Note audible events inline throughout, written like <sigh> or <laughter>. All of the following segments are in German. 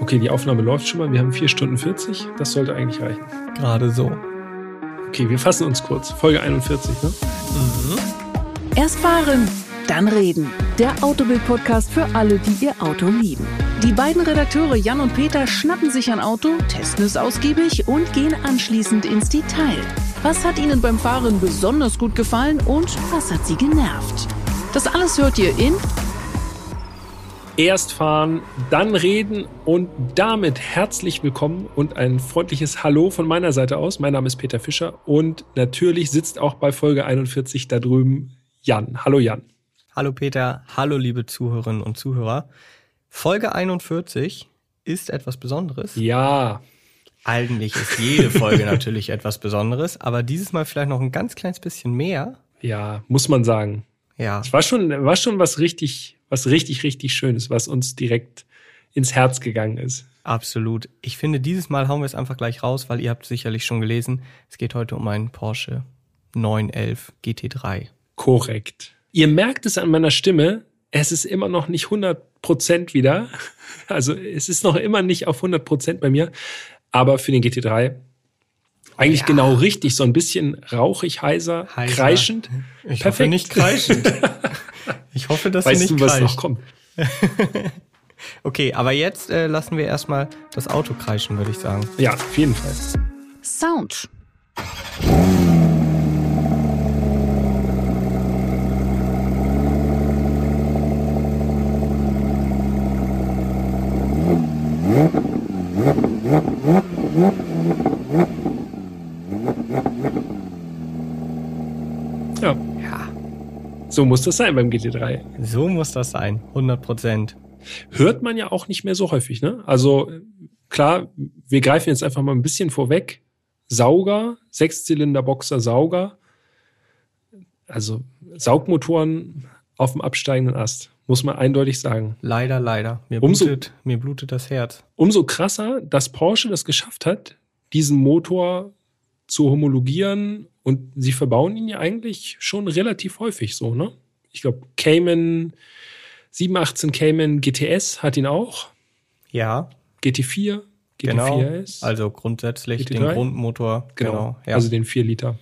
Okay, die Aufnahme läuft schon mal. Wir haben 4 Stunden 40. Das sollte eigentlich reichen. Gerade so. Okay, wir fassen uns kurz. Folge 41, ne? Mhm. Erst fahren, dann reden. Der Autobild-Podcast für alle, die ihr Auto lieben. Die beiden Redakteure Jan und Peter schnappen sich ein Auto, testen es ausgiebig und gehen anschließend ins Detail. Was hat ihnen beim Fahren besonders gut gefallen und was hat sie genervt? Das alles hört ihr in Erst fahren, dann reden und damit herzlich willkommen und ein freundliches Hallo von meiner Seite aus. Mein Name ist Peter Fischer und natürlich sitzt auch bei Folge 41 da drüben Jan. Hallo Jan. Hallo Peter, hallo liebe Zuhörerinnen und Zuhörer. Folge 41 ist etwas Besonderes. Ja. Eigentlich ist jede Folge <laughs> natürlich etwas Besonderes, aber dieses Mal vielleicht noch ein ganz kleines bisschen mehr. Ja, muss man sagen. Ja. Es war schon, war schon was richtig was richtig, richtig Schönes, was uns direkt ins Herz gegangen ist. Absolut. Ich finde, dieses Mal hauen wir es einfach gleich raus, weil ihr habt sicherlich schon gelesen, es geht heute um einen Porsche 911 GT3. Korrekt. Ihr merkt es an meiner Stimme, es ist immer noch nicht 100 Prozent wieder. <laughs> Also es ist noch immer nicht auf 100 Prozent bei mir. Aber für den GT3 eigentlich ja. genau richtig. So ein bisschen rauchig, heiser, heiser. kreischend. Ich Perfekt. hoffe nicht kreischend. <laughs> Ich hoffe, dass weißt du nicht du, was kreischt. noch kommt. <laughs> okay, aber jetzt äh, lassen wir erstmal das Auto kreischen, würde ich sagen. Ja, auf jeden Fall. Sound. Ja. So muss das sein beim GT3. So muss das sein, 100 Prozent. Hört man ja auch nicht mehr so häufig, ne? Also klar, wir greifen jetzt einfach mal ein bisschen vorweg. Sauger, Sechszylinder-Boxer Sauger. Also Saugmotoren auf dem absteigenden Ast, muss man eindeutig sagen. Leider, leider. Mir blutet, mir blutet das Herz. Umso krasser, dass Porsche das geschafft hat, diesen Motor zu homologieren und sie verbauen ihn ja eigentlich schon relativ häufig so, ne? Ich glaube, Cayman 718 Cayman GTS hat ihn auch. Ja. GT4, GT4S. Genau. Also grundsätzlich GT3. den Grundmotor. Genau. genau ja. Also den 4 Liter.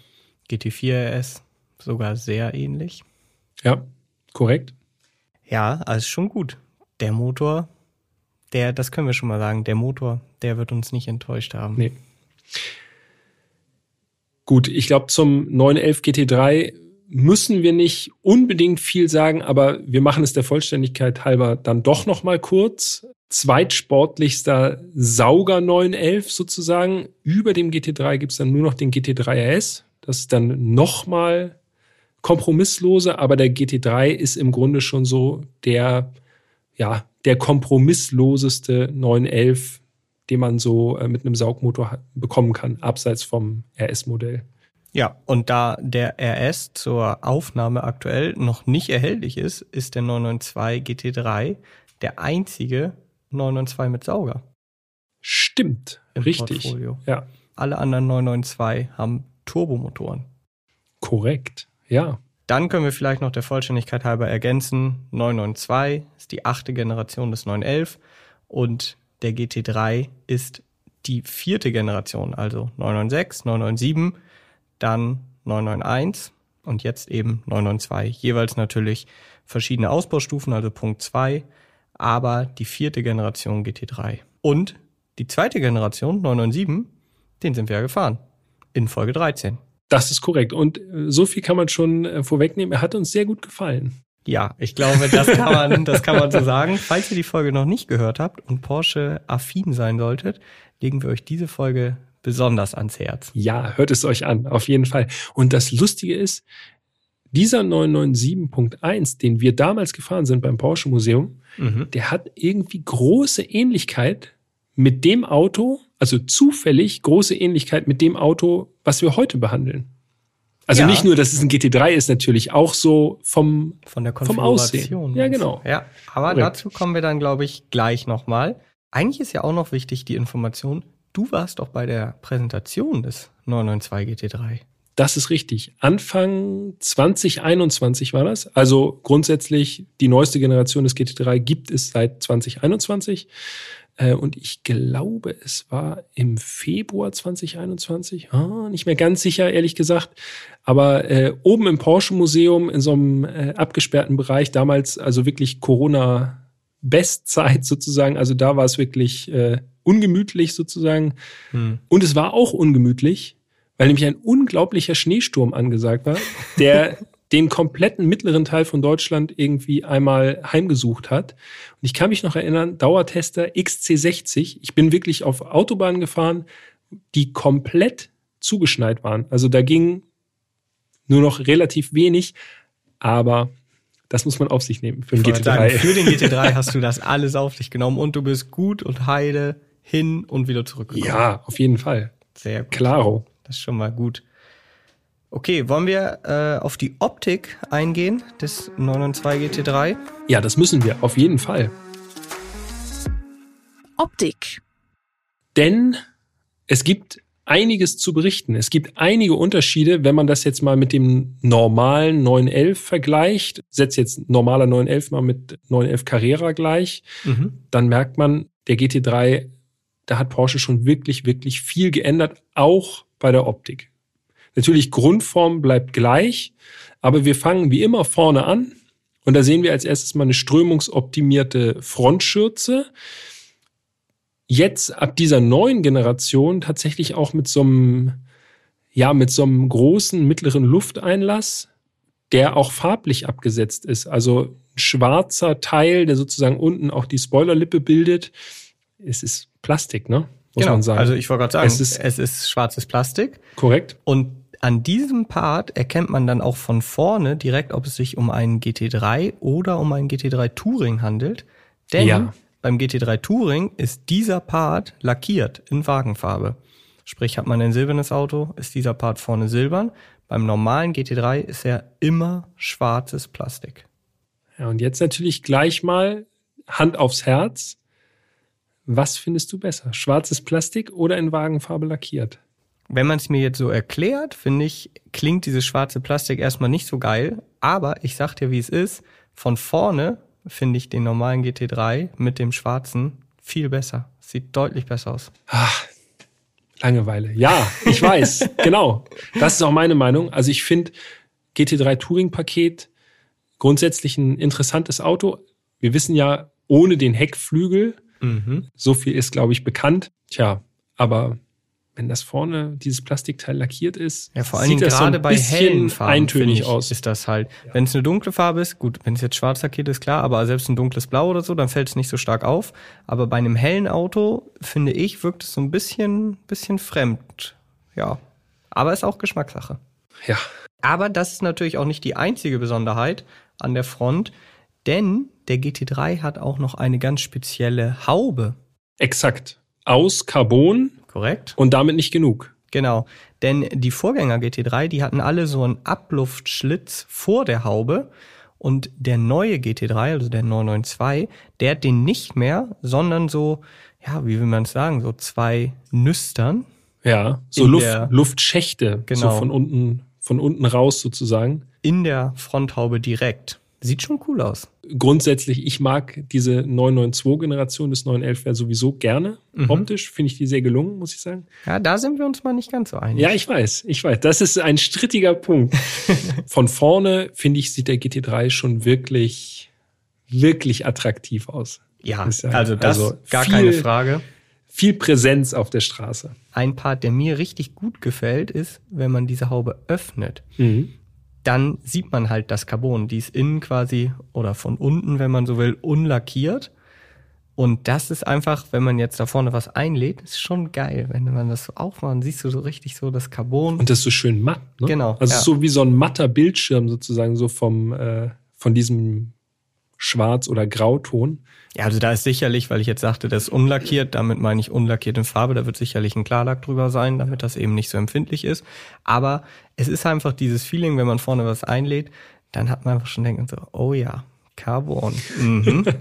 GT4S sogar sehr ähnlich. Ja, korrekt. Ja, also schon gut. Der Motor, der, das können wir schon mal sagen, der Motor, der wird uns nicht enttäuscht haben. Nee. Gut, ich glaube, zum 911 GT3 müssen wir nicht unbedingt viel sagen, aber wir machen es der Vollständigkeit halber dann doch noch mal kurz. Zweitsportlichster Sauger 911 sozusagen. Über dem GT3 gibt's dann nur noch den GT3 RS. Das ist dann noch mal kompromisslose, aber der GT3 ist im Grunde schon so der, ja, der kompromissloseste 911 den man so äh, mit einem Saugmotor bekommen kann, abseits vom RS-Modell. Ja, und da der RS zur Aufnahme aktuell noch nicht erhältlich ist, ist der 992 GT3 der einzige 992 mit Sauger. Stimmt, richtig. Portfolio. Ja. Alle anderen 992 haben Turbomotoren. Korrekt, ja. Dann können wir vielleicht noch der Vollständigkeit halber ergänzen, 992 ist die achte Generation des 911 und der GT3 ist die vierte Generation, also 996, 997, dann 991 und jetzt eben 992. Jeweils natürlich verschiedene Ausbaustufen, also Punkt 2, aber die vierte Generation GT3. Und die zweite Generation, 997, den sind wir ja gefahren. In Folge 13. Das ist korrekt. Und äh, so viel kann man schon äh, vorwegnehmen. Er hat uns sehr gut gefallen. Ja, ich glaube, das kann man, das kann man so sagen. Falls ihr die Folge noch nicht gehört habt und Porsche affin sein solltet, legen wir euch diese Folge besonders ans Herz. Ja, hört es euch an, auf jeden Fall. Und das Lustige ist, dieser 997.1, den wir damals gefahren sind beim Porsche Museum, mhm. der hat irgendwie große Ähnlichkeit mit dem Auto, also zufällig große Ähnlichkeit mit dem Auto, was wir heute behandeln. Also ja. nicht nur, dass es ein GT3 ist, natürlich auch so vom, Von der vom Aussehen. Ja, genau. Ja, aber Korrekt. dazu kommen wir dann, glaube ich, gleich nochmal. Eigentlich ist ja auch noch wichtig die Information, du warst doch bei der Präsentation des 992 GT3. Das ist richtig. Anfang 2021 war das. Also grundsätzlich die neueste Generation des GT3 gibt es seit 2021. Äh, und ich glaube, es war im Februar 2021. Ah, nicht mehr ganz sicher, ehrlich gesagt. Aber äh, oben im Porsche Museum in so einem äh, abgesperrten Bereich, damals also wirklich Corona Bestzeit sozusagen. Also da war es wirklich äh, ungemütlich sozusagen. Hm. Und es war auch ungemütlich, weil nämlich ein unglaublicher Schneesturm angesagt war, der <laughs> den kompletten mittleren Teil von Deutschland irgendwie einmal heimgesucht hat. Und ich kann mich noch erinnern, Dauertester XC60. Ich bin wirklich auf Autobahnen gefahren, die komplett zugeschneit waren. Also da ging nur noch relativ wenig, aber das muss man auf sich nehmen für den GT3. Sagen, für den GT3 <laughs> hast du das alles auf dich genommen und du bist gut und heile hin und wieder zurückgekommen. Ja, auf jeden Fall. Sehr gut. Klaro. Das ist schon mal gut. Okay, wollen wir äh, auf die Optik eingehen des 992 GT3? Ja, das müssen wir, auf jeden Fall. Optik. Denn es gibt einiges zu berichten. Es gibt einige Unterschiede, wenn man das jetzt mal mit dem normalen 911 vergleicht. Setzt jetzt normaler 911 mal mit 911 Carrera gleich, mhm. dann merkt man, der GT3, da hat Porsche schon wirklich, wirklich viel geändert, auch bei der Optik. Natürlich Grundform bleibt gleich, aber wir fangen wie immer vorne an. Und da sehen wir als erstes mal eine strömungsoptimierte Frontschürze jetzt ab dieser neuen Generation tatsächlich auch mit so einem, ja, mit so einem großen mittleren Lufteinlass, der auch farblich abgesetzt ist. Also ein schwarzer Teil, der sozusagen unten auch die Spoilerlippe bildet. Es ist Plastik, ne? Muss genau. man sagen. Also ich wollte gerade sagen, es ist, es ist schwarzes Plastik. Korrekt. Und an diesem Part erkennt man dann auch von vorne direkt, ob es sich um einen GT3 oder um einen GT3 Touring handelt. Denn ja. Beim GT3 Touring ist dieser Part lackiert in Wagenfarbe. Sprich, hat man ein silbernes Auto, ist dieser Part vorne silbern. Beim normalen GT3 ist er immer schwarzes Plastik. Ja, und jetzt natürlich gleich mal Hand aufs Herz. Was findest du besser? Schwarzes Plastik oder in Wagenfarbe lackiert? Wenn man es mir jetzt so erklärt, finde ich, klingt dieses schwarze Plastik erstmal nicht so geil. Aber ich sag dir, wie es ist. Von vorne finde ich den normalen GT3 mit dem schwarzen viel besser. Sieht deutlich besser aus. Ach, Langeweile. Ja, ich weiß. <laughs> genau. Das ist auch meine Meinung. Also ich finde GT3 Touring Paket grundsätzlich ein interessantes Auto. Wir wissen ja, ohne den Heckflügel, mhm. so viel ist, glaube ich, bekannt. Tja, aber wenn das vorne dieses Plastikteil lackiert ist, ja, vor allen Dingen gerade so bei hellen Farben eintönig aus. Ist das halt, ja. wenn es eine dunkle Farbe ist, gut, wenn es jetzt schwarz lackiert ist, klar, aber selbst ein dunkles Blau oder so, dann fällt es nicht so stark auf. Aber bei einem hellen Auto finde ich wirkt es so ein bisschen, bisschen fremd, ja. Aber ist auch Geschmackssache. Ja. Aber das ist natürlich auch nicht die einzige Besonderheit an der Front, denn der GT3 hat auch noch eine ganz spezielle Haube. Exakt. Aus Carbon Korrekt. Und damit nicht genug. Genau. Denn die Vorgänger GT3, die hatten alle so einen Abluftschlitz vor der Haube. Und der neue GT3, also der 992, der hat den nicht mehr, sondern so, ja, wie will man es sagen, so zwei Nüstern. Ja, so Luft, der, Luftschächte, genau. so von unten, von unten raus sozusagen. In der Fronthaube direkt. Sieht schon cool aus. Grundsätzlich, ich mag diese 992-Generation des 911 ja sowieso gerne. Mhm. Optisch finde ich die sehr gelungen, muss ich sagen. Ja, da sind wir uns mal nicht ganz so einig. Ja, ich weiß, ich weiß. Das ist ein strittiger Punkt. <laughs> Von vorne, finde ich, sieht der GT3 schon wirklich, wirklich attraktiv aus. Ja, also das also gar viel, keine Frage. Viel Präsenz auf der Straße. Ein Part, der mir richtig gut gefällt, ist, wenn man diese Haube öffnet. Mhm dann sieht man halt das Carbon. Die ist innen quasi oder von unten, wenn man so will, unlackiert. Und das ist einfach, wenn man jetzt da vorne was einlädt, ist schon geil. Wenn man das so aufmacht, siehst du so richtig so das Carbon. Und das ist so schön matt, ne? Genau. Also ja. so wie so ein matter Bildschirm sozusagen, so vom, äh, von diesem Schwarz- oder Grauton. Ja, also da ist sicherlich, weil ich jetzt sagte, das ist unlackiert, damit meine ich unlackiert in Farbe, da wird sicherlich ein Klarlack drüber sein, damit das eben nicht so empfindlich ist. Aber es ist einfach dieses Feeling, wenn man vorne was einlädt, dann hat man einfach schon denken so, oh ja, Carbon. Mhm. <laughs>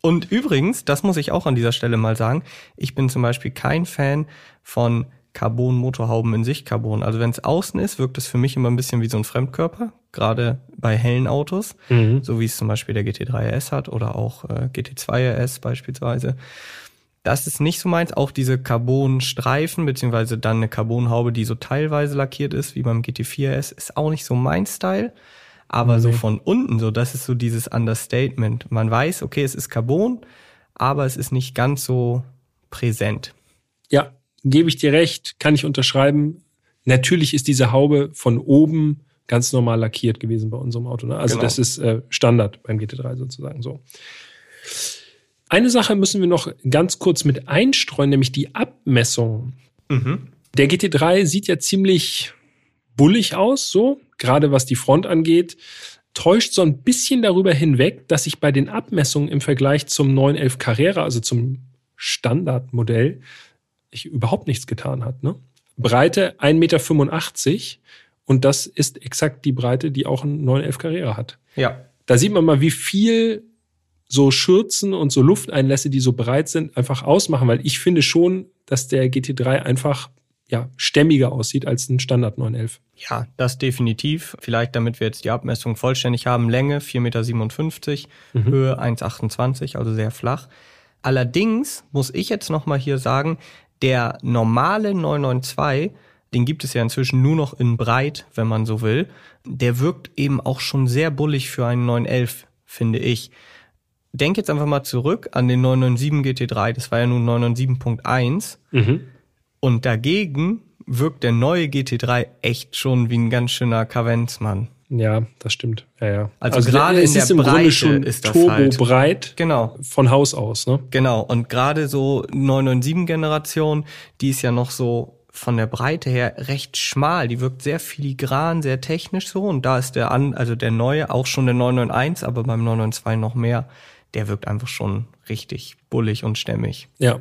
Und übrigens, das muss ich auch an dieser Stelle mal sagen, ich bin zum Beispiel kein Fan von Carbon-Motorhauben in sich Carbon. Also wenn es außen ist, wirkt es für mich immer ein bisschen wie so ein Fremdkörper, gerade bei hellen Autos, mhm. so wie es zum Beispiel der GT3 RS hat oder auch äh, GT2 RS beispielsweise. Das ist nicht so meins. Auch diese Carbon-Streifen, beziehungsweise dann eine Carbonhaube, die so teilweise lackiert ist, wie beim GT4S, ist auch nicht so mein Style. Aber nee. so von unten, so, das ist so dieses Understatement. Man weiß, okay, es ist Carbon, aber es ist nicht ganz so präsent. Ja, gebe ich dir recht, kann ich unterschreiben. Natürlich ist diese Haube von oben ganz normal lackiert gewesen bei unserem Auto. Ne? Also genau. das ist äh, Standard beim GT3 sozusagen so. Eine Sache müssen wir noch ganz kurz mit einstreuen, nämlich die Abmessung. Mhm. Der GT3 sieht ja ziemlich bullig aus, so, gerade was die Front angeht, täuscht so ein bisschen darüber hinweg, dass sich bei den Abmessungen im Vergleich zum 911 Carrera, also zum Standardmodell, ich überhaupt nichts getan hat. Ne? Breite 1,85 Meter und das ist exakt die Breite, die auch ein 911 Carrera hat. Ja. Da sieht man mal, wie viel so Schürzen und so Lufteinlässe, die so breit sind, einfach ausmachen, weil ich finde schon, dass der GT3 einfach ja, stämmiger aussieht als ein Standard 911. Ja, das definitiv. Vielleicht damit wir jetzt die Abmessung vollständig haben. Länge 4,57 Meter, mhm. Höhe 1,28, also sehr flach. Allerdings muss ich jetzt nochmal hier sagen, der normale 992, den gibt es ja inzwischen nur noch in breit, wenn man so will. Der wirkt eben auch schon sehr bullig für einen 911, finde ich denk jetzt einfach mal zurück an den 997 GT3, das war ja nun 997.1. Mhm. Und dagegen wirkt der neue GT3 echt schon wie ein ganz schöner Kavenzmann. Ja, das stimmt. Ja, ja. Also, also gerade in der ist im Breite Grunde schon ist das Turbo halt. breit. Genau. Von Haus aus, ne? Genau. Und gerade so 997 Generation, die ist ja noch so von der Breite her recht schmal. Die wirkt sehr filigran, sehr technisch so. Und da ist der an, also der neue auch schon der 991, aber beim 992 noch mehr der wirkt einfach schon richtig bullig und stämmig. Ja.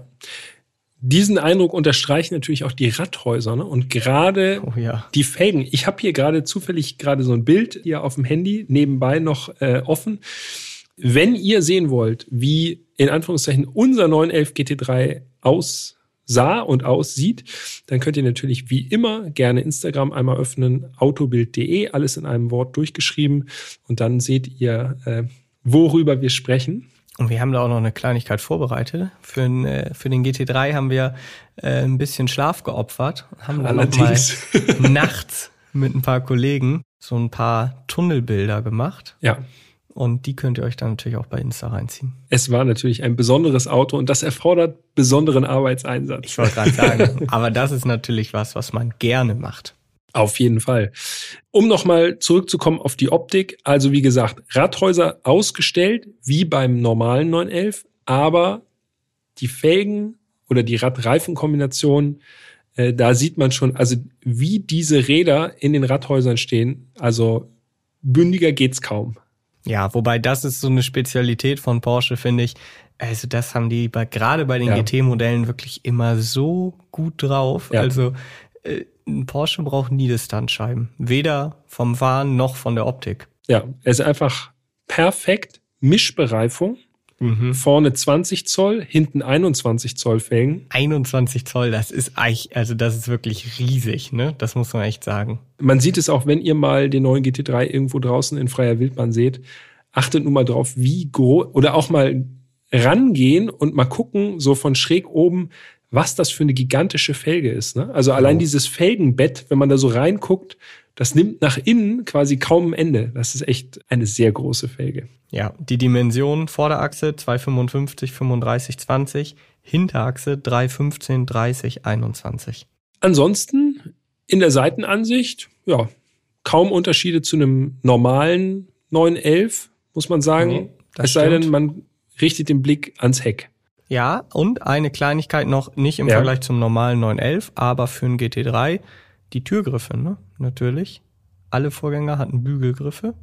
Diesen Eindruck unterstreichen natürlich auch die Radhäuser ne? und gerade oh, ja. die Felgen. Ich habe hier gerade zufällig gerade so ein Bild hier auf dem Handy nebenbei noch äh, offen. Wenn ihr sehen wollt, wie in Anführungszeichen unser 911 GT3 aussah und aussieht, dann könnt ihr natürlich wie immer gerne Instagram einmal öffnen, autobild.de, alles in einem Wort durchgeschrieben und dann seht ihr äh, worüber wir sprechen. Und wir haben da auch noch eine Kleinigkeit vorbereitet. Für, den, äh, für den GT3 haben wir äh, ein bisschen Schlaf geopfert. Haben dann Allerdings. noch mal <laughs> nachts mit ein paar Kollegen so ein paar Tunnelbilder gemacht. Ja. Und die könnt ihr euch dann natürlich auch bei Insta reinziehen. Es war natürlich ein besonderes Auto und das erfordert besonderen Arbeitseinsatz. Ich wollte gerade sagen, <laughs> aber das ist natürlich was, was man gerne macht. Auf jeden Fall. Um nochmal zurückzukommen auf die Optik, also wie gesagt, Radhäuser ausgestellt, wie beim normalen 911, aber die Felgen oder die Radreifenkombination, äh, da sieht man schon, also wie diese Räder in den Radhäusern stehen, also bündiger geht's kaum. Ja, wobei das ist so eine Spezialität von Porsche, finde ich. Also das haben die bei, gerade bei den ja. GT-Modellen wirklich immer so gut drauf. Ja. Also äh, ein Porsche braucht nie Distanzscheiben. Weder vom Fahren noch von der Optik. Ja, es ist einfach perfekt. Mischbereifung. Mhm. Vorne 20 Zoll, hinten 21 Zoll Felgen. 21 Zoll, das ist eigentlich, also das ist wirklich riesig, ne? Das muss man echt sagen. Man sieht es auch, wenn ihr mal den neuen GT3 irgendwo draußen in freier Wildbahn seht. Achtet nun mal drauf, wie groß, oder auch mal rangehen und mal gucken, so von schräg oben, was das für eine gigantische Felge ist. Ne? Also allein oh. dieses Felgenbett, wenn man da so reinguckt, das nimmt nach innen quasi kaum ein Ende. Das ist echt eine sehr große Felge. Ja, die Dimension Vorderachse 255, 35, 20, Hinterachse 315, 30, 21. Ansonsten in der Seitenansicht, ja, kaum Unterschiede zu einem normalen 911, muss man sagen. Nee, es sei denn, man richtet den Blick ans Heck. Ja, und eine Kleinigkeit noch, nicht im ja. Vergleich zum normalen 911, aber für einen GT3, die Türgriffe, ne? Natürlich. Alle Vorgänger hatten Bügelgriffe.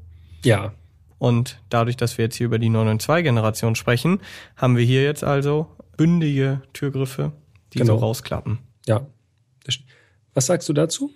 Ja. Und dadurch, dass wir jetzt hier über die 992-Generation sprechen, haben wir hier jetzt also bündige Türgriffe, die genau. so rausklappen. Ja. Was sagst du dazu?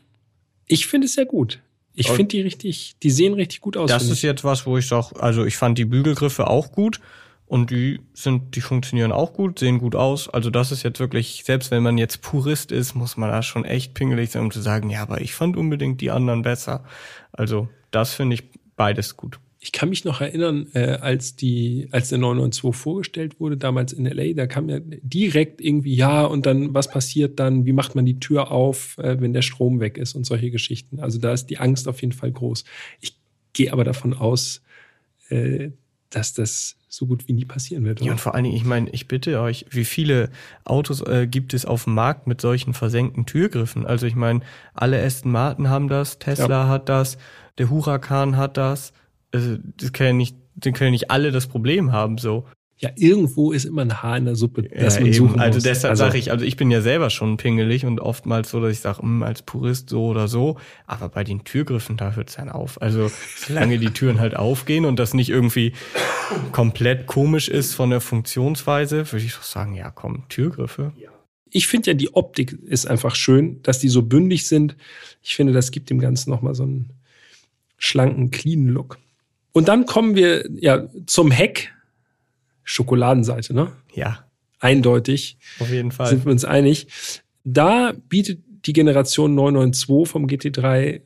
Ich finde es sehr gut. Ich finde die richtig, die sehen richtig gut aus. Das ist jetzt was, wo ich sage, also ich fand die Bügelgriffe auch gut. Und die sind, die funktionieren auch gut, sehen gut aus. Also das ist jetzt wirklich, selbst wenn man jetzt Purist ist, muss man da schon echt pingelig sein, um zu sagen, ja, aber ich fand unbedingt die anderen besser. Also das finde ich beides gut. Ich kann mich noch erinnern, äh, als die, als der 992 vorgestellt wurde, damals in LA, da kam ja direkt irgendwie, ja, und dann, was passiert dann? Wie macht man die Tür auf, äh, wenn der Strom weg ist und solche Geschichten. Also da ist die Angst auf jeden Fall groß. Ich gehe aber davon aus, äh, dass das so gut wie nie passieren wird. Oder? Ja, und vor allen Dingen, ich meine, ich bitte euch, wie viele Autos äh, gibt es auf dem Markt mit solchen versenkten Türgriffen? Also ich meine, alle Aston Martin haben das, Tesla ja. hat das, der Huracan hat das. Also, das können ja nicht, den können ja nicht alle das Problem haben, so ja, irgendwo ist immer ein Haar in der Suppe, das ja, man suchen muss. Also deshalb also, sage ich, also ich bin ja selber schon pingelig und oftmals so, dass ich sage, hm, als Purist so oder so. Aber bei den Türgriffen, da hört's dann auf. Also solange die Türen halt aufgehen und das nicht irgendwie komplett komisch ist von der Funktionsweise, würde ich doch sagen, ja komm, Türgriffe. Ich finde ja, die Optik ist einfach schön, dass die so bündig sind. Ich finde, das gibt dem Ganzen nochmal so einen schlanken, cleanen Look. Und dann kommen wir ja zum Heck Schokoladenseite, ne? Ja. Eindeutig. Auf jeden Fall. Sind wir uns einig. Da bietet die Generation 992 vom GT3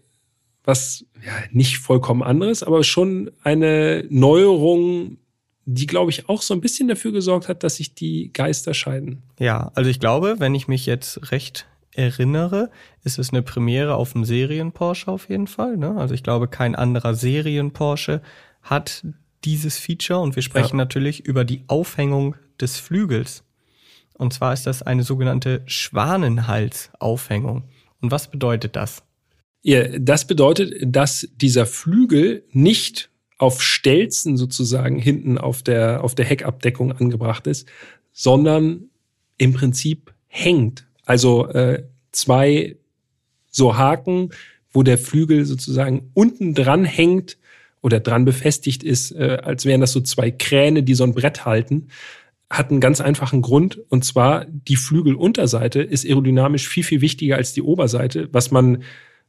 was ja, nicht vollkommen anderes, aber schon eine Neuerung, die, glaube ich, auch so ein bisschen dafür gesorgt hat, dass sich die Geister scheiden. Ja, also ich glaube, wenn ich mich jetzt recht erinnere, ist es eine Premiere auf dem Serien-Porsche auf jeden Fall. Ne? Also ich glaube, kein anderer Serien-Porsche hat dieses Feature und wir sprechen ja. natürlich über die Aufhängung des Flügels. Und zwar ist das eine sogenannte Schwanenhalsaufhängung. Und was bedeutet das? Ja, das bedeutet, dass dieser Flügel nicht auf Stelzen sozusagen hinten auf der, auf der Heckabdeckung angebracht ist, sondern im Prinzip hängt. Also äh, zwei so Haken, wo der Flügel sozusagen unten dran hängt oder dran befestigt ist, äh, als wären das so zwei Kräne, die so ein Brett halten, hat einen ganz einfachen Grund. Und zwar die Flügelunterseite ist aerodynamisch viel, viel wichtiger als die Oberseite, was man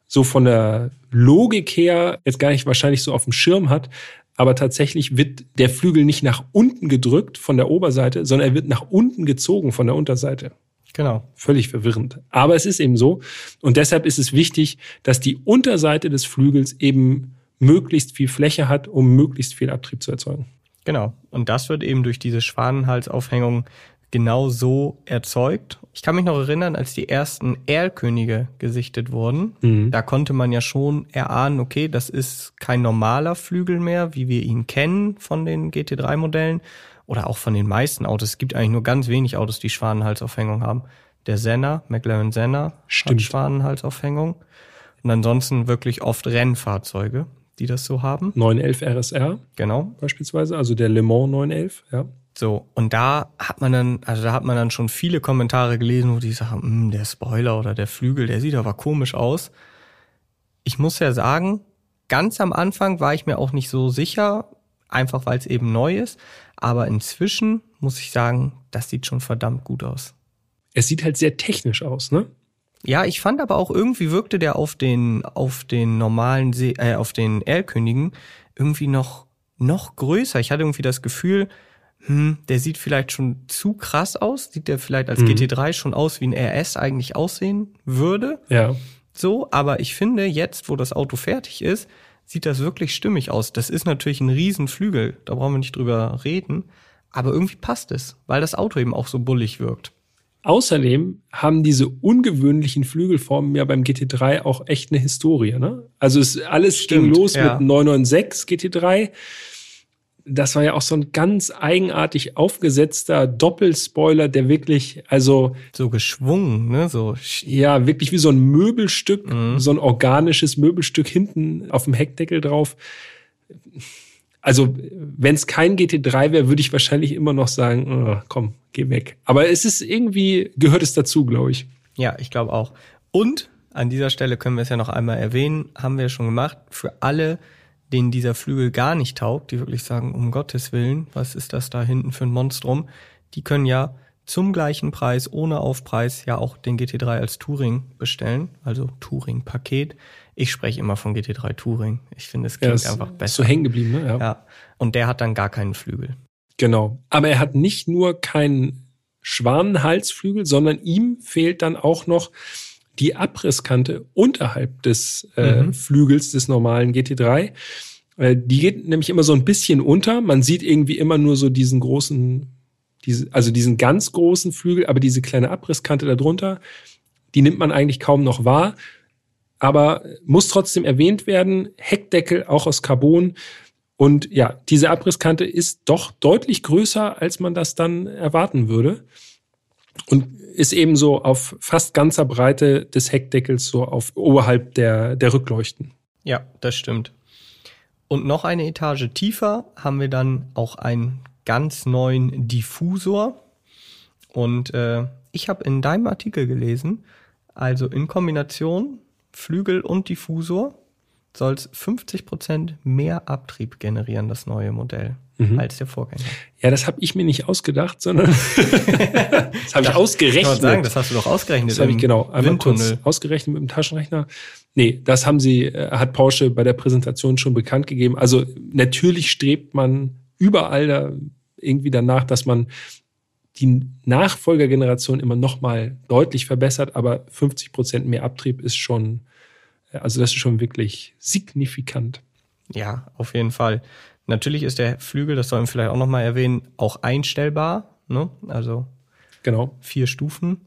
so von der Logik her jetzt gar nicht wahrscheinlich so auf dem Schirm hat. Aber tatsächlich wird der Flügel nicht nach unten gedrückt von der Oberseite, sondern er wird nach unten gezogen von der Unterseite. Genau. Völlig verwirrend. Aber es ist eben so. Und deshalb ist es wichtig, dass die Unterseite des Flügels eben möglichst viel Fläche hat, um möglichst viel Abtrieb zu erzeugen. Genau. Und das wird eben durch diese Schwanenhalsaufhängung genau so erzeugt. Ich kann mich noch erinnern, als die ersten Erlkönige gesichtet wurden, mhm. da konnte man ja schon erahnen, okay, das ist kein normaler Flügel mehr, wie wir ihn kennen von den GT3-Modellen oder auch von den meisten Autos. Es gibt eigentlich nur ganz wenig Autos, die Schwanenhalsaufhängung haben. Der Senna, McLaren Senna, Stimmt. hat Schwanenhalsaufhängung. Und ansonsten wirklich oft Rennfahrzeuge die das so haben. 911 RSR. Genau. Beispielsweise, also der Le Mans 911, ja. So, und da hat man dann, also da hat man dann schon viele Kommentare gelesen, wo die sagen, hm, der Spoiler oder der Flügel, der sieht aber komisch aus. Ich muss ja sagen, ganz am Anfang war ich mir auch nicht so sicher, einfach weil es eben neu ist. Aber inzwischen muss ich sagen, das sieht schon verdammt gut aus. Es sieht halt sehr technisch aus, ne? Ja, ich fand aber auch irgendwie wirkte der auf den auf den normalen See, äh, auf den Erlkönigen irgendwie noch noch größer. Ich hatte irgendwie das Gefühl, hm, der sieht vielleicht schon zu krass aus. Sieht der vielleicht als mhm. GT3 schon aus, wie ein RS eigentlich aussehen würde? Ja. So, aber ich finde, jetzt, wo das Auto fertig ist, sieht das wirklich stimmig aus. Das ist natürlich ein Riesenflügel, da brauchen wir nicht drüber reden. Aber irgendwie passt es, weil das Auto eben auch so bullig wirkt. Außerdem haben diese ungewöhnlichen Flügelformen ja beim GT3 auch echt eine Historie. Ne? Also es alles Stimmt, ging los ja. mit 996 GT3. Das war ja auch so ein ganz eigenartig aufgesetzter Doppelspoiler, der wirklich, also so geschwungen, ne, so ja, wirklich wie so ein Möbelstück, mhm. so ein organisches Möbelstück hinten auf dem Heckdeckel drauf also wenn es kein GT3 wäre, würde ich wahrscheinlich immer noch sagen, oh, komm, geh weg. Aber es ist irgendwie, gehört es dazu, glaube ich. Ja, ich glaube auch. Und an dieser Stelle können wir es ja noch einmal erwähnen, haben wir schon gemacht, für alle, denen dieser Flügel gar nicht taugt, die wirklich sagen, um Gottes Willen, was ist das da hinten für ein Monstrum, die können ja zum gleichen Preis, ohne Aufpreis, ja auch den GT3 als Touring bestellen, also Touring-Paket. Ich spreche immer von GT3 Touring. Ich finde, es klingt ja, einfach besser. So hängen geblieben, ne? Ja. ja. Und der hat dann gar keinen Flügel. Genau. Aber er hat nicht nur keinen Schwanenhalsflügel, sondern ihm fehlt dann auch noch die Abrisskante unterhalb des äh, mhm. Flügels des normalen GT3. Äh, die geht nämlich immer so ein bisschen unter. Man sieht irgendwie immer nur so diesen großen, diese, also diesen ganz großen Flügel, aber diese kleine Abrisskante darunter, die nimmt man eigentlich kaum noch wahr. Aber muss trotzdem erwähnt werden, Heckdeckel auch aus Carbon. Und ja, diese Abrisskante ist doch deutlich größer, als man das dann erwarten würde. Und ist eben so auf fast ganzer Breite des Heckdeckels, so auf oberhalb der, der Rückleuchten. Ja, das stimmt. Und noch eine Etage tiefer haben wir dann auch einen ganz neuen Diffusor. Und äh, ich habe in deinem Artikel gelesen, also in Kombination Flügel und Diffusor soll es 50 Prozent mehr Abtrieb generieren, das neue Modell, mhm. als der Vorgänger. Ja, das habe ich mir nicht ausgedacht, sondern <laughs> das habe ich ausgerechnet. Ich sagen, das hast du doch ausgerechnet. Das habe ich genau einmal kurz ausgerechnet mit dem Taschenrechner. Nee, das haben sie, äh, hat Porsche bei der Präsentation schon bekannt gegeben. Also natürlich strebt man überall da irgendwie danach, dass man die Nachfolgergeneration immer noch mal deutlich verbessert, aber 50 Prozent mehr Abtrieb ist schon, also das ist schon wirklich signifikant. Ja, auf jeden Fall. Natürlich ist der Flügel, das sollen wir vielleicht auch noch mal erwähnen, auch einstellbar. Ne? Also genau vier Stufen.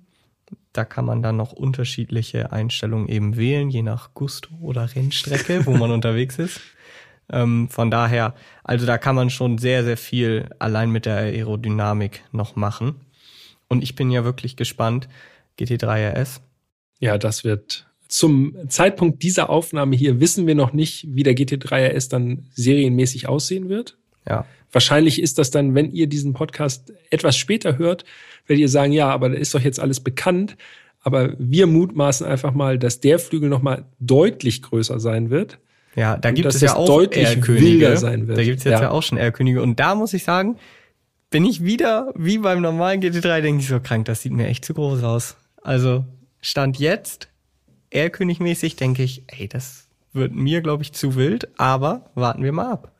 Da kann man dann noch unterschiedliche Einstellungen eben wählen, je nach Gusto oder Rennstrecke, wo man <laughs> unterwegs ist. Ähm, von daher, also da kann man schon sehr, sehr viel allein mit der Aerodynamik noch machen. Und ich bin ja wirklich gespannt. GT3 RS. Ja, das wird zum Zeitpunkt dieser Aufnahme hier wissen wir noch nicht, wie der GT3 RS dann serienmäßig aussehen wird. Ja. Wahrscheinlich ist das dann, wenn ihr diesen Podcast etwas später hört, werdet ihr sagen, ja, aber da ist doch jetzt alles bekannt. Aber wir mutmaßen einfach mal, dass der Flügel nochmal deutlich größer sein wird. Ja, da gibt es ja auch wird. Da gibt es jetzt ja. ja auch schon R-Könige. Und da muss ich sagen, bin ich wieder, wie beim normalen GT3, denke ich so krank, das sieht mir echt zu groß aus. Also, Stand jetzt, R-König-mäßig, denke ich, ey, das wird mir, glaube ich, zu wild, aber warten wir mal ab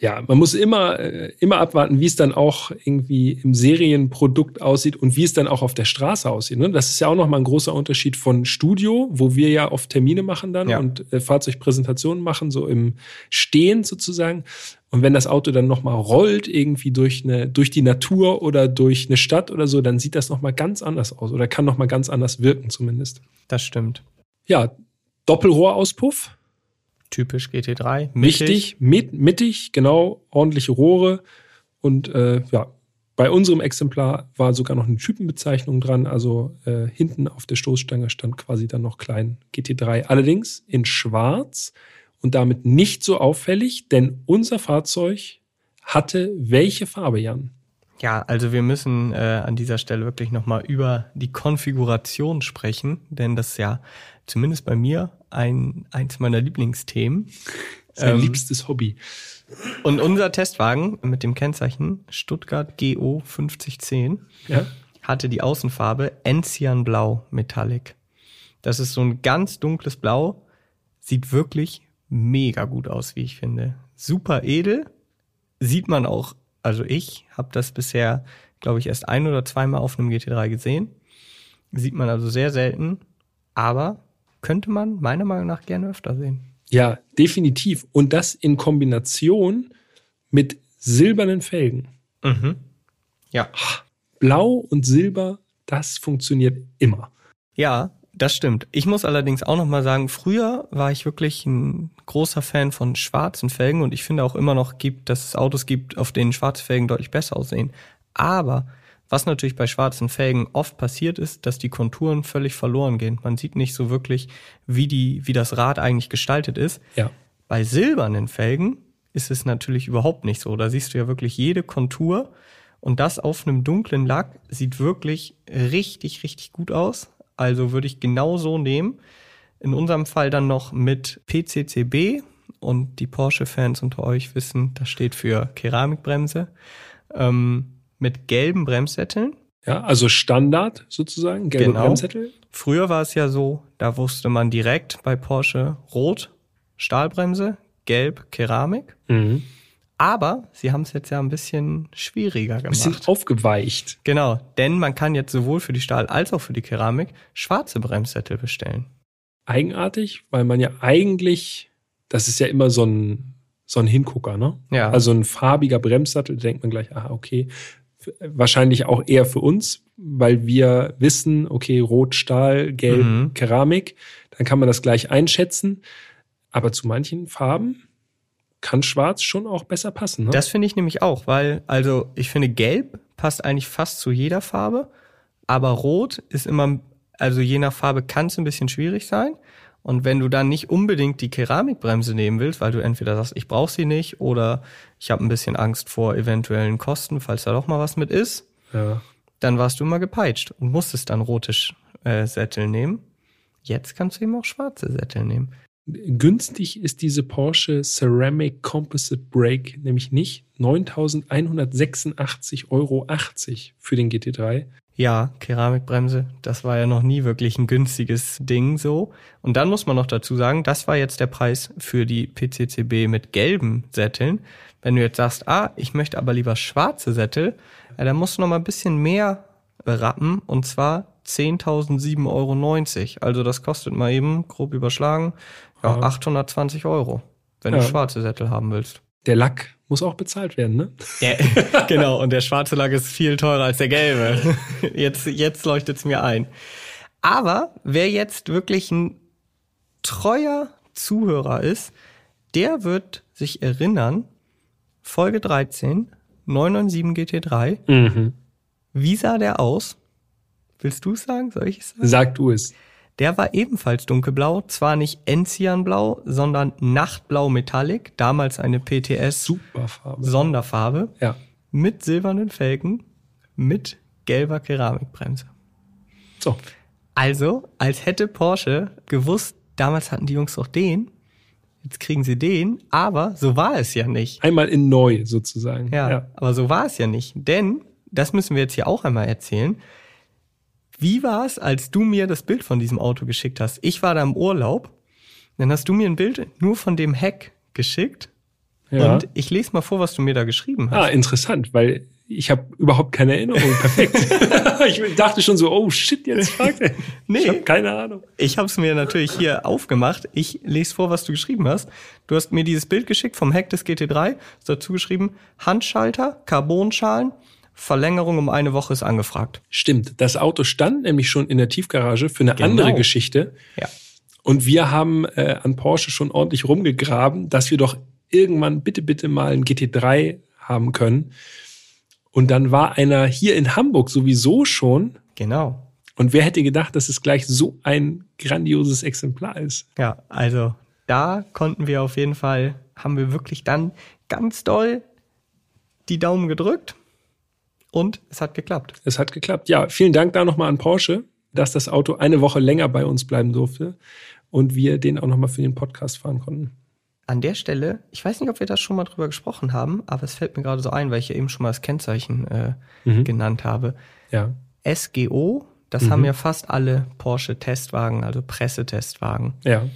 ja, man muss immer, äh, immer abwarten, wie es dann auch irgendwie im Serienprodukt aussieht und wie es dann auch auf der Straße aussieht. Ne? Das ist ja auch nochmal ein großer Unterschied von Studio, wo wir ja oft Termine machen dann ja. und äh, Fahrzeugpräsentationen machen, so im Stehen sozusagen. Und wenn das Auto dann nochmal rollt, irgendwie durch eine, durch die Natur oder durch eine Stadt oder so, dann sieht das nochmal ganz anders aus oder kann nochmal ganz anders wirken zumindest. Das stimmt. Ja, Doppelrohrauspuff Typisch GT3. Mittig. mit, mittig, genau, ordentliche Rohre. Und äh, ja, bei unserem Exemplar war sogar noch eine Typenbezeichnung dran. Also äh, hinten auf der Stoßstange stand quasi dann noch klein GT3. Allerdings in schwarz und damit nicht so auffällig, denn unser Fahrzeug hatte welche Farbe, Jan? Ja, also wir müssen äh, an dieser Stelle wirklich nochmal über die Konfiguration sprechen, denn das ist ja zumindest bei mir ein, eins meiner Lieblingsthemen. Sein ähm, liebstes Hobby. Und unser Testwagen mit dem Kennzeichen Stuttgart GO 5010 ja. hatte die Außenfarbe Enzian Blau Metallic. Das ist so ein ganz dunkles Blau, sieht wirklich mega gut aus, wie ich finde. Super edel, sieht man auch, also ich habe das bisher, glaube ich, erst ein oder zweimal auf einem GT3 gesehen. Sieht man also sehr selten, aber könnte man meiner Meinung nach gerne öfter sehen. Ja, definitiv. Und das in Kombination mit silbernen Felgen. Mhm. Ja. Blau und Silber, das funktioniert immer. Ja, das stimmt. Ich muss allerdings auch noch mal sagen, früher war ich wirklich ein großer Fan von schwarzen Felgen und ich finde auch immer noch gibt, dass es Autos gibt, auf denen schwarze Felgen deutlich besser aussehen. Aber was natürlich bei schwarzen Felgen oft passiert ist, dass die Konturen völlig verloren gehen. Man sieht nicht so wirklich, wie die, wie das Rad eigentlich gestaltet ist. Ja. Bei silbernen Felgen ist es natürlich überhaupt nicht so. Da siehst du ja wirklich jede Kontur und das auf einem dunklen Lack sieht wirklich richtig, richtig gut aus. Also würde ich genau so nehmen. In unserem Fall dann noch mit PCCB und die Porsche-Fans unter euch wissen, das steht für Keramikbremse. Ähm, mit gelben Bremssätteln. Ja, also Standard sozusagen, gelbe genau. Bremssättel. Früher war es ja so, da wusste man direkt bei Porsche rot Stahlbremse, gelb Keramik. Mhm. Aber sie haben es jetzt ja ein bisschen schwieriger gemacht. Ein bisschen aufgeweicht. Genau, denn man kann jetzt sowohl für die Stahl- als auch für die Keramik schwarze Bremssättel bestellen. Eigenartig, weil man ja eigentlich, das ist ja immer so ein so ein Hingucker, ne? Ja. Also ein farbiger Bremssattel, denkt man gleich, ah, okay. Wahrscheinlich auch eher für uns, weil wir wissen, okay, Rot, Stahl, Gelb, Mhm. Keramik, dann kann man das gleich einschätzen. Aber zu manchen Farben kann Schwarz schon auch besser passen. Ne? Das finde ich nämlich auch, weil, also ich finde, Gelb passt eigentlich fast zu jeder Farbe, aber Rot ist immer, also je nach Farbe kann es ein bisschen schwierig sein. Und wenn du dann nicht unbedingt die Keramikbremse nehmen willst, weil du entweder sagst, ich brauche sie nicht oder ich habe ein bisschen Angst vor eventuellen Kosten, falls da doch mal was mit ist, ja. dann warst du immer gepeitscht und musstest dann rote äh, Sättel nehmen. Jetzt kannst du eben auch schwarze Sättel nehmen. Günstig ist diese Porsche Ceramic Composite Brake nämlich nicht. 9.186,80 Euro für den GT3. Ja, Keramikbremse, das war ja noch nie wirklich ein günstiges Ding so. Und dann muss man noch dazu sagen, das war jetzt der Preis für die PCCB mit gelben Sätteln. Wenn du jetzt sagst, ah, ich möchte aber lieber schwarze Sättel, ja, dann musst du noch mal ein bisschen mehr rappen und zwar 10.007,90 Euro. Also das kostet mal eben, grob überschlagen, ja, Ja. 820 Euro, wenn du Ja. schwarze Sättel haben willst. Der Lack muss auch bezahlt werden, ne? Ja, <laughs> genau, und der schwarze Lack ist viel teurer als der gelbe. <laughs> Jetzt, jetzt leuchtet es mir ein. Aber wer jetzt wirklich ein treuer Zuhörer ist, der wird sich erinnern, Folge 13, 997 GT3, Mhm. wie sah der aus? Willst du es sagen? Soll ich es sagen? Sag du es. Der war ebenfalls dunkelblau, zwar nicht Enzianblau, sondern Nachtblau Metallic, damals eine PTS Super Farbe. Sonderfarbe. Ja. mit silbernen Felgen, mit gelber Keramikbremse. So. Also, als hätte Porsche gewusst, damals hatten die Jungs doch den, jetzt kriegen sie den, aber so war es ja nicht. Einmal in neu sozusagen. Ja, aber so war es ja nicht. Denn, das müssen wir jetzt hier auch einmal erzählen, wie war es, als du mir das Bild von diesem Auto geschickt hast? Ich war da im Urlaub, dann hast du mir ein Bild nur von dem Heck geschickt Ja. und ich lese mal vor, was du mir da geschrieben hast. Ah, interessant, weil ich habe überhaupt keine Erinnerung. Perfekt. <laughs> <laughs> ich dachte schon so, oh shit, jetzt fragt <laughs> er. Nee. Ich habe keine Ahnung. Ich habe es mir natürlich hier aufgemacht. Ich lese vor, was du geschrieben hast. Du hast mir dieses Bild geschickt vom Heck des GT3. Hast dazu geschrieben, Handschalter, Carbonschalen, Verlängerung um eine Woche ist angefragt. Stimmt, das Auto stand nämlich schon in der Tiefgarage für eine Genau. andere Geschichte. Ja. Und wir haben äh, an Porsche schon ordentlich rumgegraben, dass wir doch irgendwann bitte, bitte mal ein GT3 haben können. Und dann war einer hier in Hamburg sowieso schon. Genau. Und wer hätte gedacht, dass es gleich so ein grandioses Exemplar ist? Ja, also da konnten wir auf jeden Fall, haben wir wirklich dann ganz doll die Daumen gedrückt und es hat geklappt. Es hat geklappt. Ja, vielen Dank da nochmal an Porsche, dass das Auto eine Woche länger bei uns bleiben durfte und wir den auch nochmal für den Podcast fahren konnten. An der Stelle, ich weiß nicht, ob wir das schon mal drüber gesprochen haben, aber es fällt mir gerade so ein, weil ich ja eben schon mal das Kennzeichen äh, Mhm. genannt habe. Ja. SGO, das Mhm. haben ja fast alle Porsche-Testwagen, also Pressetestwagen. Ja.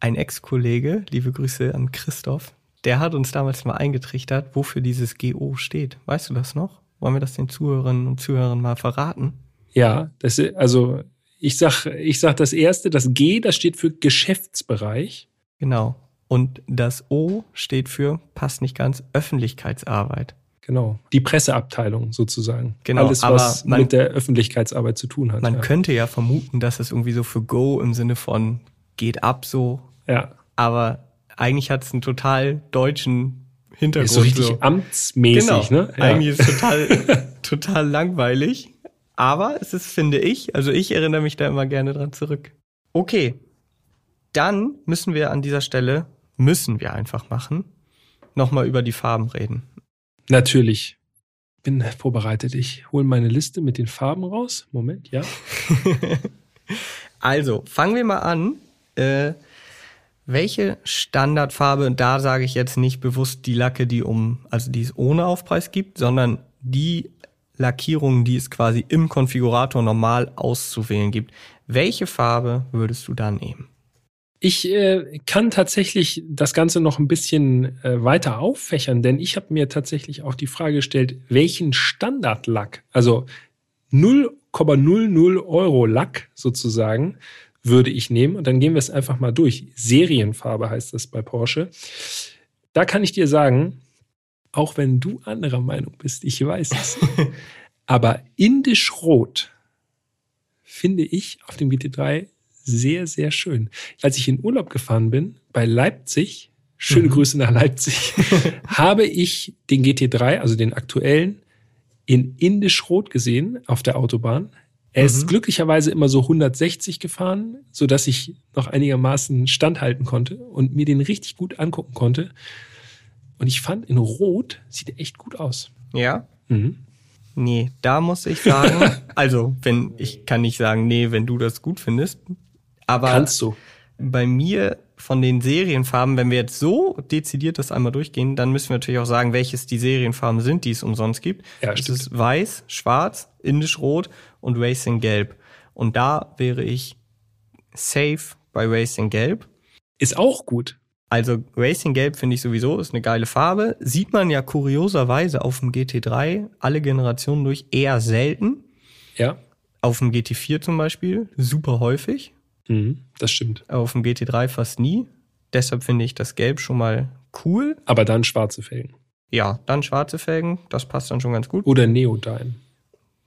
Ein Ex-Kollege, liebe Grüße an Christoph, der hat uns damals mal eingetrichtert, wofür dieses GO steht. Weißt du das noch? Wollen wir das den Zuhörerinnen und Zuhörern mal verraten? Ja, das, also ich sag, ich sag das erste, das G, das steht für Geschäftsbereich. Genau. Und das O steht für, passt nicht ganz, Öffentlichkeitsarbeit. Genau. Die Presseabteilung sozusagen. Genau, Alles, was man- mit der Öffentlichkeitsarbeit zu tun hat. Man ja. könnte ja vermuten, dass es irgendwie so für Go im Sinne von geht ab so, ja. aber eigentlich hat es einen total deutschen Hintergrund. Ist so richtig amtsmäßig, genau. ne? Ja. Eigentlich total, <laughs> total langweilig. Aber es ist, finde ich, also ich erinnere mich da immer gerne dran zurück. Okay. Dann müssen wir an dieser Stelle, müssen wir einfach machen, nochmal über die Farben reden. Natürlich. Bin vorbereitet. Ich hole meine Liste mit den Farben raus. Moment, ja. <laughs> Also, fangen wir mal an. Äh, welche Standardfarbe, und da sage ich jetzt nicht bewusst die Lacke, die um, also die es ohne Aufpreis gibt, sondern die Lackierungen, die es quasi im Konfigurator normal auszuwählen gibt. Welche Farbe würdest du da nehmen? Ich äh, kann tatsächlich das Ganze noch ein bisschen äh, weiter auffächern, denn ich habe mir tatsächlich auch die Frage gestellt, welchen Standardlack, also 0,00 Euro Lack sozusagen, würde ich nehmen. Und dann gehen wir es einfach mal durch. Serienfarbe heißt das bei Porsche. da kann ich dir sagen, auch wenn du anderer Meinung bist, ich weiß es. <laughs> aber indisch rot finde ich auf dem GT3 sehr, sehr schön. Als ich in Urlaub gefahren bin, bei Leipzig, schöne mhm. Grüße nach Leipzig, <laughs> habe ich den GT3, also den aktuellen, in indisch rot gesehen auf der Autobahn. Er ist mhm. glücklicherweise immer so 160 gefahren, so dass ich noch einigermaßen standhalten konnte und mir den richtig gut angucken konnte. Und ich fand, in Rot sieht er echt gut aus. Ja. Mhm. Nee, da muss ich sagen, <laughs> also wenn ich kann nicht sagen, nee, wenn du das gut findest, aber kannst du. Bei mir von den Serienfarben, wenn wir jetzt so dezidiert das einmal durchgehen, dann müssen wir natürlich auch sagen, welches die Serienfarben sind, die es umsonst gibt. Ja, das stimmt. ist weiß, schwarz, indisch rot und Racing gelb. Und da wäre ich safe bei Racing gelb. Ist auch gut. Also Racing Gelb finde ich sowieso, ist eine geile Farbe. Sieht man ja kurioserweise auf dem GT3 alle Generationen durch eher selten. Ja. Auf dem GT4 zum Beispiel super häufig. Mhm, das stimmt. Auf dem GT3 fast nie. Deshalb finde ich das Gelb schon mal cool. Aber dann schwarze Felgen. Ja, dann schwarze Felgen, das passt dann schon ganz gut. Oder Neodyne.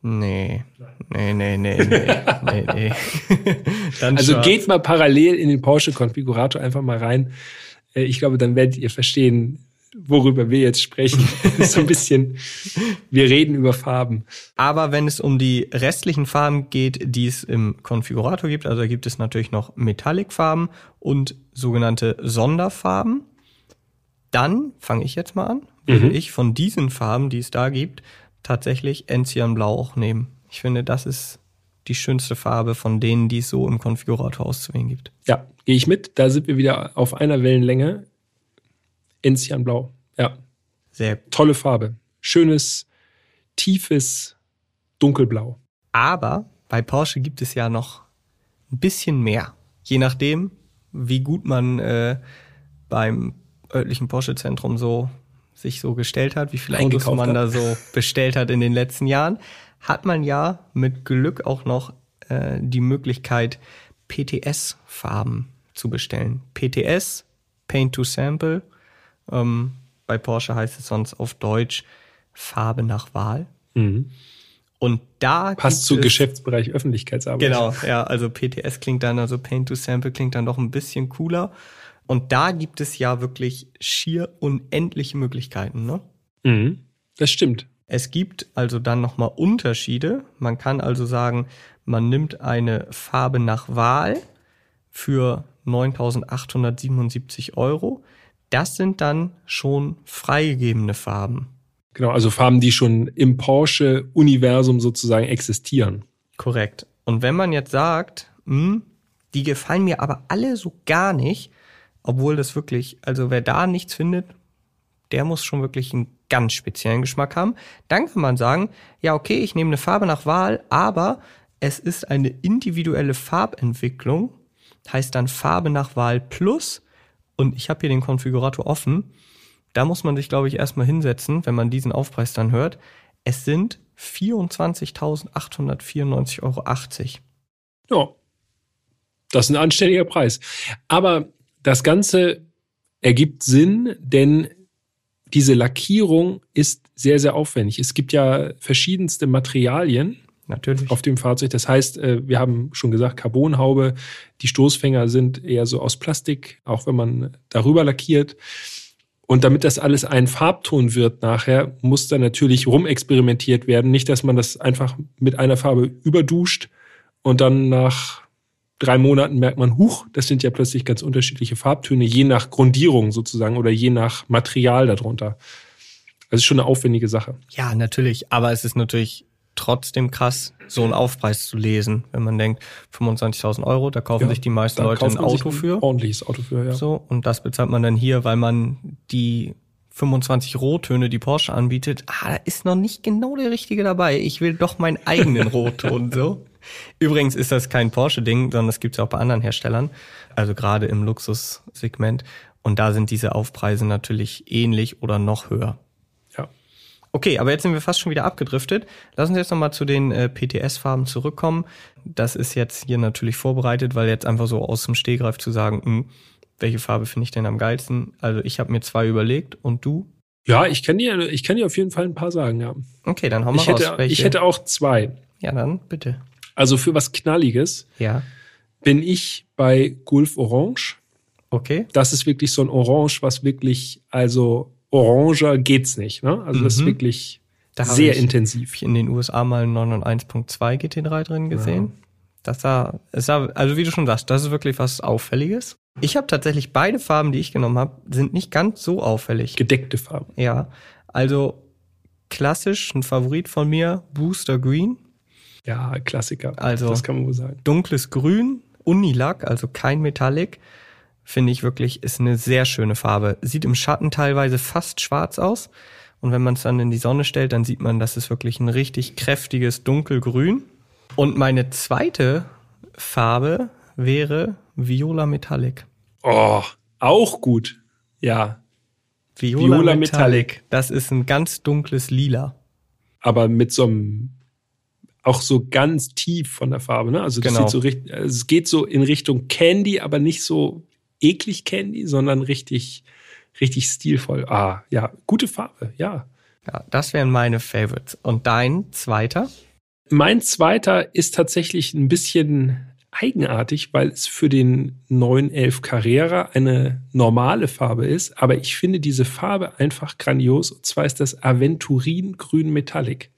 Nee. Nee, nee, nee, nee, <laughs> nee, nee. <laughs> also schwarz. geht mal parallel in den Porsche-Konfigurator einfach mal rein. Äh, ich glaube, dann werdet ihr verstehen, worüber wir jetzt sprechen. <laughs> so ein bisschen, wir reden über Farben. Aber wenn es um die restlichen Farben geht, die es im Konfigurator gibt, also gibt es natürlich noch Metallic-Farben und sogenannte Sonderfarben. Dann fange ich jetzt mal an, würde mhm. ich von diesen Farben, die es da gibt, tatsächlich Enzian Blau auch nehmen. Ich finde, das ist die schönste Farbe von denen, die es so im Konfigurator auszuwählen gibt. Ja, gehe ich mit. Da sind wir wieder auf einer Wellenlänge. Enzian Blau. Ja. Sehr tolle Farbe. Schönes, tiefes Dunkelblau. Aber bei Porsche gibt es ja noch ein bisschen mehr. Je nachdem, wie gut man äh, beim örtlichen Porsche-Zentrum so sich so gestellt hat, wie viele Autos man hat. da so <laughs> bestellt hat in den letzten Jahren, hat man ja mit Glück auch noch äh, die Möglichkeit, PTS-Farben zu bestellen. PTS, Paint to Sample. Ähm, bei Porsche heißt es sonst auf Deutsch Farbe nach Wahl. Mhm. Und da passt zu Geschäftsbereich Öffentlichkeitsarbeit. Genau, ja, also PTS klingt dann, also Paint to Sample klingt dann doch ein bisschen cooler. Und da gibt es ja wirklich schier unendliche Möglichkeiten, ne? Mhm, das stimmt. Es gibt also dann nochmal Unterschiede. Man kann also sagen, man nimmt eine Farbe nach Wahl für 9.877 Euro. Das sind dann schon freigegebene Farben. Genau, also Farben, die schon im Porsche-Universum sozusagen existieren. Korrekt. Und wenn man jetzt sagt, hm, die gefallen mir aber alle so gar nicht, obwohl das wirklich, also wer da nichts findet, der muss schon wirklich einen ganz speziellen Geschmack haben. Dann kann man sagen, ja, okay, ich nehme eine Farbe nach Wahl, aber es ist eine individuelle Farbentwicklung, heißt dann Farbe nach Wahl plus. Und ich habe hier den Konfigurator offen. Da muss man sich, glaube ich, erstmal hinsetzen, wenn man diesen Aufpreis dann hört. Es sind 24.894,80 Euro. Ja, das ist ein anständiger Preis. Aber das Ganze ergibt Sinn, denn diese Lackierung ist sehr, sehr aufwendig. Es gibt ja verschiedenste Materialien Natürlich. auf dem Fahrzeug. Das heißt, äh, wir haben schon gesagt, Carbonhaube. Die Stoßfänger sind eher so aus Plastik, auch wenn man darüber lackiert. Und damit das alles ein Farbton wird nachher, muss da natürlich rumexperimentiert werden. Nicht, dass man das einfach mit einer Farbe überduscht und dann nach drei Monaten merkt man, huch, das sind ja plötzlich ganz unterschiedliche Farbtöne, je nach Grundierung sozusagen oder je nach Material darunter. Das ist schon eine aufwendige Sache. Ja, natürlich. Aber es ist natürlich trotzdem krass, so einen Aufpreis zu lesen, wenn man denkt, 25.000 Euro, da kaufen ja, sich die meisten Leute ein Auto für. Ein ordentliches Auto für, ja. So, und das bezahlt man dann hier, weil man die 25 Rottöne, die Porsche anbietet, ah, da ist noch nicht genau der richtige dabei. Ich will doch meinen eigenen Rotton, so. <laughs> Übrigens ist das kein Porsche-Ding, sondern das gibt es auch bei anderen Herstellern, also gerade im Luxussegment. Und da sind diese Aufpreise natürlich ähnlich oder noch höher. Ja. Okay, aber jetzt sind wir fast schon wieder abgedriftet. Lass uns jetzt nochmal zu den äh, PTS-Farben zurückkommen. Das ist jetzt hier natürlich vorbereitet, weil jetzt einfach so aus dem Stehgreif zu sagen, mh, hm, welche Farbe finde ich denn am geilsten? Also ich habe mir zwei überlegt und du? Ja, ich kann dir, ich kann dir auf jeden Fall ein paar sagen, ja. Okay, dann hau mal Ich raus. hätte, welche. ich hätte auch zwei. ja, dann bitte. Also für was Knalliges Ja. bin ich bei Gulf Orange. Okay. Das ist wirklich so ein Orange, was wirklich, also oranger geht's nicht. Ne? Also das ist Mhm. wirklich Da sehr intensiv. In den USA mal einen 991.2 GT3 drin gesehen. Das sah, es sah, also wie du schon sagst, das ist wirklich was Auffälliges. Ich habe tatsächlich beide Farben, die ich genommen habe, sind nicht ganz so auffällig. Gedeckte Farbe. Ja, also klassisch ein Favorit von mir, Booster Green, Ja, Klassiker. Also- das kann man wohl sagen. dunkles Grün, Unilack, also kein Metallic, finde ich wirklich ist eine sehr schöne Farbe. Sieht im Schatten teilweise fast schwarz aus und wenn man es dann in die Sonne stellt, dann sieht man, das ist wirklich ein richtig kräftiges dunkelgrün. Und meine zweite Farbe wäre Viola Metallic. Oh, auch gut. Ja, Viola, Viola Metallic. Metallic. Das ist ein ganz dunkles Lila. aber mit so einem auch so ganz tief von der Farbe, ne? Also das Genau. so richtig, also es geht so in Richtung Candy, aber nicht so eklig Candy, sondern richtig, richtig stilvoll. Ah, ja, gute Farbe, ja. Ja, das wären meine Favorites. Und dein zweiter? Mein zweiter ist tatsächlich ein bisschen eigenartig, weil es für den 911 Carrera eine normale Farbe ist, aber ich finde diese Farbe einfach grandios und zwar ist das Aventurin Grün Metallic.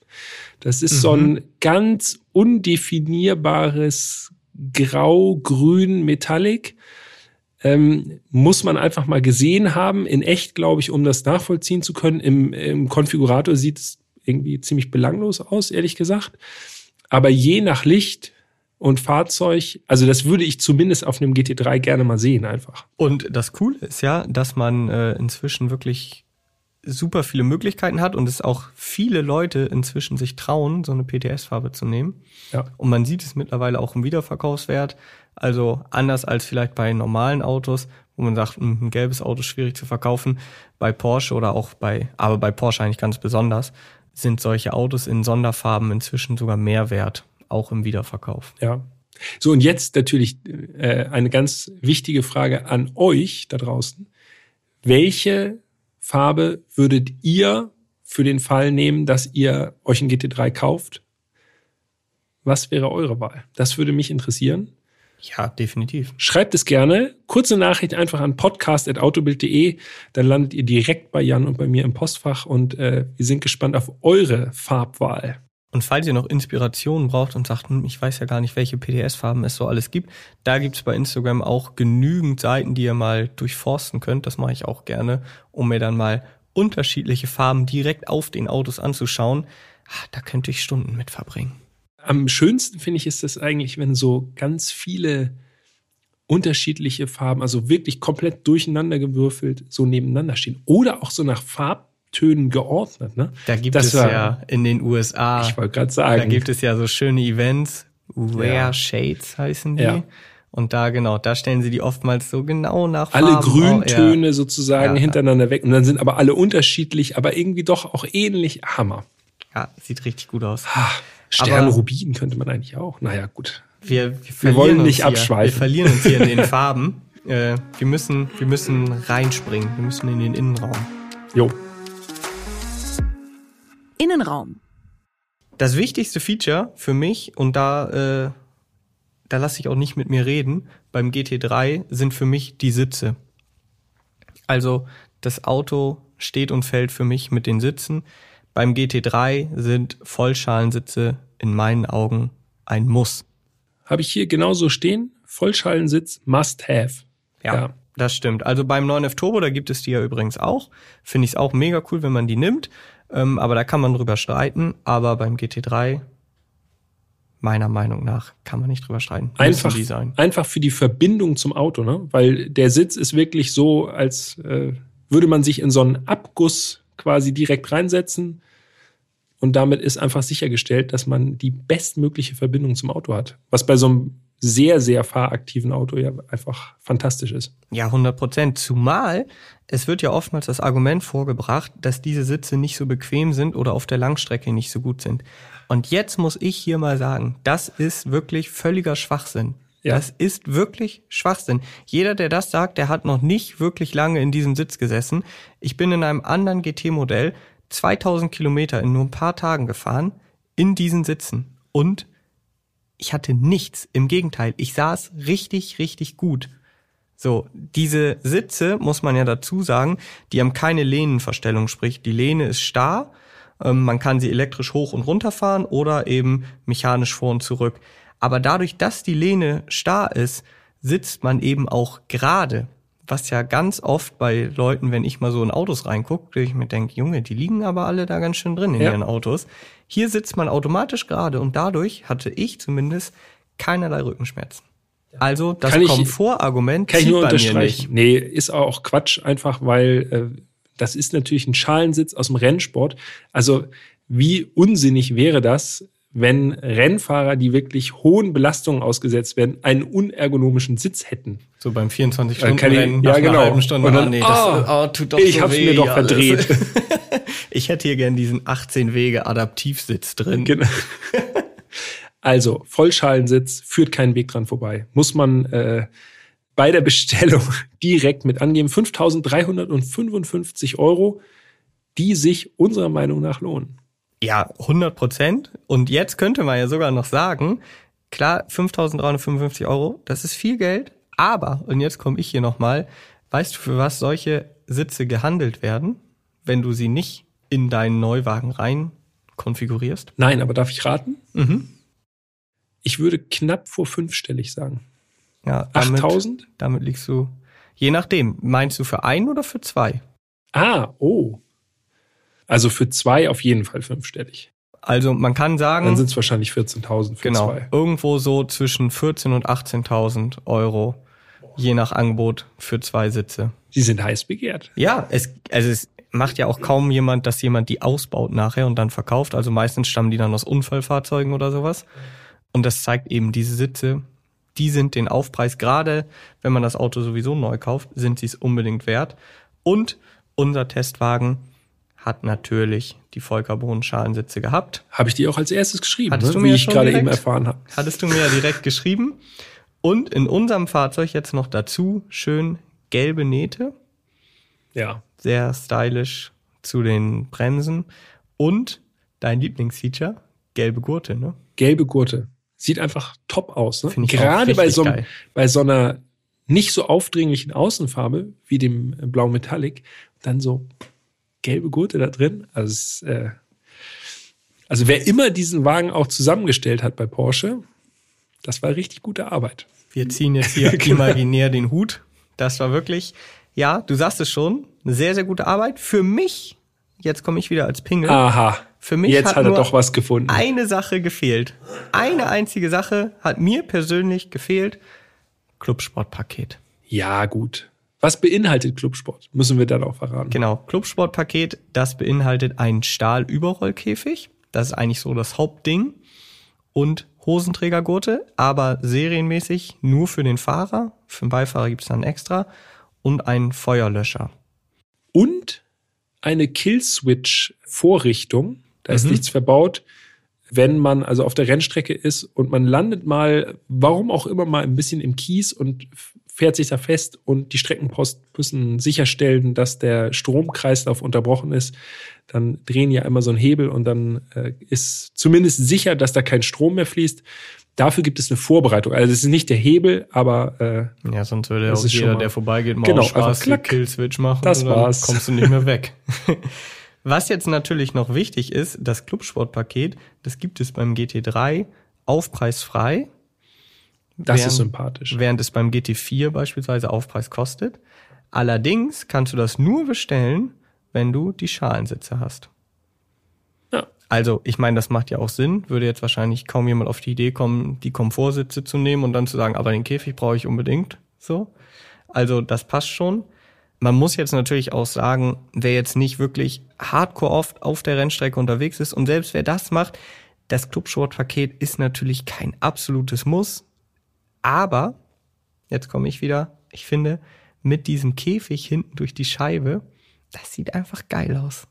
Das ist so ein ganz undefinierbares Grau-Grün Metallic. Ähm, muss man einfach mal gesehen haben, in echt, glaube ich, um das nachvollziehen zu können. Im, im Konfigurator sieht es irgendwie ziemlich belanglos aus, ehrlich gesagt. Aber je nach Licht und Fahrzeug, also das würde ich zumindest auf einem GT3 gerne mal sehen, einfach. Und das Coole ist ja, dass man äh, inzwischen wirklich super viele Möglichkeiten hat und es auch viele Leute inzwischen sich trauen, so eine PTS-Farbe zu nehmen. Ja. Und man sieht es mittlerweile auch im Wiederverkaufswert. Also anders als vielleicht bei normalen Autos, wo man sagt, hm, ein gelbes Auto ist schwierig zu verkaufen. Bei Porsche oder auch bei, aber bei Porsche eigentlich ganz besonders, sind solche Autos in Sonderfarben inzwischen sogar mehr wert, auch im Wiederverkauf. Ja. So, und jetzt natürlich äh, eine ganz wichtige Frage an euch da draußen. Welche Farbe würdet ihr für den Fall nehmen, dass ihr euch ein GT3 kauft? Was wäre eure Wahl? Das würde mich interessieren. Ja, definitiv. Schreibt es gerne. Kurze Nachricht einfach an podcast.autobild.de. Dann landet ihr direkt bei Jan und bei mir im Postfach und äh, wir sind gespannt auf eure Farbwahl. Und falls ihr noch Inspirationen braucht und sagt, hm, ich weiß ja gar nicht, welche PDS-Farben es so alles gibt, da gibt's bei Instagram auch genügend Seiten, die ihr mal durchforsten könnt. Das mache ich auch gerne, um mir dann mal unterschiedliche Farben direkt auf den Autos anzuschauen. Ah, Da könnte ich Stunden mit verbringen. Am schönsten finde ich ist das eigentlich, wenn so ganz viele unterschiedliche Farben, also wirklich komplett durcheinander gewürfelt, so nebeneinander stehen. Oder auch so nach Farbtönen geordnet. Ne? Da gibt Das es war- ja in den USA, Ich wollte gerade sagen. da gibt es ja so schöne Events, Rare Ja. Shades heißen die. Ja. Und da genau, da stellen sie die oftmals so genau nach alle Farben. Grüntöne Ja. sozusagen hintereinander weg und dann sind aber alle unterschiedlich, aber irgendwie doch auch ähnlich. Hammer. ja, sieht richtig gut aus. Sternrubin könnte man eigentlich auch. Naja, gut. Wir, wir, verlieren wollen nicht abschweifen. Wir verlieren uns hier in den <laughs> Farben. Äh, wir müssen, wir müssen reinspringen. Wir müssen in den Innenraum. Jo. Innenraum. Das wichtigste Feature für mich, und da, äh, da lasse ich auch nicht mit mir reden, beim GT3 sind für mich die Sitze. Also das Auto steht und fällt für mich mit den Sitzen. Beim GT3 sind Vollschalensitze in meinen Augen ein Muss. Habe ich hier genauso stehen. Vollschalensitz must have. Ja, das stimmt. Also beim 9F Turbo, da gibt es die ja übrigens auch. Finde ich es auch mega cool, wenn man die nimmt. Ähm, aber da kann man drüber streiten. Aber beim GT3, meiner Meinung nach, kann man nicht drüber streiten. Einfach, einfach für die Verbindung zum Auto, ne? Weil der Sitz ist wirklich so, als äh, würde man sich in so einen Abguss quasi direkt reinsetzen. Und damit ist einfach sichergestellt, dass man die bestmögliche Verbindung zum Auto hat. Was bei so einem sehr, sehr fahraktiven Auto ja einfach fantastisch ist. Ja, 100 Prozent. Zumal es wird ja oftmals das Argument vorgebracht, dass diese Sitze nicht so bequem sind oder auf der Langstrecke nicht so gut sind. Und jetzt muss ich hier mal sagen, das ist wirklich völliger Schwachsinn. Ja. Das ist wirklich Schwachsinn. Jeder, der das sagt, der hat noch nicht wirklich lange in diesem Sitz gesessen. Ich bin in einem anderen GT-Modell 2000 Kilometer in nur ein paar Tagen gefahren in diesen Sitzen und ich hatte nichts. Im Gegenteil, ich saß richtig, richtig gut. So, diese Sitze, muss man ja dazu sagen, die haben keine Lehnenverstellung, sprich, die Lehne ist starr, ähm, man kann sie elektrisch hoch und runter fahren oder eben mechanisch vor und zurück. Aber dadurch, dass die Lehne starr ist, sitzt man eben auch gerade. Was ja ganz oft bei Leuten, wenn ich mal so in Autos reingucke, ich mir denke, Junge, die liegen aber alle da ganz schön drin in Ja. ihren Autos. Hier sitzt man automatisch gerade und dadurch hatte ich zumindest keinerlei Rückenschmerzen. Also das Kann ich- Komfortargument Kann ich nur unterstreichen. nicht. Nee, ist auch Quatsch, einfach weil äh, das ist natürlich ein Schalensitz aus dem Rennsport. Also wie unsinnig wäre das, wenn Rennfahrer, die wirklich hohen Belastungen ausgesetzt werden, einen unergonomischen Sitz hätten. So beim Äh, kann ich- 24-Stunden-Rennen ja, nach genau. einer halben Stunde. Und dann, ah, nee, das oh, tut doch ich so hab's weh, mir doch verdreht. <laughs> Ich hätte hier gern diesen 18-Wege-Adaptivsitz drin. Genau. Also, Vollschalensitz führt keinen Weg dran vorbei. Muss man äh, bei der Bestellung <laughs> direkt mit angeben. 5.355 Euro, die sich unserer Meinung nach lohnen. Ja, 100 Prozent. Und jetzt könnte man ja sogar noch sagen, klar, 5.355 Euro, das ist viel Geld. Aber, und jetzt komme ich hier nochmal, weißt du, für was solche Sitze gehandelt werden, wenn du sie nicht in deinen Neuwagen rein konfigurierst? Nein, aber darf ich raten? Mhm. Ich würde knapp vor fünfstellig sagen. Ja, damit, 8000? damit liegst du, je nachdem, meinst du für ein oder für zwei? Ah, oh. Also für zwei auf jeden Fall fünfstellig. Also man kann sagen, Dann sind es wahrscheinlich 14.000 für Genau, zwei. irgendwo so zwischen 14.000 und 18.000 Euro, je nach Angebot für zwei Sitze. Die sind heiß begehrt. Ja, es, also es macht ja auch kaum jemand, dass jemand die ausbaut nachher und dann verkauft. Also meistens stammen die dann aus Unfallfahrzeugen oder sowas. Und das zeigt eben diese Sitze, die sind den Aufpreis, gerade wenn man das Auto sowieso neu kauft, sind sie es unbedingt wert. Und unser Testwagen hat natürlich die Vollcarbon-Schalensitze gehabt. Habe ich die auch als erstes geschrieben, Hattest du ne? mir wie ja ich gerade direkt? eben erfahren habe. Hattest du mir ja direkt geschrieben. Und in unserem Fahrzeug jetzt noch dazu schön gelbe Nähte, Ja. Sehr stylisch zu den Bremsen und dein Lieblingsfeature, gelbe Gurte, ne? gelbe Gurte. Sieht einfach top aus. Ne? Finde ich Gerade bei so, geil. bei so einer nicht so aufdringlichen Außenfarbe wie dem Blau Metallic, dann so gelbe Gurte da drin. Also, es, äh, also wer immer diesen Wagen auch zusammengestellt hat bei Porsche, das war richtig gute Arbeit. Wir ziehen jetzt hier <laughs> Genau. imaginär den Hut. Das war wirklich, ja, du sagst es schon, eine sehr, sehr gute Arbeit. Für mich, jetzt komme ich wieder als Pingel, Aha. Für mich Jetzt hat hat, er nur doch was gefunden. eine Sache gefehlt. Eine einzige Sache hat mir persönlich gefehlt. Clubsportpaket. Ja, gut. Was beinhaltet Clubsport? Müssen wir dann auch verraten. Genau, Clubsportpaket, das beinhaltet einen Stahlüberrollkäfig. Das ist eigentlich so das Hauptding. Und Hosenträgergurte, aber serienmäßig nur für den Fahrer. Für den Beifahrer gibt's dann extra. Und einen Feuerlöscher. Und eine Killswitch-Vorrichtung. Da ist Mhm. nichts verbaut. Wenn man also auf der Rennstrecke ist und man landet mal, warum auch immer mal ein bisschen im Kies und fährt sich da fest und die Streckenpost müssen sicherstellen, dass der Stromkreislauf unterbrochen ist, dann drehen ja immer so einen Hebel und dann äh, ist zumindest sicher, dass da kein Strom mehr fließt. Dafür gibt es eine Vorbereitung. Also es ist nicht der Hebel, aber äh, Ja, sonst würde Das auch jeder, der vorbeigeht, mal Genau, aus Spaß klack. die Killswitch machen. Das und dann war's. kommst du nicht mehr weg. <laughs> Was jetzt natürlich noch wichtig ist, das Clubsportpaket, das gibt es beim GT3 aufpreisfrei. das während, ist sympathisch. Während es beim GT4 beispielsweise Aufpreis kostet. Allerdings kannst du das nur bestellen, wenn du die Schalensitze hast. Also, ich meine, das macht ja auch Sinn. Würde jetzt wahrscheinlich kaum jemand auf die Idee kommen, die Komfortsitze zu nehmen und dann zu sagen, aber den Käfig brauche ich unbedingt. So. Also, das passt schon. Man muss jetzt natürlich auch sagen, wer jetzt nicht wirklich hardcore oft auf der Rennstrecke unterwegs ist und selbst wer das macht, das Clubsport-Paket ist natürlich kein absolutes Muss. Aber, jetzt komme ich wieder, ich finde, mit diesem Käfig hinten durch die Scheibe, das sieht einfach geil aus.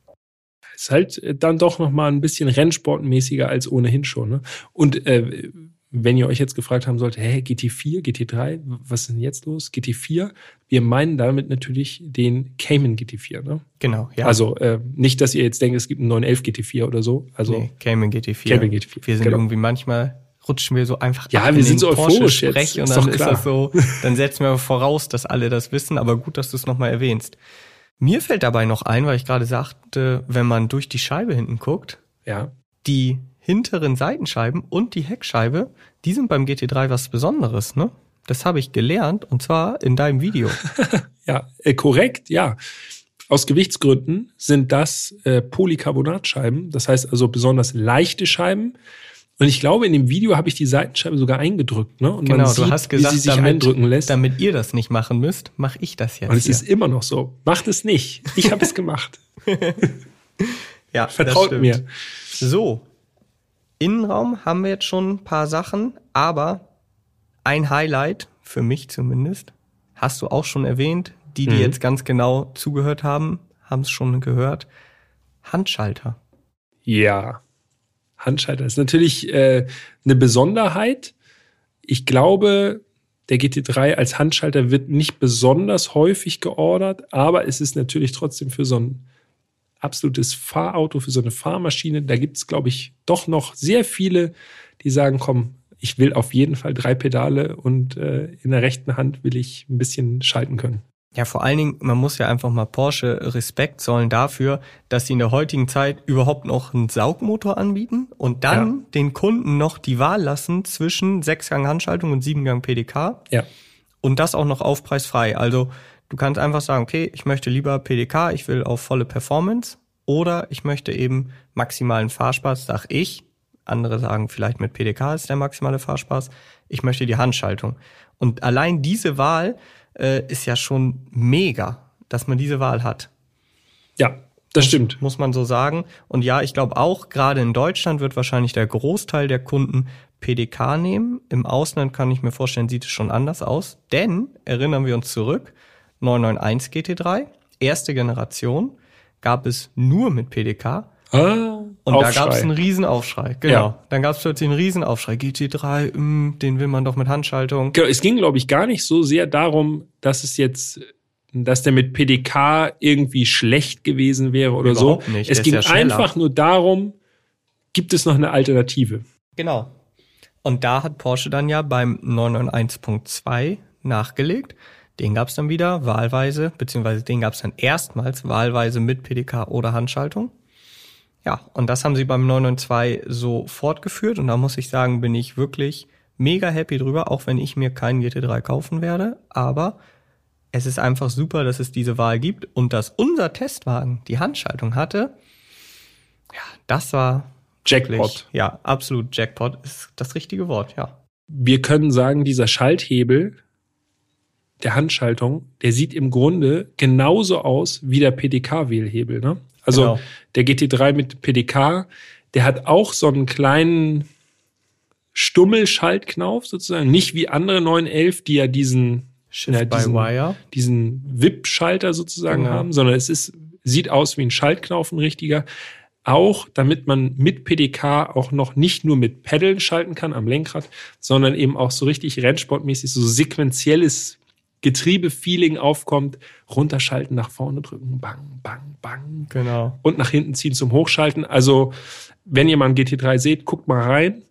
Ist halt äh, dann doch noch mal ein bisschen rennsportmäßiger als ohnehin schon. Ne? Und äh, wenn ihr euch jetzt gefragt haben solltet, hey, GT4, GT3, was ist denn jetzt los? GT4, wir meinen damit natürlich den Cayman GT4, ne? Genau, ja. Also äh, nicht, dass ihr jetzt denkt, es gibt einen 911 GT4 oder so. Also nee, Cayman GT4. Cayman GT4. Wir sind genau. irgendwie manchmal rutschen wir so einfach Ja, ab wir in sind so euphorisch Porsche-Sprech jetzt, und ist dann ist klar. das so, <laughs> dann setzen wir voraus, dass alle das wissen, aber gut, dass du es nochmal erwähnst. Mir fällt dabei noch ein, weil ich gerade sagte, wenn man durch die Scheibe hinten guckt, Ja. die hinteren Seitenscheiben und die Heckscheibe, die sind beim GT3 was Besonderes, ne? Das habe ich gelernt und zwar in deinem Video. <laughs> Ja, äh, korrekt, ja. Aus Gewichtsgründen sind das äh, Polycarbonatscheiben, das heißt also besonders leichte Scheiben. Und ich glaube, in dem Video habe ich die Seitenscheibe sogar eingedrückt, ne? Und genau, man du sieht, hast gesagt, wie sie sich damit, eindrücken lässt. damit ihr das nicht machen müsst, mache ich das jetzt. Und es hier. ist immer noch so. Macht es nicht. Ich habe es gemacht. <laughs> ja, Vertraut mir. So, Innenraum haben wir jetzt schon ein paar Sachen, aber ein Highlight, für mich zumindest, hast du auch schon erwähnt. Die, die Mhm. jetzt ganz genau zugehört haben, haben es schon gehört. Handschalter. Ja. Handschalter ist natürlich äh, eine Besonderheit. Ich glaube, der GT3 als Handschalter wird nicht besonders häufig geordert, aber es ist natürlich trotzdem für so ein absolutes Fahrauto, für so eine Fahrmaschine. Da gibt es, glaube ich, doch noch sehr viele, die sagen, komm, ich will auf jeden Fall drei Pedale und äh, in der rechten Hand will ich ein bisschen schalten können. Ja, vor allen Dingen, man muss ja einfach mal Porsche Respekt zollen dafür, dass sie in der heutigen Zeit überhaupt noch einen Saugmotor anbieten und dann Ja. den Kunden noch die Wahl lassen zwischen Sechsgang Handschaltung und Siebengang PDK. Ja. Und das auch noch aufpreisfrei. Also du kannst einfach sagen, okay, ich möchte lieber PDK, ich will auf volle Performance oder ich möchte eben maximalen Fahrspaß, sag ich. Andere sagen vielleicht mit PDK ist der maximale Fahrspaß. Ich möchte die Handschaltung. Und allein diese Wahl äh, ist ja schon mega, dass man diese Wahl hat. Ja, das stimmt. Muss man so sagen. Und ja, ich glaube auch, gerade in Deutschland wird wahrscheinlich der Großteil der Kunden PDK nehmen. Im Ausland kann ich mir vorstellen, sieht es schon anders aus. Denn, erinnern wir uns zurück, 991 GT3, erste Generation, gab es nur mit PDK. Ah, Und da gab es Aufschrei. einen Riesenaufschrei. Genau. Ja. Dann gab es plötzlich einen Riesenaufschrei. GT3, mh, den will man doch mit Handschaltung. Genau, es ging, glaube ich, gar nicht so sehr darum, dass es jetzt, dass der mit PDK irgendwie schlecht gewesen wäre oder Überhaupt so. nicht, Es der ging ja einfach nur darum, gibt es noch eine Alternative? Genau. Und da hat Porsche dann ja beim 991.2 nachgelegt. Den gab's dann wieder wahlweise, beziehungsweise den gab's dann erstmals wahlweise mit PDK oder Handschaltung. Ja, und das haben sie beim 992 so fortgeführt. Und da muss ich sagen, bin ich wirklich mega happy drüber, auch wenn ich mir keinen GT3 kaufen werde. Aber es ist einfach super, dass es diese Wahl gibt und dass unser Testwagen die Handschaltung hatte. Ja, das war Jackpot. wirklich, ja, absolut Jackpot ist das richtige Wort, ja. Wir können sagen, dieser Schalthebel der Handschaltung, der sieht im Grunde genauso aus wie der PDK-Wählhebel. Ne? Also Genau. der GT3 mit PDK, der hat auch so einen kleinen Stummelschaltknauf sozusagen, nicht wie andere 911, die ja diesen Shift Ja, by diesen- Wire. diesen WIP-Schalter sozusagen Genau. haben, sondern es ist, sieht aus wie ein Schaltknauf, ein richtiger. Auch damit man mit PDK auch noch nicht nur mit Peddeln schalten kann am Lenkrad, sondern eben auch so richtig rennsportmäßig so sequenzielles Getriebe-Feeling aufkommt. Runterschalten, nach vorne drücken, bang, bang, bang. Genau. Und nach hinten ziehen zum Hochschalten. Also, wenn ihr mal einen GT3 seht, guckt mal rein.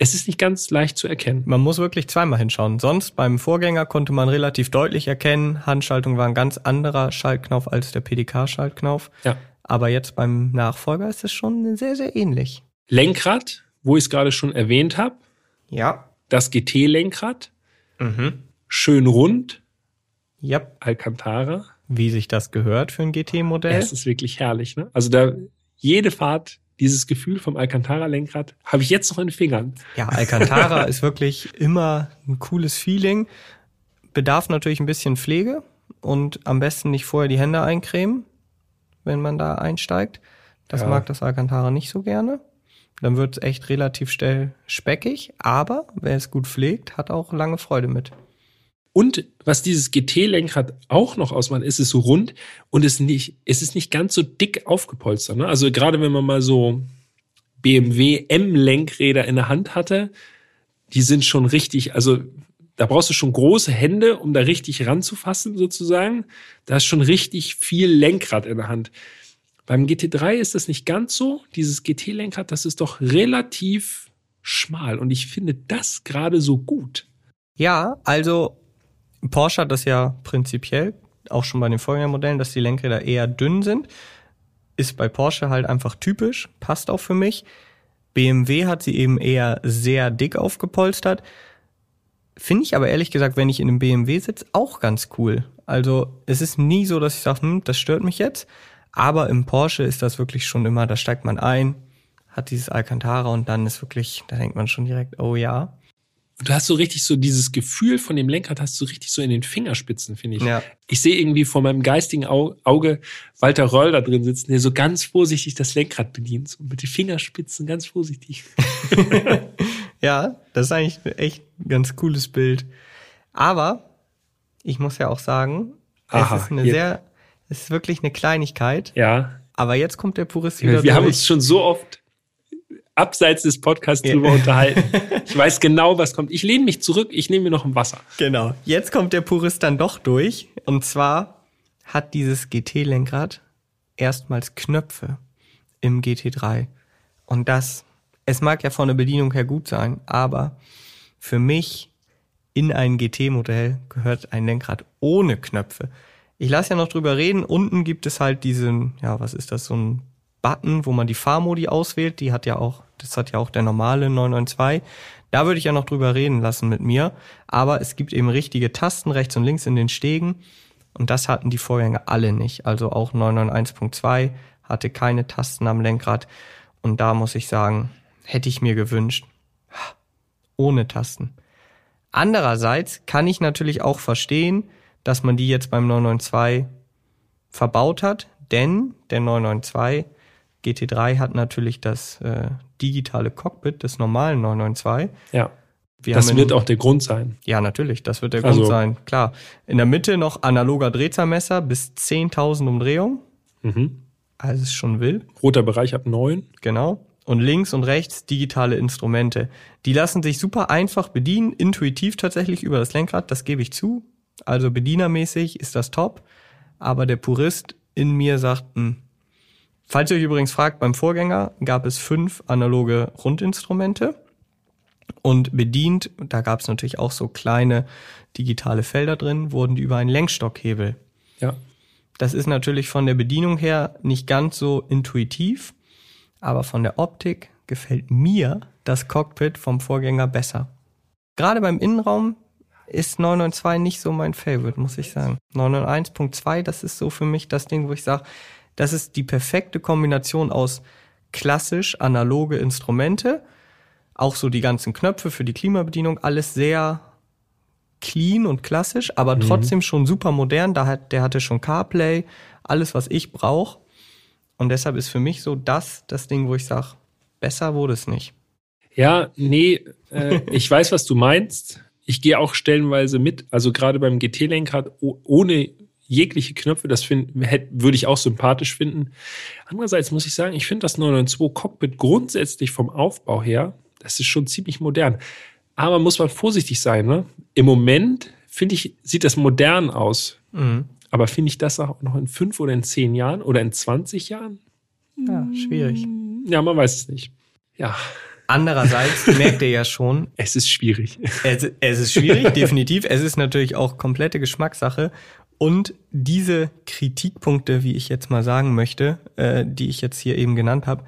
Es ist nicht ganz leicht zu erkennen. Man muss wirklich zweimal hinschauen. Sonst beim Vorgänger konnte man relativ deutlich erkennen, Handschaltung war ein ganz anderer Schaltknauf als der PDK-Schaltknauf. Ja. Aber jetzt beim Nachfolger ist es schon sehr, sehr ähnlich. Lenkrad, wo ich es gerade schon erwähnt habe, Ja. das GT-Lenkrad, Mhm. schön rund, Ja, Alcantara. wie sich das gehört für ein GT-Modell. Es ist wirklich herrlich. Ne? Also da jede Fahrt, dieses Gefühl vom Alcantara-Lenkrad, habe ich jetzt noch in den Fingern. Ja, Alcantara <laughs> ist wirklich immer ein cooles Feeling. Bedarf natürlich ein bisschen Pflege und am besten nicht vorher die Hände eincremen, wenn man da einsteigt. Das Ja. mag das Alcantara nicht so gerne. Dann wird es echt relativ schnell speckig, aber wer es gut pflegt, hat auch lange Freude mit. Und was dieses GT-Lenkrad auch noch ausmacht, ist es so rund und es, nicht, es ist nicht ganz so dick aufgepolstert. Ne? Also gerade wenn man mal so BMW M-Lenkräder in der Hand hatte, die sind schon richtig, also da brauchst du schon große Hände, um da richtig ranzufassen, sozusagen. Da ist schon richtig viel Lenkrad in der Hand. Beim GT3 ist das nicht ganz so. Dieses GT-Lenkrad, das ist doch relativ schmal. Und ich finde das gerade so gut. Ja, also Porsche hat das ja prinzipiell, auch schon bei den Vorgängermodellen, dass die Lenkräder eher dünn sind. Ist bei Porsche halt einfach typisch, passt auch für mich. BMW hat sie eben eher sehr dick aufgepolstert. Finde ich aber ehrlich gesagt, wenn ich in einem BMW sitze, auch ganz cool. Also es ist nie so, dass ich sage, hm, das stört mich jetzt. Aber im Porsche ist das wirklich schon immer, da steigt man ein, hat dieses Alcantara und dann ist wirklich, da denkt man schon direkt, oh ja. Du hast so richtig so dieses Gefühl von dem Lenkrad, hast du richtig so in den Fingerspitzen, finde ich. Ja. Ich sehe irgendwie vor meinem geistigen Auge Walter Röll da drin sitzen, der so ganz vorsichtig das Lenkrad bedient, so mit den Fingerspitzen ganz vorsichtig. <laughs> ja, das ist eigentlich echt ein ganz cooles Bild. Aber ich muss ja auch sagen, Aha, es ist eine hier. sehr, es ist wirklich eine Kleinigkeit. Ja. Aber jetzt kommt der Purist wieder. Wir durch. haben uns schon so oft abseits des Podcasts ja. drüber unterhalten. <laughs> Ich weiß genau, was kommt. Ich lehne mich zurück, ich nehme mir noch ein Wasser. Genau. Jetzt kommt der Purist dann doch durch. Und zwar hat dieses GT-Lenkrad erstmals Knöpfe im GT3. Und das, es mag ja von der Bedienung her gut sein, aber für mich in ein GT-Modell gehört ein Lenkrad ohne Knöpfe. Ich lasse ja noch drüber reden. Unten gibt es halt diesen, ja, was ist das, so ein Button, wo man die Fahrmodi auswählt. Die hat ja auch, das hat ja auch der normale 992. Da würde ich ja noch drüber reden lassen mit mir. Aber es gibt eben richtige Tasten rechts und links in den Stegen. Und das hatten die Vorgänger alle nicht. Also auch 991.2 hatte keine Tasten am Lenkrad. Und da muss ich sagen, hätte ich mir gewünscht, ohne Tasten. Andererseits kann ich natürlich auch verstehen, dass man die jetzt beim 992 verbaut hat, denn der 992 GT3 hat natürlich das äh, digitale Cockpit des normalen 992. Ja. Wir das wird auch der Grund sein. Ja, natürlich, das wird der also, Grund sein. Klar. In der Mitte noch analoger Drehzahlmesser bis 10.000 Umdrehungen. Mhm. Also ist schon wild. Roter Bereich ab 9. Genau. Und links und rechts digitale Instrumente. Die lassen sich super einfach bedienen, intuitiv tatsächlich über das Lenkrad, das gebe ich zu. Also bedienermäßig ist das top. Aber der Purist in mir sagt, mh, hm, Falls ihr euch übrigens fragt, beim Vorgänger gab es fünf analoge Rundinstrumente und bedient, da gab es natürlich auch so kleine digitale Felder drin, wurden die über einen Lenkstockhebel. Ja. Das ist natürlich von der Bedienung her nicht ganz so intuitiv, aber von der Optik gefällt mir das Cockpit vom Vorgänger besser. Gerade beim Innenraum ist 992 nicht so mein Favorite, muss ich sagen. 991.2, das ist so für mich das Ding, wo ich sage, das ist die perfekte Kombination aus klassisch analoge Instrumente, auch so die ganzen Knöpfe für die Klimabedienung, alles sehr clean und klassisch, aber mhm. trotzdem schon super modern. Da hat, der hatte schon CarPlay, alles, was ich brauche. Und deshalb ist für mich so das das Ding, wo ich sage, besser wurde es nicht. Ja, nee, äh, <laughs> ich weiß, was du meinst. Ich gehe auch stellenweise mit, also gerade beim GT-Lenkrad ohne jegliche Knöpfe, das find, hätte, würde ich auch sympathisch finden. Andererseits muss ich sagen, ich finde das 992 Cockpit grundsätzlich vom Aufbau her, das ist schon ziemlich modern. Aber muss man vorsichtig sein, ne? Im Moment, finde ich, sieht das modern aus. Mhm. Aber finde ich das auch noch in fünf oder in zehn Jahren oder in 20 Jahren? Ja, schwierig. Ja, man weiß es nicht. Ja. Andererseits <laughs> merkt ihr ja schon. Es ist schwierig. Es, es ist schwierig, <laughs> definitiv. Es ist natürlich auch komplette Geschmackssache. Und diese Kritikpunkte, wie ich jetzt mal sagen möchte, äh, die ich jetzt hier eben genannt habe,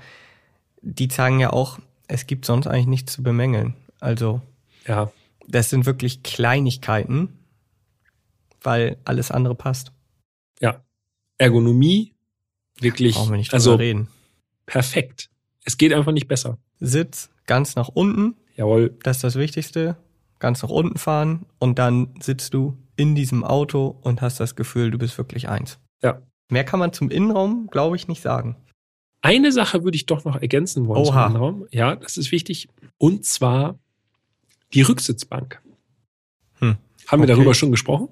die zeigen ja auch, es gibt sonst eigentlich nichts zu bemängeln. Also, ja. das sind wirklich Kleinigkeiten, weil alles andere passt. Ja. Ergonomie, wirklich. Brauchen wir nicht also, reden. Perfekt. Es geht einfach nicht besser. Sitz ganz nach unten. Jawohl. Das ist das Wichtigste. Ganz nach unten fahren und dann sitzt du in diesem Auto und hast das Gefühl, du bist wirklich eins. Ja. Mehr kann man zum Innenraum, glaube ich, nicht sagen. Eine Sache würde ich doch noch ergänzen wollen Oha. zum Innenraum. Ja, das ist wichtig. Und zwar die Rücksitzbank. Hm. Haben wir okay. darüber schon gesprochen?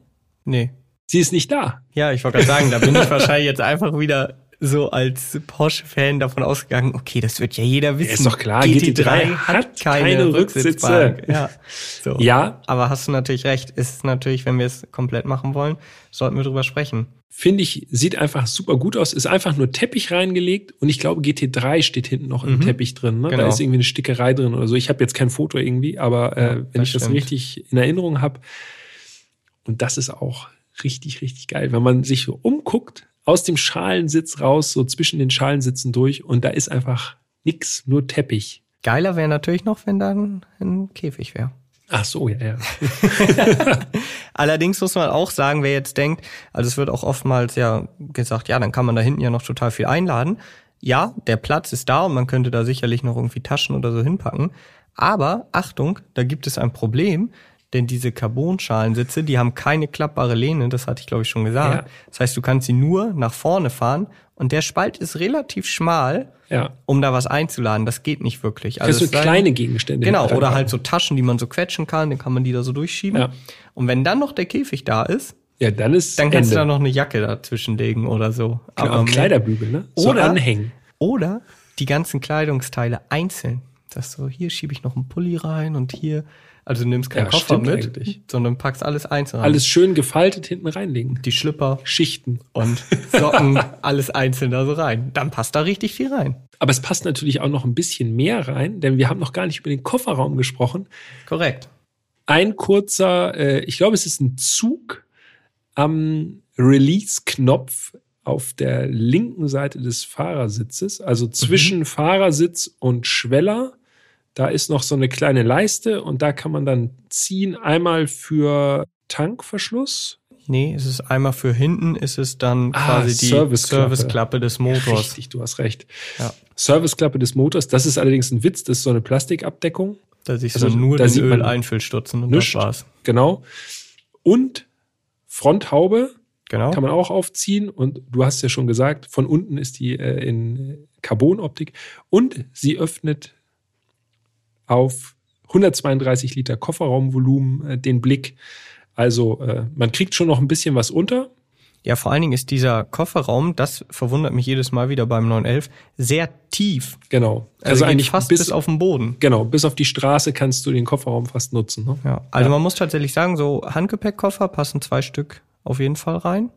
Nee. Sie ist nicht da. Ja, ich wollte gerade sagen, da bin ich <laughs> wahrscheinlich jetzt einfach wieder so als Porsche-Fan davon ausgegangen, okay, das wird ja jeder wissen. ist doch klar, GT3, hat keine, keine Rücksitzbank. Rücksitze. Ja, so. Ja. Aber hast du natürlich recht. Ist natürlich, wenn wir es komplett machen wollen, sollten wir drüber sprechen. Finde ich, sieht einfach super gut aus. Ist einfach nur Teppich reingelegt und ich glaube, GT3 steht hinten noch im Mhm. Teppich drin. Ne? Genau. Da ist irgendwie eine Stickerei drin oder so. Ich habe jetzt kein Foto irgendwie, aber äh, Ja, wenn ich das stimmt. richtig in Erinnerung habe. Und das ist auch richtig, richtig geil. Wenn man sich so umguckt, aus dem Schalensitz raus, so zwischen den Schalensitzen durch und da ist einfach nix, nur Teppich. Geiler wäre natürlich noch, wenn dann ein Käfig wäre. Ach so, ja, ja. <laughs> Allerdings muss man auch sagen, wer jetzt denkt, also es wird auch oftmals ja gesagt, ja, dann kann man da hinten ja noch total viel einladen. Ja, der Platz ist da und man könnte da sicherlich noch irgendwie Taschen oder so hinpacken. Aber Achtung, da gibt es ein Problem, denn diese Carbonschalensitze, die haben keine klappbare Lehne, das hatte ich glaube ich schon gesagt. Ja. Das heißt, du kannst sie nur nach vorne fahren und der Spalt ist relativ schmal, Ja. um da was einzuladen. Das geht nicht wirklich. Also sei- kleine Gegenstände. Genau, oder halt so Taschen, die man so quetschen kann, dann kann man die da so durchschieben. Ja. Und wenn dann noch der Käfig da ist, Ja, dann ist dann kannst Ende. du da noch eine Jacke dazwischen legen oder so. Klar, am mehr- Kleiderbügel, ne? So Oder- anhängen. Oder die ganzen Kleidungsteile einzeln. Das so, hier schiebe ich noch einen Pulli rein und hier, also du nimmst keinen Ja, Koffer mit, eigentlich. sondern packst alles einzeln rein. Alles schön gefaltet hinten reinlegen. Die Schlipper Schichten. und <laughs> Socken, alles einzeln da so rein. Dann passt da richtig viel rein. Aber es passt natürlich auch noch ein bisschen mehr rein, denn wir haben noch gar nicht über den Kofferraum gesprochen. Korrekt. Ein kurzer, äh, ich glaube, es ist ein Zug am Release-Knopf auf der linken Seite des Fahrersitzes, also zwischen Fahrersitz und Schweller. Da ist noch so eine kleine Leiste und da kann man dann ziehen. Einmal für Tankverschluss. Nee, es ist einmal für hinten, ist es dann Ah, quasi die Serviceklappe. Serviceklappe des Motors. Richtig, du hast recht. Ja. Serviceklappe des Motors. Das ist allerdings ein Witz. Das ist so eine Plastikabdeckung. Da siehst Also, du nur da den Öleinfüllstutzen und Nischt. das war's. Genau. Und Fronthaube Genau. kann man auch aufziehen. Und du hast ja schon gesagt, von unten ist die äh, in Carbonoptik. Und sie öffnet auf 132 Liter Kofferraumvolumen äh, den Blick. Also äh, man kriegt schon noch ein bisschen was unter. Ja, vor allen Dingen ist dieser Kofferraum, das verwundert mich jedes Mal wieder beim 911, sehr tief. Genau. Also, Also, eigentlich fast bis, auf den Boden. Genau, bis auf die Straße kannst du den Kofferraum fast nutzen. Ne? Ja, also Ja. man muss tatsächlich sagen, so Handgepäckkoffer passen zwei Stück auf jeden Fall rein.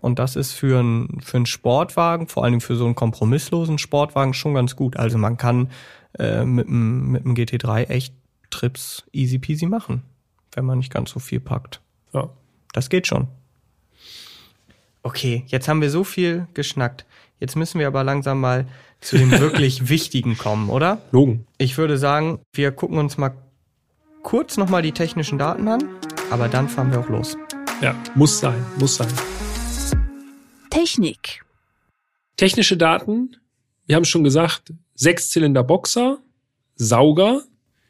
Und das ist für einen für einen Sportwagen, vor allen Dingen für so einen kompromisslosen Sportwagen schon ganz gut. Also man kann äh, mit dem mit dem GT3 echt Trips easy peasy machen, wenn man nicht ganz so viel packt. Ja. Das geht schon. Okay, jetzt haben wir so viel geschnackt. Jetzt müssen wir aber langsam mal zu dem <laughs> wirklich Wichtigen kommen, oder? Logen. Ich würde sagen, wir gucken uns mal kurz nochmal die technischen Daten an, aber dann fahren wir auch los. Ja, muss sein, muss sein. Technik. Technische Daten, wir haben schon gesagt, Sechszylinder Boxer, Sauger,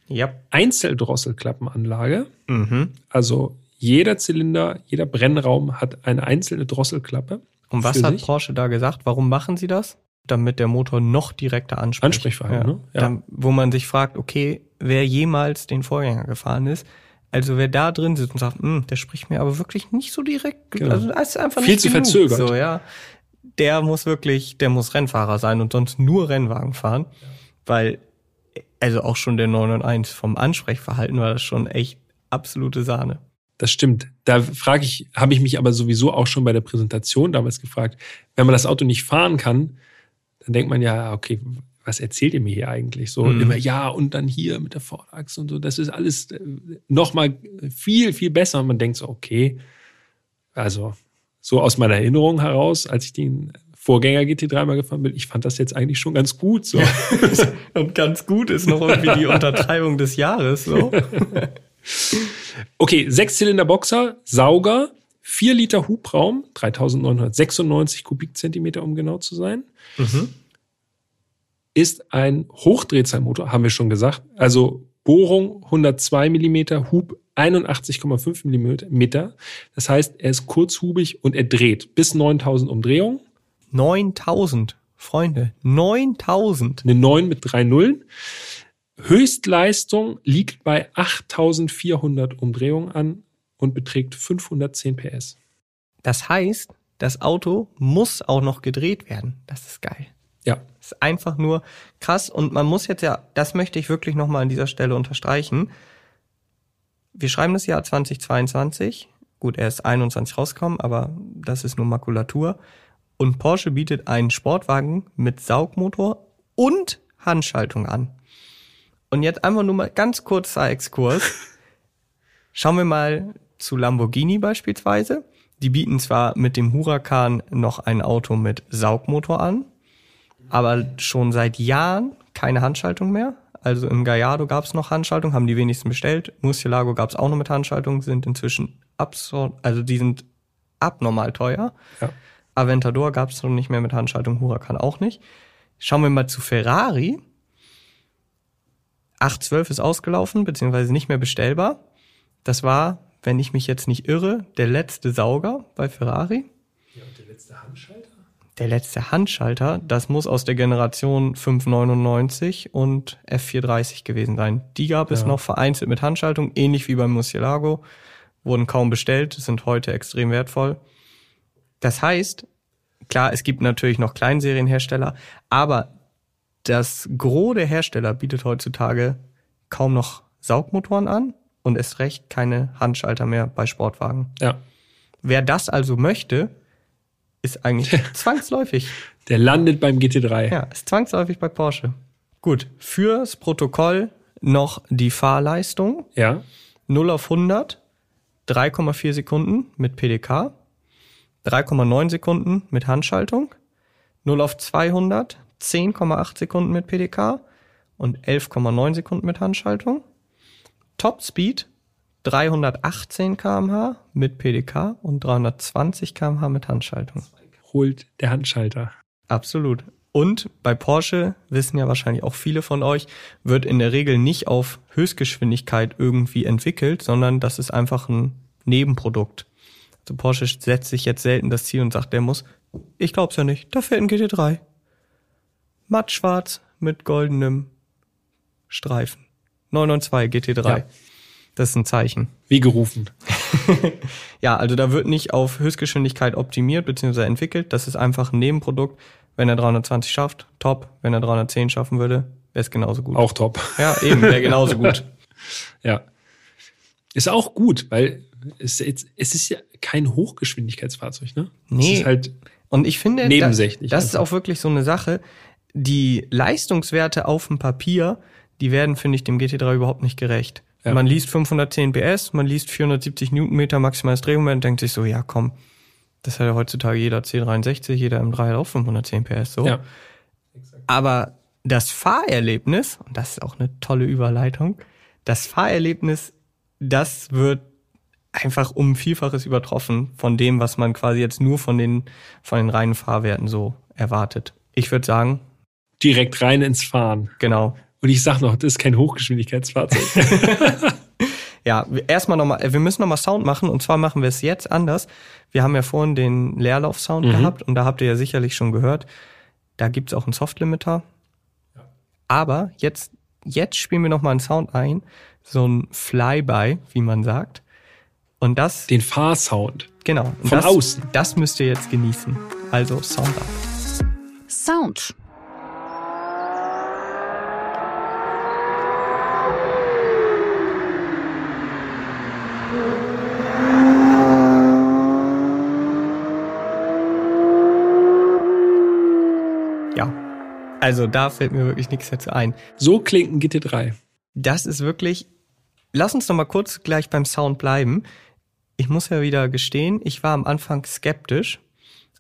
Ja. Einzeldrosselklappenanlage. Mhm. Also jeder Zylinder, jeder Brennraum hat eine einzelne Drosselklappe. Und was hat sich. Porsche da gesagt? Warum machen sie das? Damit der Motor noch direkter anspricht. Ansprechverhalten, ne? Ja. Dann, wo man sich fragt, okay, wer jemals den Vorgänger gefahren ist, also wer da drin sitzt und sagt, "Hm, der spricht mir aber wirklich nicht so direkt, Genau. also ist einfach Viel nicht zu genug. verzögert. So, ja. Der muss wirklich, der muss Rennfahrer sein und sonst nur Rennwagen fahren, weil also auch schon der 991 vom Ansprechverhalten war das schon echt absolute Sahne. Das stimmt. Da frage ich, habe ich mich aber sowieso auch schon bei der Präsentation damals gefragt, wenn man das Auto nicht fahren kann, dann denkt man ja, okay, was erzählt ihr mir hier eigentlich? So Mhm. immer, ja, und dann hier mit der Vorderachse und so, das ist alles äh, nochmal viel, viel besser. Und man denkt so, okay, also so aus meiner Erinnerung heraus, als ich den Vorgänger GT3 mal gefahren bin, ich fand das jetzt eigentlich schon ganz gut. So. <laughs> Und ganz gut ist noch irgendwie die <laughs> Untertreibung des Jahres, so. <laughs> Okay, Sechszylinder Boxer, Sauger, 4 Liter Hubraum, 3996 Kubikzentimeter, um genau zu sein. Mhm. ist ein Hochdrehzahlmotor, haben wir schon gesagt. Also Bohrung 102 Millimeter, Hub 81,5 Millimeter. Das heißt, er ist kurzhubig und er dreht bis 9000 Umdrehungen. 9000, Freunde, 9000. Eine 9 mit drei Nullen. Höchstleistung liegt bei 8400 Umdrehungen an und beträgt 510 PS. Das heißt, das Auto muss auch noch gedreht werden. Das ist geil. Ist einfach nur krass. Und man muss jetzt ja, das möchte ich wirklich nochmal an dieser Stelle unterstreichen. Wir schreiben das Jahr 2022. Gut, er ist 21 rausgekommen, aber das ist nur Makulatur. Und Porsche bietet einen Sportwagen mit Saugmotor und Handschaltung an. Und jetzt einfach nur mal ganz kurzer Exkurs. <laughs> Schauen wir mal zu Lamborghini beispielsweise. Die bieten zwar mit dem Huracan noch ein Auto mit Saugmotor an, aber schon seit Jahren keine Handschaltung mehr. Also im Gallardo gab es noch Handschaltung, haben die wenigsten bestellt. Murcielago gab es auch noch mit Handschaltung, sind inzwischen absurd, also die sind abnormal teuer. Ja. Aventador gab es noch nicht mehr mit Handschaltung, Huracan auch nicht. Schauen wir mal zu Ferrari. 812 ist ausgelaufen, beziehungsweise nicht mehr bestellbar. Das war, wenn ich mich jetzt nicht irre, der letzte Sauger bei Ferrari. Ja, und der letzte Handschalter? Der letzte Handschalter, das muss aus der Generation 599 und F430 gewesen sein. Die gab es Ja. noch vereinzelt mit Handschaltung, ähnlich wie beim Murcielago. Wurden kaum bestellt, sind heute extrem wertvoll. Das heißt, klar, es gibt natürlich noch Kleinserienhersteller, aber das Gros der Hersteller bietet heutzutage kaum noch Saugmotoren an und erst recht keine Handschalter mehr bei Sportwagen. Ja. Wer das also möchte, ist eigentlich <laughs> zwangsläufig. Der landet beim GT3. Ja, ist zwangsläufig bei Porsche. Gut, fürs Protokoll noch die Fahrleistung. Ja. 0 auf 100, 3,4 Sekunden mit PDK, 3,9 Sekunden mit Handschaltung, 0 auf 200, 10,8 Sekunden mit PDK und 11,9 Sekunden mit Handschaltung. Top Speed 318 km/h mit PDK und 320 km/h mit Handschaltung. Holt der Handschalter. Absolut. Und bei Porsche, wissen ja wahrscheinlich auch viele von euch, wird in der Regel nicht auf Höchstgeschwindigkeit irgendwie entwickelt, sondern das ist einfach ein Nebenprodukt. Also Porsche setzt sich jetzt selten das Ziel und sagt, der muss, ich glaub's ja nicht, da fährt ein GT3. Mattschwarz mit goldenem Streifen. 992 GT3. Ja. Das ist ein Zeichen. Wie gerufen. <laughs> Ja, also da wird nicht auf Höchstgeschwindigkeit optimiert bzw. entwickelt. Das ist einfach ein Nebenprodukt. Wenn er 320 schafft, top. Wenn er 310 schaffen würde, wäre es genauso gut. Auch top. Ja, eben, wäre <laughs> genauso gut. Ja. Ist auch gut, weil es, es ist ja kein Hochgeschwindigkeitsfahrzeug, ne? Nee. Es ist halt, Und ich finde, Nebensächlich das, das ist auch wirklich so eine Sache. Die Leistungswerte auf dem Papier, die werden, finde ich, dem GT3 überhaupt nicht gerecht. Ja. Man liest 510 PS, man liest 470 Newtonmeter maximales Drehmoment, denkt sich so, ja komm, das hat ja heutzutage jeder C63, jeder M3 hat auch 510 PS, so. ja. Aber das Fahrerlebnis, und das ist auch eine tolle Überleitung, das Fahrerlebnis, das wird einfach um Vielfaches übertroffen von dem, was man quasi jetzt nur von den, von den reinen Fahrwerten so erwartet. Ich würde sagen, Direkt rein ins Fahren. genau. Und ich sag noch, das ist kein Hochgeschwindigkeitsfahrzeug. <laughs> Ja, erstmal nochmal, wir müssen nochmal Sound machen und zwar machen wir es jetzt anders. Wir haben ja vorhin den Leerlauf-Sound Mhm. gehabt und da habt ihr ja sicherlich schon gehört, da gibt's auch einen Softlimiter. Aber jetzt, jetzt spielen wir nochmal einen Sound ein, so ein Flyby, wie man sagt. Und das, Den Fahrsound. genau, und von das, außen. das müsst ihr jetzt genießen. Also Sound ab. Sound. Ja. Also da fällt mir wirklich nichts dazu ein. So klingt ein GT3. Das ist wirklich. Lass uns noch mal kurz gleich beim Sound bleiben. Ich muss ja wieder gestehen, ich war am Anfang skeptisch.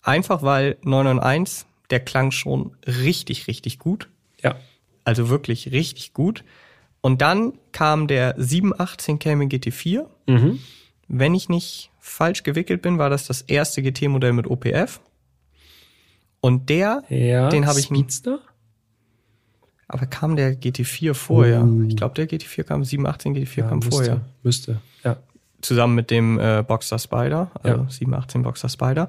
Einfach weil 991, der klang schon richtig, richtig gut. Ja. Also wirklich richtig gut. Und dann kam der 718 Cayman GT4. Mhm. Wenn ich nicht falsch gewickelt bin, war das das erste GT-Modell mit OPF. Und der, Ja. Den hab ich Speedster? Aber kam der GT4 vorher? Oh. Ich glaube, der GT4 kam, 718 GT4 Ja, kam müsste, vorher. Müsste. Ja. zusammen mit dem äh, Boxer Spider, also Ja. 718 Boxer Spider.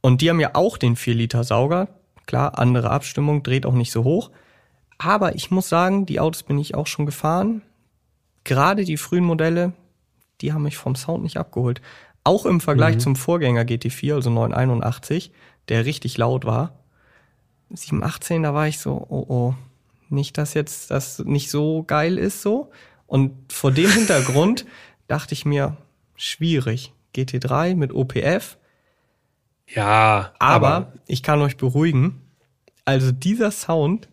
Und die haben ja auch den 4 Liter Sauger. Klar, andere Abstimmung, dreht auch nicht so hoch. Aber ich muss sagen, die Autos bin ich auch schon gefahren. Gerade die frühen Modelle, die haben mich vom Sound nicht abgeholt. Auch im Vergleich Mhm. zum Vorgänger GT4, also 981, der richtig laut war. 718, da war ich so, oh oh, nicht, dass jetzt das nicht so geil ist so. Und vor dem Hintergrund <laughs> dachte ich mir, schwierig. GT3 mit OPF, Ja, aber, ich kann euch beruhigen. Also dieser Sound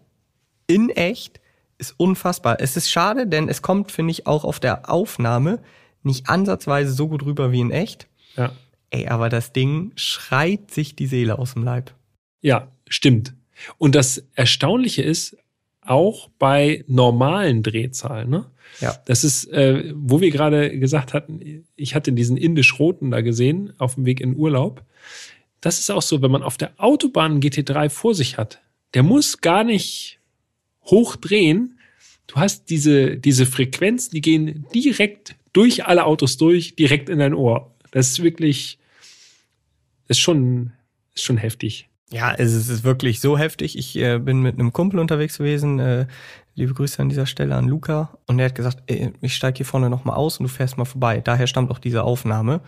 in echt ist unfassbar. Es ist schade, denn es kommt, finde ich, auch auf der Aufnahme nicht ansatzweise so gut rüber wie in echt. ja. Ey, aber das Ding schreit sich die Seele aus dem Leib. Ja, stimmt. Und das Erstaunliche ist, auch bei normalen Drehzahlen, ne? Ja. Das ist, äh, wo wir gerade gesagt hatten, ich hatte diesen indisch-roten da gesehen auf dem Weg in Urlaub. Das ist auch so, wenn man auf der Autobahn einen GT3 vor sich hat, der muss gar nicht hochdrehen. Du hast diese, diese Frequenzen, die gehen direkt durch alle Autos durch, direkt in dein Ohr. Das ist wirklich, ist schon, ist schon heftig. Ja, es ist, wirklich so heftig. Ich äh, bin mit einem Kumpel unterwegs gewesen. Äh, liebe Grüße an dieser Stelle an Luca. Und er hat gesagt, ey, ich steige hier vorne nochmal aus und du fährst mal vorbei. Daher stammt auch diese Aufnahme.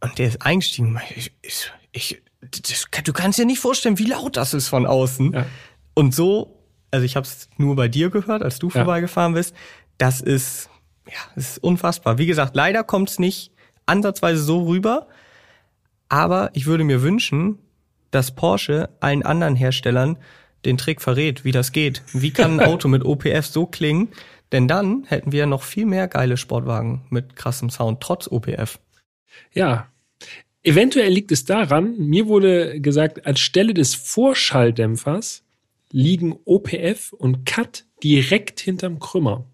Und der ist eingestiegen. Ich, ich, ich, das, du kannst dir nicht vorstellen, wie laut das ist von außen. Ja. Und so, also ich habe es nur bei dir gehört, als du Ja. vorbeigefahren bist. Das ist, ja, das ist unfassbar. Wie gesagt, leider kommt es nicht ansatzweise so rüber. Aber ich würde mir wünschen, dass Porsche allen anderen Herstellern den Trick verrät, wie das geht. Wie kann ein Auto mit OPF so klingen? Denn dann hätten wir noch viel mehr geile Sportwagen mit krassem Sound, trotz OPF. Ja. Eventuell liegt es daran, mir wurde gesagt, anstelle des Vorschalldämpfers liegen OPF und CAT direkt hinterm Krümmer.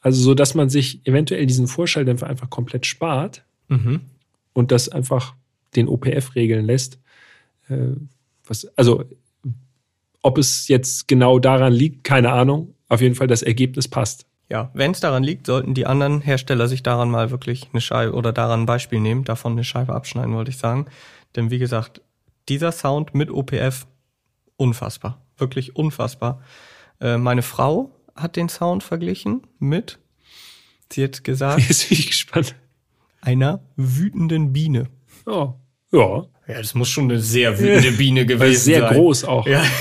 Also so, dass man sich eventuell diesen Vorschalldämpfer einfach komplett spart Mhm. und das einfach den OPF regeln lässt. Äh, was, also, ob es jetzt genau daran liegt, keine Ahnung. Auf jeden Fall, das Ergebnis passt. Ja, wenn es daran liegt, sollten die anderen Hersteller sich daran mal wirklich eine Scheibe oder daran ein Beispiel nehmen, davon eine Scheibe abschneiden, wollte ich sagen. Denn wie gesagt, dieser Sound mit OPF, unfassbar. Wirklich unfassbar. Äh, meine Frau hat den Sound verglichen mit, sie hat gesagt, <laughs> Jetzt bin ich gespannt. einer wütenden Biene. Ja. Ja. Ja, das muss schon eine sehr wütende <laughs> Biene gewesen sehr sein. groß auch. Ja. <laughs>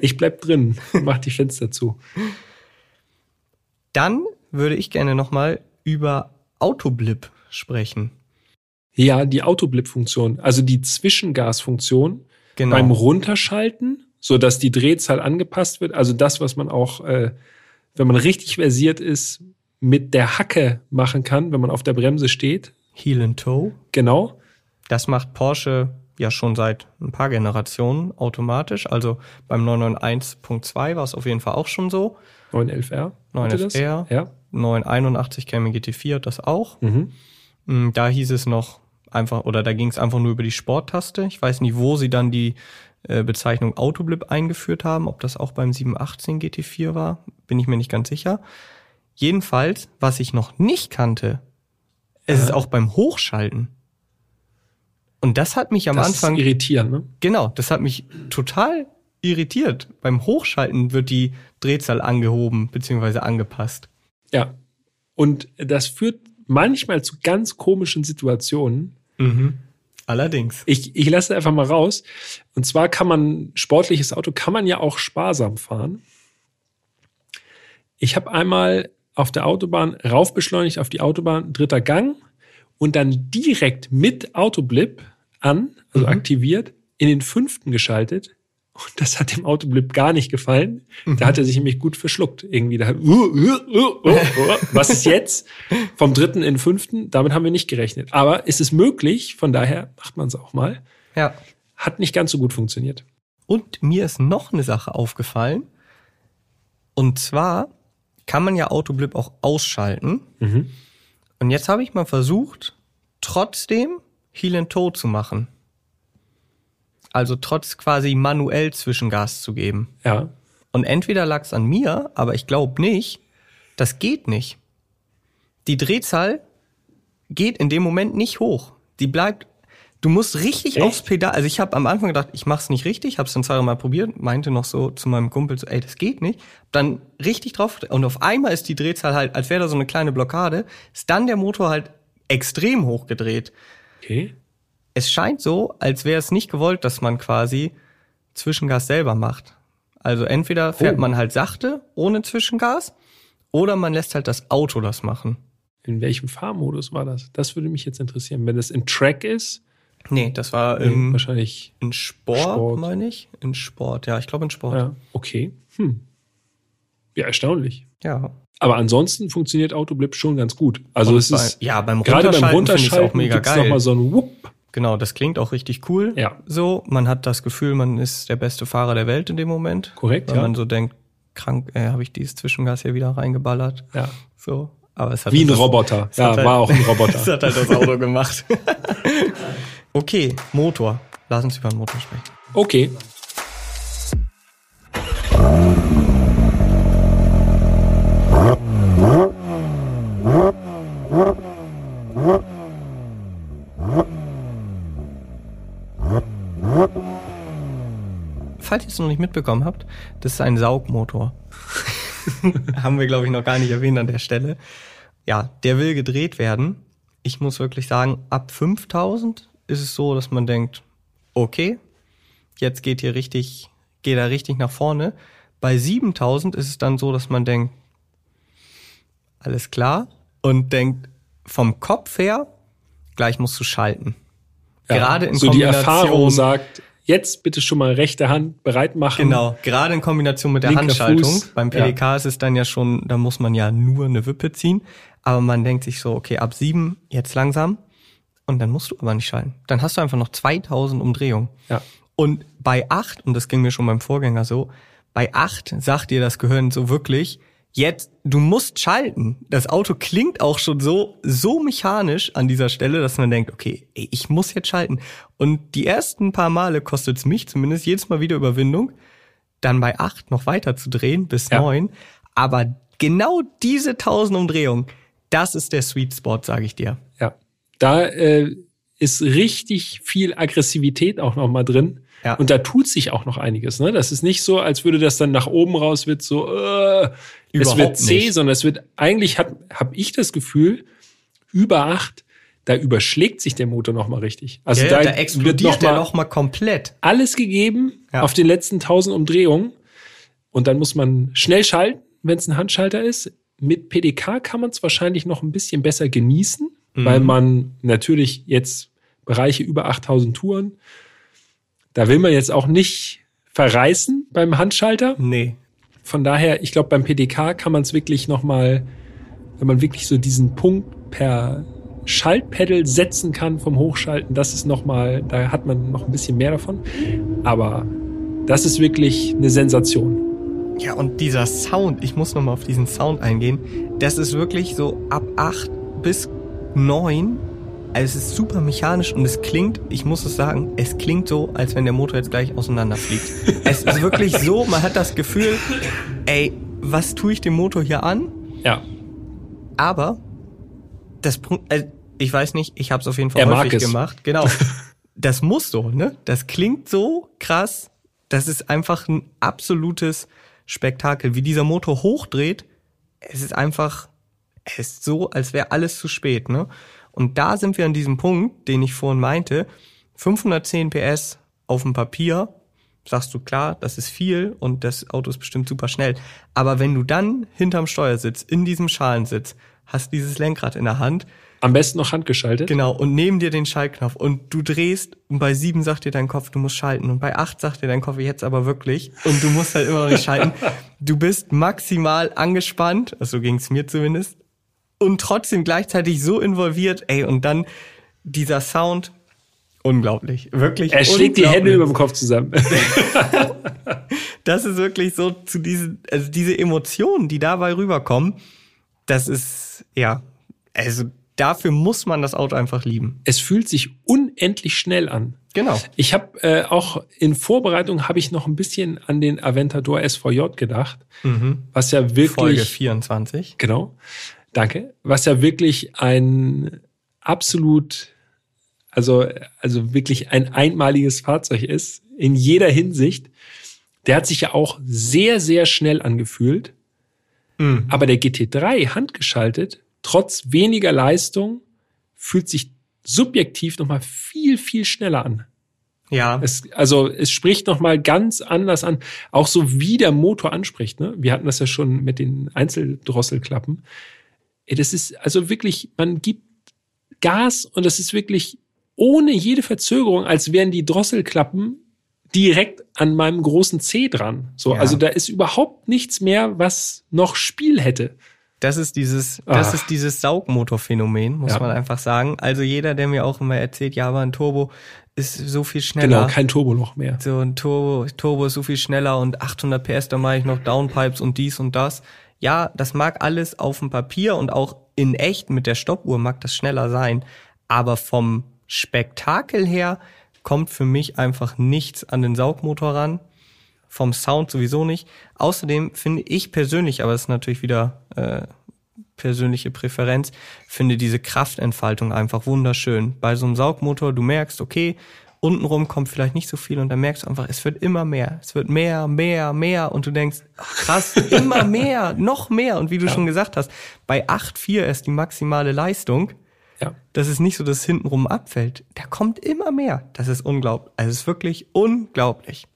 Ich bleib drin, mach die Fenster zu. Dann würde ich gerne nochmal über Autoblip sprechen. Ja, die Autoblip-Funktion, also die Zwischengasfunktion Genau. beim Runterschalten, so dass die Drehzahl angepasst wird. Also das, was man auch, äh, wenn man richtig versiert ist, mit der Hacke machen kann, wenn man auf der Bremse steht. Heel and Toe. Genau. Das macht Porsche ja schon seit ein paar Generationen automatisch. Also beim 991.2 war es auf jeden Fall auch schon so. 911R. hatte das? 911R. Ja. 981 Cayman GT4 hat das auch. Mhm. Mm, Da hieß es noch einfach, oder da ging es einfach nur über die Sporttaste. Ich weiß nicht, wo sie dann die äh, Bezeichnung Autoblip eingeführt haben, ob das auch beim 718 GT4 war, bin ich mir nicht ganz sicher. Jedenfalls, was ich noch nicht kannte, es ist auch beim Hochschalten. Und das hat mich am das Anfang ist irritierend, ne? Genau, das hat mich total irritiert. Beim Hochschalten wird die Drehzahl angehoben bzw. angepasst. Ja. Und das führt manchmal zu ganz komischen Situationen. Allerdings. Ich, ich lasse einfach mal raus. Und zwar kann man, sportliches Auto kann man ja auch sparsam fahren. Ich habe einmal auf der Autobahn raufbeschleunigt auf die Autobahn, dritter Gang und dann direkt mit Autoblip an, also aktiviert, in den fünften geschaltet. Und das hat dem Autoblip gar nicht gefallen. Da hat er sich nämlich gut verschluckt. Irgendwie da, uh, uh, uh, uh, uh. was ist jetzt? Vom dritten in den fünften, damit haben wir nicht gerechnet. Aber es ist möglich, von daher macht man es auch mal. Ja. Hat nicht ganz so gut funktioniert. Und mir ist noch eine Sache aufgefallen. Und zwar kann man ja Autoblip auch ausschalten. Mhm. Und jetzt habe ich mal versucht, trotzdem Heel and Toe zu machen. Also trotz quasi manuell Zwischengas zu geben. Ja. Und entweder lag es an mir, aber ich glaube nicht, das geht nicht. Die Drehzahl geht in dem Moment nicht hoch. Die bleibt. Du musst richtig Echt? aufs Pedal. Also ich habe am Anfang gedacht, ich mach's nicht richtig, habe es dann zweimal probiert, meinte noch so zu meinem Kumpel so, ey, das geht nicht. Dann richtig drauf und auf einmal ist die Drehzahl halt, als wäre da so eine kleine Blockade, ist dann der Motor halt extrem hochgedreht. Okay. Es scheint so, als wäre es nicht gewollt, dass man quasi Zwischengas selber macht. Also entweder fährt Oh. man halt sachte ohne Zwischengas oder man lässt halt das Auto das machen. In welchem Fahrmodus war das? Das würde mich jetzt interessieren. Wenn das in Track ist, Nee, das war ähm, im, wahrscheinlich. in Sport, Sport. meine ich. In Sport, ja, ich glaube in Sport. Ja, okay. Hm. Ja, erstaunlich. Ja. Aber ansonsten funktioniert Autoblip schon ganz gut. Also Und es bei, ist ja, beim gerade beim Runterschalten, auch mega gibt's geil. noch mal so ein Whoop. Genau, das klingt auch richtig cool. Ja. So, man hat das Gefühl, man ist der beste Fahrer der Welt in dem Moment. Korrekt, Weil ja. man so denkt, krank, äh, habe ich dieses Zwischengas hier wieder reingeballert. Ja. So. Aber es hat Wie ein das- Roboter. Ja, halt- war auch ein Das <laughs> Roboter. hat halt das Auto gemacht. <laughs> okay, Motor. Lass uns über den Motor sprechen. Okay. Falls ihr es noch nicht mitbekommen habt, das ist ein Saugmotor. <laughs> Haben wir, glaube ich, noch gar nicht erwähnt an der Stelle. Ja, der will gedreht werden. Ich muss wirklich sagen, ab 5000 ist es so, dass man denkt, okay, jetzt geht hier richtig, geht er richtig nach vorne. Bei 7000 ist es dann so, dass man denkt, alles klar und denkt, vom Kopf her, gleich musst du schalten. Ja. Gerade in so die Kombination Erfahrung sagt, jetzt bitte schon mal rechte Hand bereit machen. Genau, gerade in Kombination mit der Linker Handschaltung. Fuß, Beim PDK ist es dann ja schon, da muss man ja nur eine Wippe ziehen. Aber man denkt sich so, okay, ab sieben jetzt langsam. Und dann musst du aber nicht schalten. Dann hast du einfach noch 2000 Umdrehungen. Ja. Und bei acht, und das ging mir schon beim Vorgänger so, bei acht sagt dir das Gehirn so wirklich, jetzt, du musst schalten. Das Auto klingt auch schon so, so mechanisch an dieser Stelle, dass man denkt, okay, ich muss jetzt schalten. Und die ersten paar Male kostet es mich zumindest jedes Mal wieder Überwindung, dann bei acht noch weiter zu drehen bis Ja. neun. Aber genau diese tausend Umdrehungen, das ist der Sweet Spot, sage ich dir. Da äh, ist richtig viel Aggressivität auch noch mal drin. Ja. Und da tut sich auch noch einiges. Ne? Das ist nicht so, als würde das dann nach oben raus wird so, äh, es wird zäh, nicht. sondern es wird eigentlich habe ich das Gefühl über acht, da überschlägt sich der Motor noch mal richtig. Also ja, da, da wird explodiert noch der mal noch mal komplett. alles gegeben Ja. auf den letzten 1000 Umdrehungen und dann muss man schnell schalten, wenn es ein Handschalter ist. Mit PDK kann man es wahrscheinlich noch ein bisschen besser genießen, Mhm. weil man natürlich jetzt Bereiche über 8000 Touren, da will man jetzt auch nicht verreißen beim Handschalter. Nee. Von daher, ich glaube, beim PDK kann man es wirklich noch mal, wenn man wirklich so diesen Punkt per Schaltpedal setzen kann vom Hochschalten, das ist noch mal, da hat man noch ein bisschen mehr davon. Aber das ist wirklich eine Sensation. Ja, und dieser Sound, ich muss nochmal auf diesen Sound eingehen, das ist wirklich so ab 8 bis 9. Also es ist super mechanisch und es klingt, ich muss es sagen, es klingt so, als wenn der Motor jetzt gleich auseinanderfliegt. <laughs> es ist wirklich so, man hat das Gefühl, ey, was tue ich dem Motor hier an? Ja, Aber das Punkt, äh, ich weiß nicht, ich habe es auf jeden Fall Er mag häufig es. gemacht. Genau. <laughs> Das muss so, ne? Das klingt so krass. Das ist einfach ein absolutes Spektakel, wie dieser Motor hochdreht. Es ist einfach, ist so, als wäre alles zu spät, ne? Und da sind wir an diesem Punkt, den ich vorhin meinte. 510 PS auf dem Papier, sagst du klar, das ist viel und das Auto ist bestimmt super schnell. Aber wenn du dann hinterm Steuersitz, in diesem Schalensitz, hast dieses Lenkrad in der Hand, am besten noch handgeschaltet. genau, und neben dir den Schaltknopf und du drehst und bei sieben sagt dir dein Kopf, du musst schalten und bei acht sagt dir dein Kopf, jetzt aber wirklich und du musst halt immer noch nicht schalten. <laughs> Du bist maximal angespannt, also so ging es mir zumindest, und trotzdem gleichzeitig so involviert, ey, und dann dieser Sound, unglaublich, wirklich Er schlägt die Hände über dem Kopf zusammen. <laughs> das ist wirklich so zu diesen, also diese Emotionen, die dabei rüberkommen, das ist, ja, also dafür muss man das Auto einfach lieben. es fühlt sich unendlich schnell an. Genau. Ich habe äh, auch in Vorbereitung habe ich noch ein bisschen an den Aventador SVJ gedacht, was ja wirklich Folge 24. Genau. Danke. Was ja wirklich ein absolut, also, also wirklich ein einmaliges Fahrzeug ist, in jeder Hinsicht. Der hat sich ja auch sehr, sehr schnell angefühlt. Aber der GT3 handgeschaltet, trotz weniger Leistung, fühlt sich subjektiv nochmal viel, viel schneller an. Ja. Es, also es spricht nochmal ganz anders an, auch so wie der Motor anspricht. Ne? Wir hatten das ja schon mit den Einzeldrosselklappen. Ey, das ist also wirklich, man gibt Gas und das ist wirklich ohne jede Verzögerung, als wären die Drosselklappen direkt an meinem großen C dran. So, Ja. also da ist überhaupt nichts mehr, was noch Spiel hätte. Das ist dieses, das Ah. ist dieses Saugmotorphänomen, muss Ja. man einfach sagen. Also jeder, der mir auch immer erzählt, ja, aber ein Turbo ist so viel schneller. Genau, kein Turboloch mehr. so ein Turbo, Turbo ist so viel schneller und 800 PS, da mache ich noch Downpipes und dies und das. Ja, das mag alles auf dem Papier und auch in echt mit der Stoppuhr mag das schneller sein. Aber vom Spektakel her kommt für mich einfach nichts an den Saugmotor ran. Vom Sound sowieso nicht. Außerdem finde ich persönlich, aber das ist natürlich wieder äh, persönliche Präferenz, finde diese Kraftentfaltung einfach wunderschön. Bei so einem Saugmotor, du merkst, okay, untenrum kommt vielleicht nicht so viel und dann merkst du einfach, es wird immer mehr. Es wird mehr, mehr, mehr und du denkst, ach, krass, immer mehr, <laughs> noch mehr. Und wie du schon gesagt hast, bei 8,4 ist die maximale Leistung. Ja. Das ist nicht so, dass es hintenrum abfällt. Da kommt immer mehr. Das ist unglaublich. Also es ist wirklich unglaublich.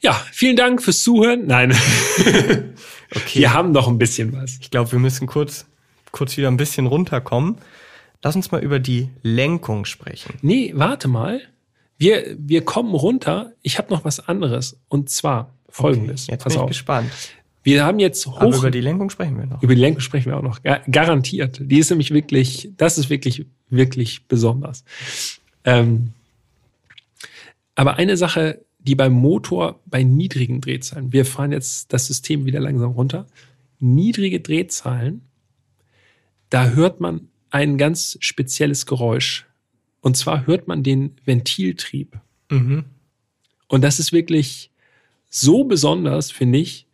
Ja, vielen Dank fürs Zuhören. Nein. <laughs> Okay. Wir haben noch ein bisschen was. Ich glaube, wir müssen kurz, kurz wieder ein bisschen runterkommen. Lass uns mal über die Lenkung sprechen. Nee, warte mal. Wir, wir kommen runter. Ich habe noch was anderes. Und zwar folgendes. Jetzt Pass bin ich auf. gespannt. Wir haben jetzt hoch. Aber über die Lenkung sprechen wir noch. Über die Lenkung sprechen wir auch noch. Ga- Garantiert. Die ist nämlich wirklich, das ist wirklich, wirklich besonders. Ähm, aber eine Sache, die beim Motor bei niedrigen Drehzahlen, wir fahren jetzt das System wieder langsam runter, niedrige Drehzahlen, da hört man ein ganz spezielles Geräusch. Und zwar hört man den Ventiltrieb. Mhm. Und das ist wirklich so besonders, finde ich.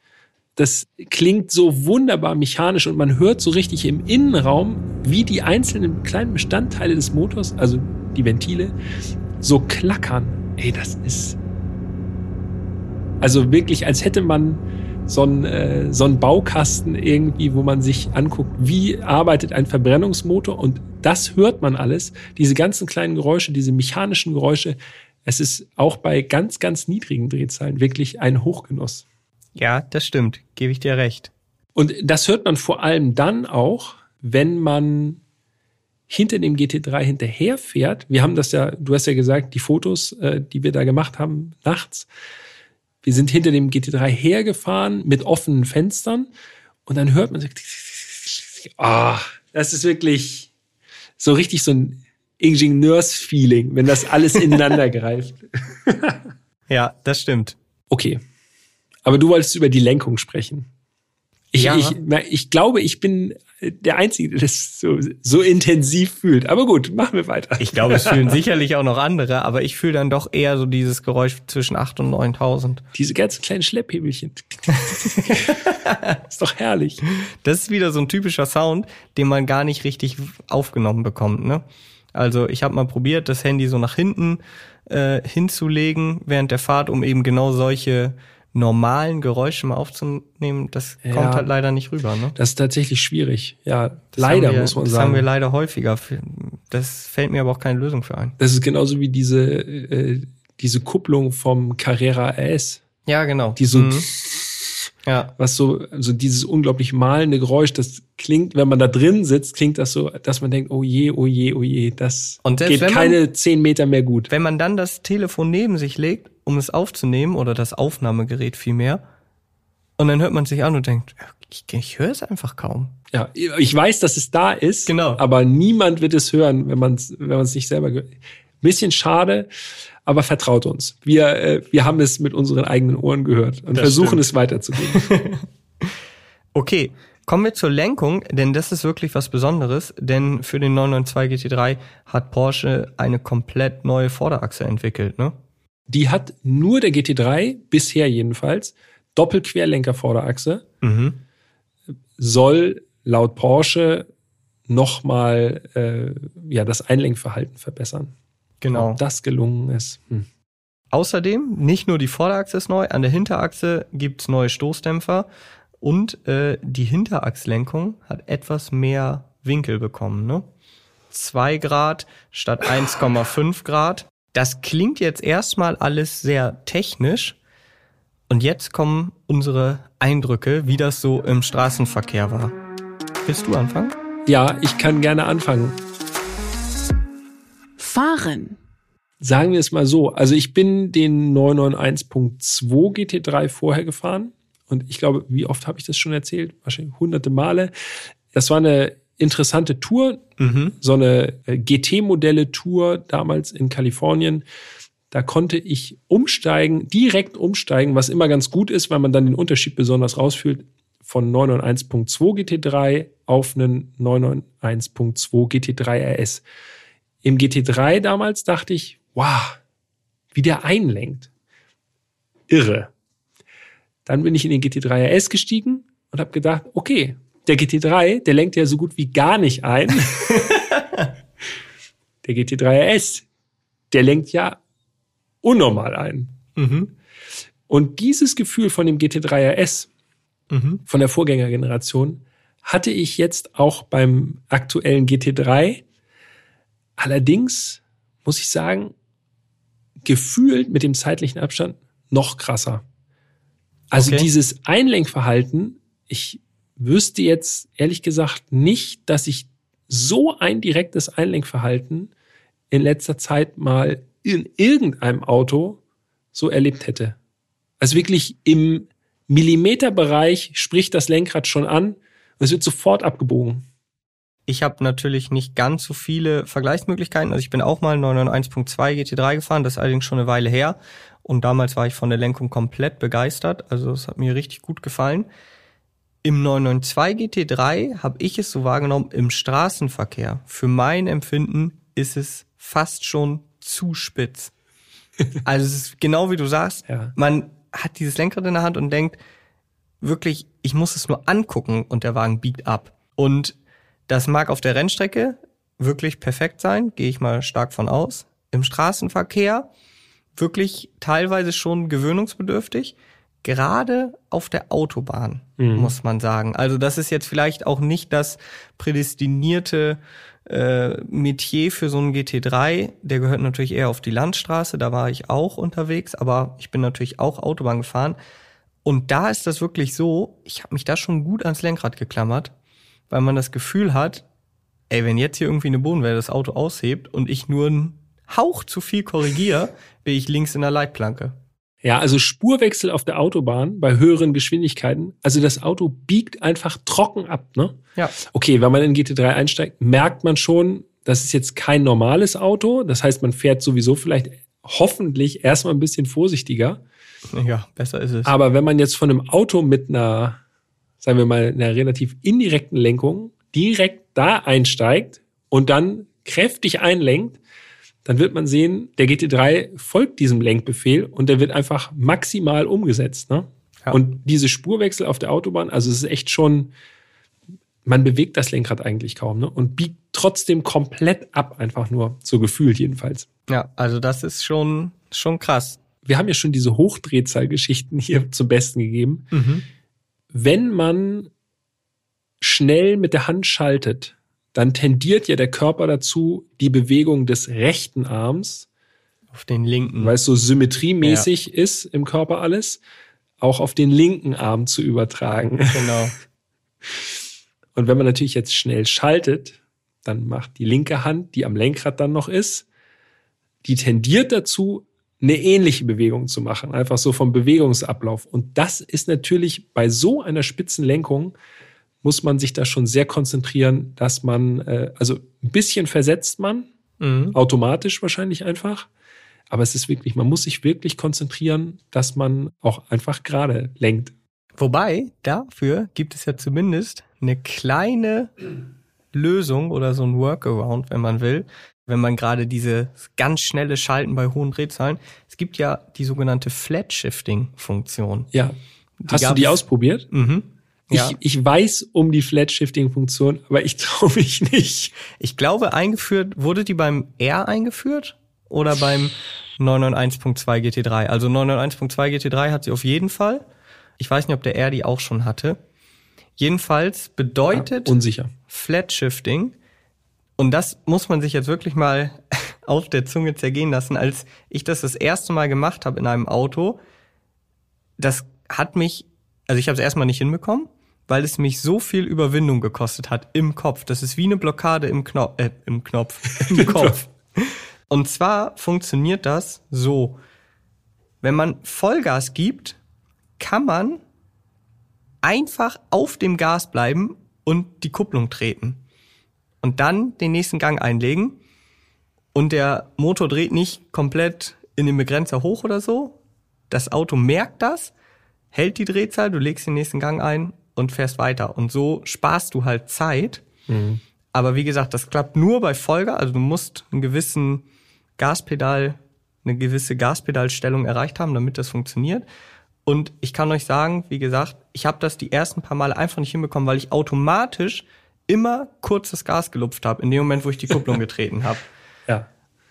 Das klingt so wunderbar mechanisch und man hört so richtig im Innenraum, wie die einzelnen kleinen Bestandteile des Motors, also die Ventile, so klackern. Ey, das ist also wirklich, als hätte man so einen, äh, so einen Baukasten irgendwie, wo man sich anguckt, wie arbeitet ein Verbrennungsmotor und das hört man alles. Diese ganzen kleinen Geräusche, diese mechanischen Geräusche. Es ist auch bei ganz, ganz niedrigen Drehzahlen wirklich ein Hochgenuss. Ja, das stimmt. Gebe ich dir recht. Und das hört man vor allem dann auch, wenn man hinter dem GT3 hinterherfährt. Wir haben das ja, du hast ja gesagt, die Fotos, äh, die wir da gemacht haben, nachts. Wir sind hinter dem GT3 hergefahren mit offenen Fenstern und dann hört man ah, das ist wirklich so richtig so ein Ingenieursfeeling, wenn das alles ineinander <laughs> greift. Ja, das stimmt. Okay. Aber du wolltest über die Lenkung sprechen. Ich, Ja. ich, ich glaube, ich bin der Einzige, der das so, so intensiv fühlt. Aber gut, machen wir weiter. Ich glaube, es fühlen <laughs> sicherlich auch noch andere, aber ich fühle dann doch eher so dieses Geräusch zwischen 8 und 9000. Diese ganzen kleinen Schlepphebelchen. <laughs> ist doch herrlich. Das ist wieder so ein typischer Sound, den man gar nicht richtig aufgenommen bekommt. Ne? Also ich habe mal probiert, das Handy so nach hinten äh, hinzulegen während der Fahrt, um eben genau solche normalen Geräusche mal aufzunehmen. Das Ja. kommt halt leider nicht rüber. Ne? Das ist tatsächlich schwierig. Ja, Das leider wir, muss man das sagen. haben wir leider häufiger. Das fällt mir aber auch keine Lösung für ein. das ist genauso wie diese, äh, diese Kupplung vom Carrera S, Ja, genau. die so, Mhm. Ja, was so, also dieses unglaublich malende Geräusch, das klingt, wenn man da drin sitzt, klingt das so, dass man denkt, oh je, oh je, oh je, das geht wenn man- keine zehn Meter mehr gut. wenn man dann das Telefon neben sich legt, um es aufzunehmen, oder das Aufnahmegerät vielmehr, und dann hört man sich an und denkt, ich, ich höre es einfach kaum. Ja, ich weiß, dass es da ist, Genau. aber niemand wird es hören, wenn man es wenn man es nicht selber gehört. Bisschen schade, aber vertraut uns. Wir, äh, wir haben es mit unseren eigenen Ohren gehört und Das versuchen stimmt. es weiterzugeben. <laughs> Okay, kommen wir zur Lenkung, denn das ist wirklich was Besonderes, denn für den 992 GT3 hat Porsche eine komplett neue Vorderachse entwickelt, ne? Die hat nur der GT3, bisher jedenfalls, Doppelquerlenker-Vorderachse, Mhm. soll laut Porsche nochmal äh, ja, das Einlenkverhalten verbessern. Genau. Ob das gelungen ist. Hm. Außerdem, nicht nur die Vorderachse ist neu, an der Hinterachse gibt's neue Stoßdämpfer und äh, die Hinterachslenkung hat etwas mehr Winkel bekommen, ne? 2 Grad statt 1,5 Grad. Das klingt jetzt erstmal alles sehr technisch. Und jetzt kommen unsere Eindrücke, wie das so im Straßenverkehr war. Willst du anfangen? Ja, ich kann gerne anfangen. Fahren. Sagen wir es mal so. Also ich bin den 991.2 GT3 vorher gefahren. Und ich glaube, wie oft habe ich das schon erzählt? Wahrscheinlich hunderte Male. Das war eine interessante Tour, mhm. so eine äh, GT-Modelle-Tour damals in Kalifornien. Da konnte ich umsteigen, direkt umsteigen, was immer ganz gut ist, weil man dann den Unterschied besonders rausfühlt von 991.2 GT3 auf einen 991.2 GT3 RS. Im GT3 damals dachte ich, wow, wie der einlenkt. Irre. Dann bin ich in den GT3 RS gestiegen und habe gedacht, okay, der GT3, der lenkt ja so gut wie gar nicht ein. <laughs> der GT3 RS, der lenkt ja unnormal ein. Mhm. Und dieses Gefühl von dem GT3 RS, mhm. von der Vorgängergeneration, hatte ich jetzt auch beim aktuellen GT3. Allerdings muss ich sagen, gefühlt mit dem zeitlichen Abstand noch krasser. Also okay. dieses Einlenkverhalten, ich wüsste jetzt ehrlich gesagt nicht, dass ich so ein direktes Einlenkverhalten in letzter Zeit mal in irgendeinem Auto so erlebt hätte. Also wirklich im Millimeterbereich spricht das Lenkrad schon an und es wird sofort abgebogen. Ich habe natürlich nicht ganz so viele Vergleichsmöglichkeiten. Also ich bin auch mal 991.2 GT3 gefahren, das ist allerdings schon eine Weile her. Und damals war ich von der Lenkung komplett begeistert. Also es hat mir richtig gut gefallen. Im 992 GT3 habe ich es so wahrgenommen im Straßenverkehr. Für mein Empfinden ist es fast schon zu spitz. <laughs> Also es ist genau wie du sagst, ja. man hat dieses Lenkrad in der Hand und denkt wirklich, ich muss es nur angucken und der Wagen biegt ab. Und das mag auf der Rennstrecke wirklich perfekt sein, gehe ich mal stark von aus. Im Straßenverkehr wirklich teilweise schon gewöhnungsbedürftig gerade auf der Autobahn, mhm. muss man sagen. Also das ist jetzt vielleicht auch nicht das prädestinierte äh, Metier für so einen GT3. Der gehört natürlich eher auf die Landstraße, da war ich auch unterwegs, aber ich bin natürlich auch Autobahn gefahren. Und da ist das wirklich so, ich habe mich da schon gut ans Lenkrad geklammert, weil man das Gefühl hat, ey, wenn jetzt hier irgendwie eine Bodenwelle das Auto aushebt und ich nur einen Hauch zu viel korrigiere, <laughs> bin ich links in der Leitplanke. Ja, also Spurwechsel auf der Autobahn bei höheren Geschwindigkeiten. Also das Auto biegt einfach trocken ab, ne? Ja. Okay, wenn man in GT3 einsteigt, merkt man schon, das ist jetzt kein normales Auto. Das heißt, man fährt sowieso vielleicht hoffentlich erstmal ein bisschen vorsichtiger. Ja, besser ist es. Aber wenn man jetzt von einem Auto mit einer, sagen wir mal, einer relativ indirekten Lenkung direkt da einsteigt und dann kräftig einlenkt, dann wird man sehen, der GT3 folgt diesem Lenkbefehl und der wird einfach maximal umgesetzt. Ne? Ja. Und diese Spurwechsel auf der Autobahn, also es ist echt schon, man bewegt das Lenkrad eigentlich kaum ne? und biegt trotzdem komplett ab, einfach nur, so gefühlt jedenfalls. Ja, also das ist schon, schon krass. Wir haben ja schon diese Hochdrehzahlgeschichten hier zum Besten gegeben. Mhm. Wenn man schnell mit der Hand schaltet, dann tendiert ja der Körper dazu, die Bewegung des rechten Arms auf den linken, weil es so symmetriemäßig ja. ist im Körper alles, auch auf den linken Arm zu übertragen. Genau. <laughs> Und wenn man natürlich jetzt schnell schaltet, dann macht die linke Hand, die am Lenkrad dann noch ist, die tendiert dazu, eine ähnliche Bewegung zu machen, einfach so vom Bewegungsablauf. Und das ist natürlich bei so einer spitzen Lenkung muss man sich da schon sehr konzentrieren, dass man, äh, also ein bisschen versetzt man, mhm. automatisch wahrscheinlich einfach. Aber es ist wirklich, man muss sich wirklich konzentrieren, dass man auch einfach gerade lenkt. Wobei, dafür gibt es ja zumindest eine kleine Lösung oder so ein Workaround, wenn man will, wenn man gerade diese ganz schnelle Schalten bei hohen Drehzahlen. Es gibt ja die sogenannte Flat Shifting Funktion. Ja. Die Hast du die ausprobiert? Mhm. Ja. Ich, ich weiß um die Flat-Shifting-Funktion, aber ich <laughs> traue mich nicht. Ich glaube, eingeführt, wurde die beim R eingeführt oder beim 991.2 GT3? Also 991.2 GT3 hat sie auf jeden Fall. Ich weiß nicht, ob der R die auch schon hatte. Jedenfalls bedeutet ja, unsicher. Flat Shifting, Und das muss man sich jetzt wirklich mal <laughs> auf der Zunge zergehen lassen, als ich das das erste Mal gemacht habe in einem Auto. Das hat mich, also ich habe es erstmal nicht hinbekommen, weil es mich so viel Überwindung gekostet hat im Kopf. Das ist wie eine Blockade im Knopf, äh, im Knopf, <laughs> im Kopf. Und zwar funktioniert das so. Wenn man Vollgas gibt, kann man einfach auf dem Gas bleiben und die Kupplung treten. Und dann den nächsten Gang einlegen. Und der Motor dreht nicht komplett in den Begrenzer hoch oder so. Das Auto merkt das, hält die Drehzahl, du legst den nächsten Gang ein und fährst weiter. Und so sparst du halt Zeit. Mhm. Aber wie gesagt, das klappt nur bei Folger. Also du musst einen gewissen Gaspedal, eine gewisse Gaspedalstellung erreicht haben, damit das funktioniert. Und ich kann euch sagen, wie gesagt, ich habe das die ersten paar Male einfach nicht hinbekommen, weil ich automatisch immer kurz das Gas gelupft habe, in dem Moment, wo ich die Kupplung <laughs> getreten habe. Ja.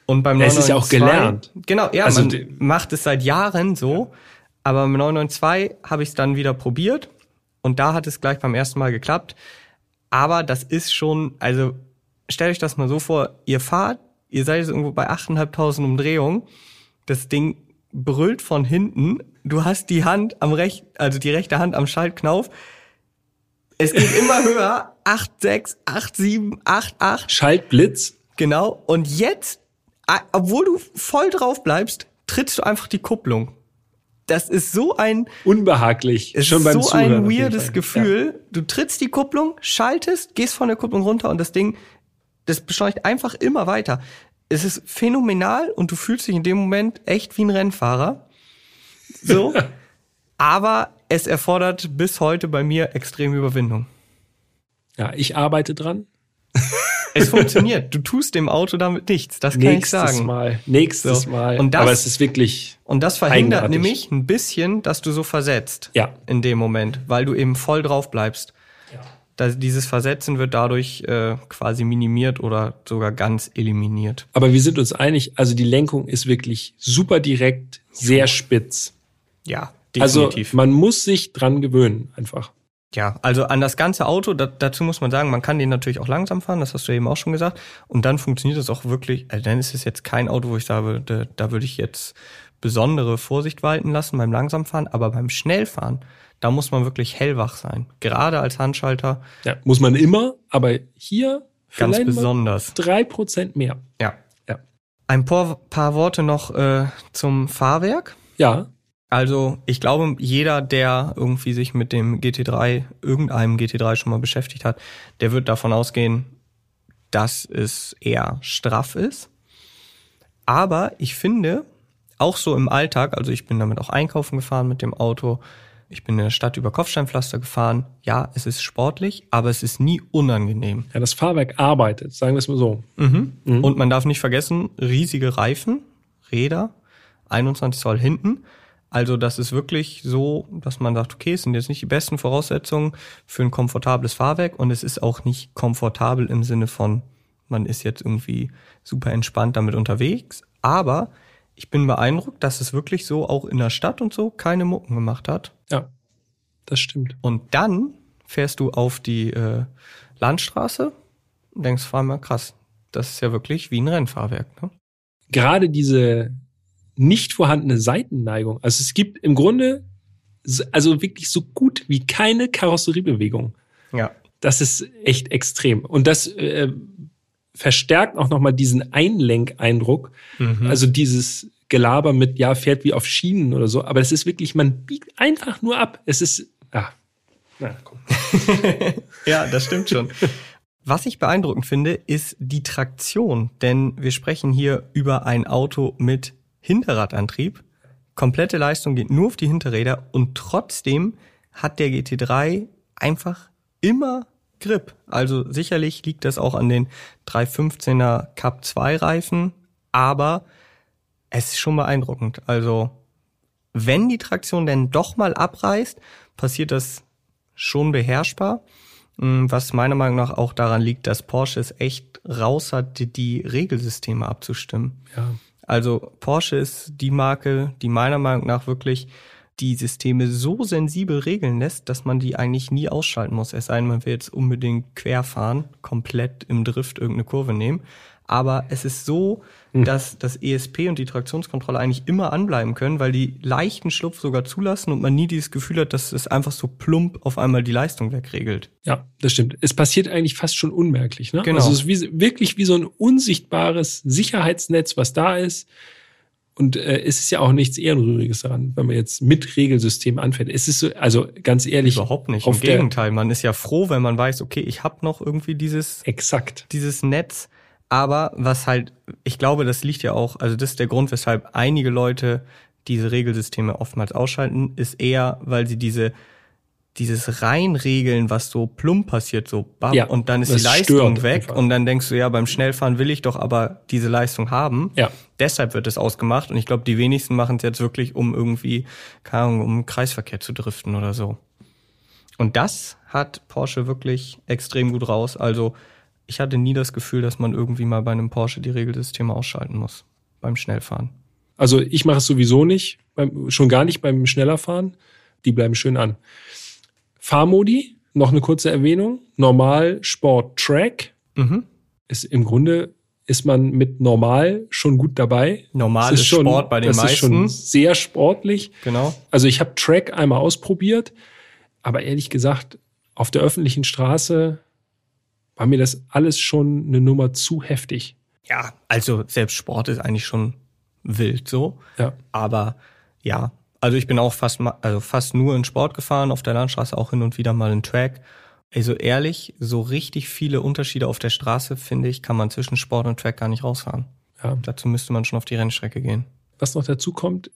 Und beim Es ist ja auch gelernt. Genau, ja, Also man macht es seit Jahren so. Aber im 992 habe ich es dann wieder probiert und da hat es gleich beim ersten Mal geklappt. Aber das ist schon, also stellt euch das mal so vor, ihr fahrt, ihr seid jetzt irgendwo bei 8.500 Umdrehungen, das Ding brüllt von hinten, du hast die Hand am recht, also die rechte Hand am Schaltknauf, es geht immer <laughs> höher, 8, 6, 8, 7, 8, 8, Schaltblitz. Genau. Und jetzt, obwohl du voll drauf bleibst, trittst du einfach die Kupplung. Das ist so ein, Unbehaglich. es Schon ist beim so Zuhören ein weirdes. Gefühl. Du trittst die Kupplung, schaltest, gehst von der Kupplung runter und das Ding, das beschleunigt einfach immer weiter. Es ist phänomenal und du fühlst dich in dem Moment echt wie ein Rennfahrer. So. <laughs> Aber es erfordert bis heute bei mir extreme Überwindung. Ja. ja, ich arbeite dran. <laughs> Es funktioniert. Du tust dem Auto damit nichts. Das kann Nächstes ich sagen. Mal. Nächstes So. Mal. Und das- Aber es ist wirklich, Und das verhindert Eigenartig. nämlich ein bisschen, dass du so versetzt. Ja. In dem Moment, weil du eben voll drauf bleibst. Da, dieses Versetzen wird dadurch äh, quasi minimiert oder sogar ganz eliminiert. aber wir sind uns einig, also die Lenkung ist wirklich super direkt, sehr spitz. Ja, Also definitiv. man muss sich dran gewöhnen, einfach. Ja, also an das ganze Auto, da, dazu muss man sagen, man kann den natürlich auch langsam fahren, das hast du eben auch schon gesagt. Und dann funktioniert das auch wirklich, also dann ist es jetzt kein Auto, wo ich sage, da, da würde ich jetzt besondere Vorsicht walten lassen beim Langsamfahren, aber beim Schnellfahren, da muss man wirklich hellwach sein. Gerade als Handschalter Ja, muss man immer, aber hier ganz besonders. drei Prozent mehr. Ja. Ja. Ein paar, paar Worte noch äh, zum Fahrwerk. Ja, Also ich glaube, jeder, der irgendwie sich mit dem GT3, irgendeinem GT3 schon mal beschäftigt hat, der wird davon ausgehen, dass es eher straff ist. Aber ich finde, auch so im Alltag, also ich bin damit auch einkaufen gefahren mit dem Auto, ich bin in der Stadt über Kopfsteinpflaster gefahren. Ja, es ist sportlich, aber es ist nie unangenehm. ja, das Fahrwerk arbeitet, sagen wir es mal so. Mhm. Und man darf nicht vergessen, riesige Reifen, Räder, 21 Zoll hinten. Also das ist wirklich so, dass man sagt, okay, es sind jetzt nicht die besten Voraussetzungen für ein komfortables Fahrwerk und es ist auch nicht komfortabel im Sinne von, man ist jetzt irgendwie super entspannt damit unterwegs. Aber ich bin beeindruckt, dass es wirklich so auch in der Stadt und so keine Mucken gemacht hat. Ja, das stimmt. Und dann fährst du auf die äh, Landstraße und denkst vor allem, krass, das ist ja wirklich wie ein Rennfahrwerk. Ne? Gerade diese nicht vorhandene Seitenneigung, also es gibt im Grunde also wirklich so gut wie keine Karosseriebewegung. Ja. Das ist echt extrem. Und das äh, verstärkt auch nochmal diesen Einlenkeindruck. Mhm. Also dieses Gelaber mit, ja, fährt wie auf Schienen oder so. Aber es ist wirklich, man biegt einfach nur ab. Es ist, ah, na, komm. <laughs> ja, das stimmt schon. Was ich beeindruckend finde, ist die Traktion, denn wir sprechen hier über ein Auto mit Hinterradantrieb. Komplette Leistung geht nur auf die Hinterräder und trotzdem hat der GT3 einfach immer Grip. Also sicherlich liegt das auch an den 315er Cup 2 Reifen, aber es ist schon beeindruckend. Also wenn die Traktion denn doch mal abreißt, passiert das schon beherrschbar. Mm, Was meiner Meinung nach auch daran liegt, dass Porsche es echt raus hat, die- die Regelsysteme abzustimmen. Ja. Also Porsche ist die Marke, die meiner Meinung nach wirklich die Systeme so sensibel regeln lässt, dass man die eigentlich nie ausschalten muss. Es sei denn, man will jetzt unbedingt querfahren, komplett im Drift irgendeine Kurve nehmen. Aber es ist so, hm. dass das ESP und die Traktionskontrolle eigentlich immer anbleiben können, weil die leichten Schlupf sogar zulassen und man nie dieses Gefühl hat, dass es einfach so plump auf einmal die Leistung wegregelt. Ja, das stimmt. Es passiert eigentlich fast schon unmerklich. Ne? Genau. Also es ist wie, wirklich wie so ein unsichtbares Sicherheitsnetz, was da ist und äh, es ist ja auch nichts Ehrenrühriges daran, wenn man jetzt mit Regelsystem anfängt. Es ist so, also ganz ehrlich. Überhaupt nicht. Im Gegenteil, man ist ja froh, wenn man weiß, okay, ich habe noch irgendwie dieses, exakt. dieses Netz. Aber was halt, ich glaube, das liegt ja auch, also das ist der Grund, weshalb einige Leute diese Regelsysteme oftmals ausschalten, ist eher, weil sie diese dieses Reinregeln, was so plump passiert, so bam, ja, und dann ist die Leistung weg einfach. und dann denkst du, ja, beim Schnellfahren will ich doch aber diese Leistung haben. Ja. Deshalb wird es ausgemacht und ich glaube, die wenigsten machen es jetzt wirklich, um irgendwie, keine Ahnung, um Kreisverkehr zu driften oder so. Und das hat Porsche wirklich extrem gut raus. Also ich hatte nie das Gefühl, dass man irgendwie mal bei einem Porsche die Regelsysteme ausschalten muss beim Schnellfahren. Also ich mache es sowieso nicht, beim, schon gar nicht beim Schnellerfahren. Die bleiben schön an. Fahrmodi, noch eine kurze Erwähnung. Normal, Sport, Track. Mhm. Ist im Grunde ist man mit normal schon gut dabei. Normal ist, ist schon, Sport bei den das meisten. Das ist schon sehr sportlich. Genau. Also ich habe Track einmal ausprobiert, aber ehrlich gesagt, auf der öffentlichen Straße war mir das alles schon eine Nummer zu heftig. Ja, also selbst Sport ist eigentlich schon wild so. Ja. Aber ja, also ich bin auch fast, also fast nur in Sport gefahren, auf der Landstraße auch hin und wieder mal in Track. Also ehrlich, so richtig viele Unterschiede auf der Straße, finde ich, kann man zwischen Sport und Track gar nicht rausfahren. Ja. Dazu müsste man schon auf die Rennstrecke gehen. Was noch dazu kommt,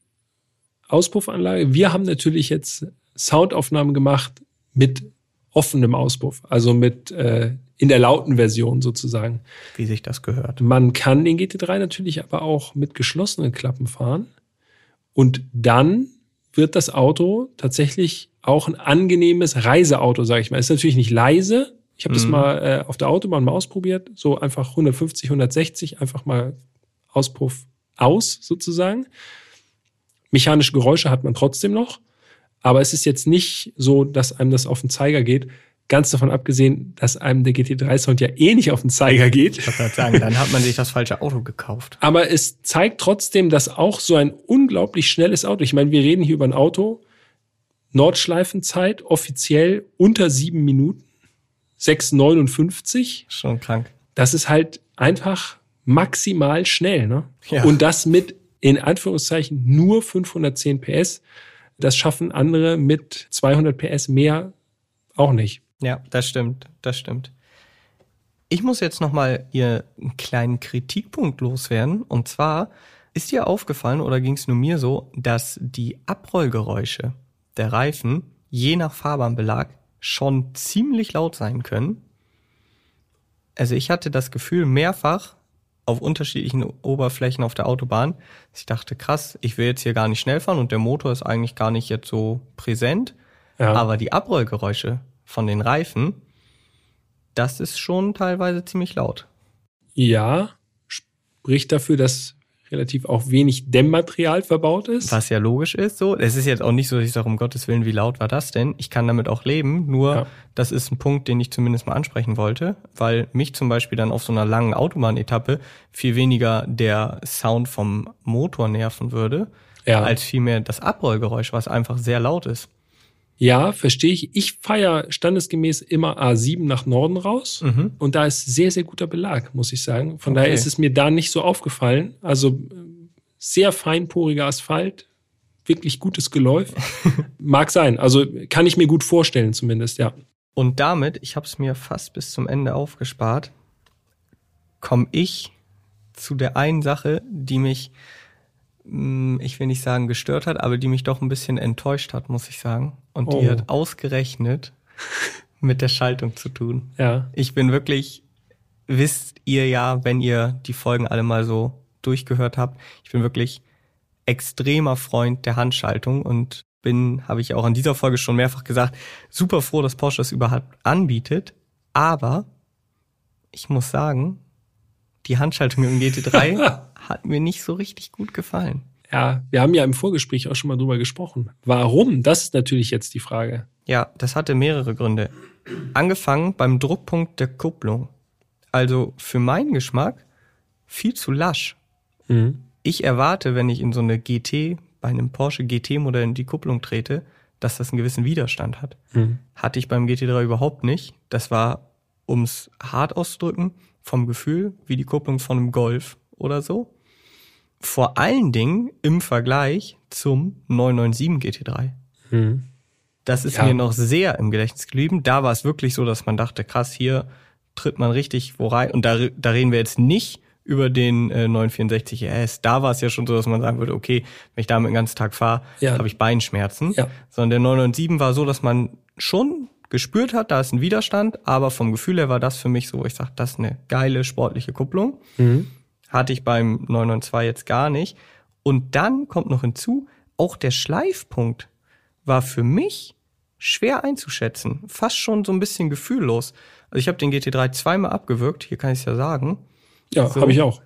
Auspuffanlage. Wir haben natürlich jetzt Soundaufnahmen gemacht mit offenem Auspuff, also mit äh, in der lauten Version sozusagen. Wie sich das gehört. Man kann den GT3 natürlich aber auch mit geschlossenen Klappen fahren. Und dann wird das Auto tatsächlich auch ein angenehmes Reiseauto, sage ich mal. Ist natürlich nicht leise. Ich habe mhm. das mal äh, auf der Autobahn mal ausprobiert. So einfach 150, 160, einfach mal Auspuff aus sozusagen. Mechanische Geräusche hat man trotzdem noch. Aber es ist jetzt nicht so, dass einem das auf den Zeiger geht. Ganz davon abgesehen, dass einem der GT3-Sound ja eh nicht auf den Zeiger geht. Ich wollte sagen, dann hat man sich das falsche Auto gekauft. Aber es zeigt trotzdem, dass auch so ein unglaublich schnelles Auto, ich meine, wir reden hier über ein Auto, Nordschleifenzeit offiziell unter sieben Minuten, 6,59. Schon krank. Das ist halt einfach maximal schnell, ne? Ja. Und das mit, in Anführungszeichen, nur 510 PS. Das schaffen andere mit 200 PS mehr auch nicht. Ja, das stimmt, das stimmt. Ich muss jetzt nochmal hier einen kleinen Kritikpunkt loswerden. Und zwar ist dir aufgefallen oder ging es nur mir so, dass die Abrollgeräusche der Reifen je nach Fahrbahnbelag schon ziemlich laut sein können. Also ich hatte das Gefühl mehrfach auf unterschiedlichen Oberflächen auf der Autobahn, dass ich dachte, krass, ich will jetzt hier gar nicht schnell fahren und der Motor ist eigentlich gar nicht jetzt so präsent. Ja. Aber die Abrollgeräusche von den Reifen, das ist schon teilweise ziemlich laut. Ja, spricht dafür, dass relativ auch wenig Dämmmaterial verbaut ist. Was ja logisch ist, so. Es ist jetzt auch nicht so, dass ich sage, um Gottes Willen, wie laut war das denn? Ich kann damit auch leben, nur ja. das ist ein Punkt, den ich zumindest mal ansprechen wollte, weil mich zum Beispiel dann auf so einer langen Autobahnetappe viel weniger der Sound vom Motor nerven würde, ja. als vielmehr das Abrollgeräusch, was einfach sehr laut ist. Ja, verstehe ich. Ich feiere standesgemäß immer A7 nach Norden raus. Mhm. Und da ist sehr, sehr guter Belag, muss ich sagen. Von okay. daher ist es mir da nicht so aufgefallen. Also sehr feinporiger Asphalt, wirklich gutes Geläuf. <laughs> Mag sein. Also kann ich mir gut vorstellen zumindest, ja. Und damit, ich habe es mir fast bis zum Ende aufgespart, komme ich zu der einen Sache, die mich hm, ich will nicht sagen gestört hat, aber die mich doch ein bisschen enttäuscht hat, muss ich sagen. Und oh. die hat ausgerechnet mit der Schaltung zu tun. Ja. Ich bin wirklich, wisst ihr ja, wenn ihr die Folgen alle mal so durchgehört habt, ich bin wirklich extremer Freund der Handschaltung und bin, habe ich auch an dieser Folge schon mehrfach gesagt, super froh, dass Porsche das überhaupt anbietet. Aber ich muss sagen, die Handschaltung im GT3 <laughs> hat mir nicht so richtig gut gefallen. Ja, wir haben ja im Vorgespräch auch schon mal drüber gesprochen. Warum? Das ist natürlich jetzt die Frage. Ja, das hatte mehrere Gründe. Angefangen beim Druckpunkt der Kupplung. Also für meinen Geschmack viel zu lasch. Mhm. Ich erwarte, wenn ich in so eine GT, bei einem Porsche GT-Modell in die Kupplung trete, dass das einen gewissen Widerstand hat. Mhm. Hatte ich beim GT3 überhaupt nicht. Das war, ums hart auszudrücken, vom Gefühl wie die Kupplung von einem Golf oder so. Vor allen Dingen im Vergleich zum 997 GT3. Mhm. Das ist Ja. mir noch sehr im Gedächtnis geblieben. Da war es wirklich so, dass man dachte, krass, hier tritt man richtig wo rein. Und da, da reden wir jetzt nicht über den äh, 964 RS. Da war es ja schon so, dass man sagen würde, okay, wenn ich damit den ganzen Tag fahre, Ja. habe ich Beinschmerzen. Ja. Sondern der 997 war so, dass man schon gespürt hat, da ist ein Widerstand, aber vom Gefühl her war das für mich so, wo ich sage, das ist eine geile sportliche Kupplung. Mhm. Hatte ich beim 992 jetzt gar nicht. Und dann kommt noch hinzu, auch der Schleifpunkt war für mich schwer einzuschätzen. Fast schon so ein bisschen gefühllos. Also ich habe den GT3 zweimal abgewürgt, hier kann ich es ja sagen. Ja, So. habe ich auch.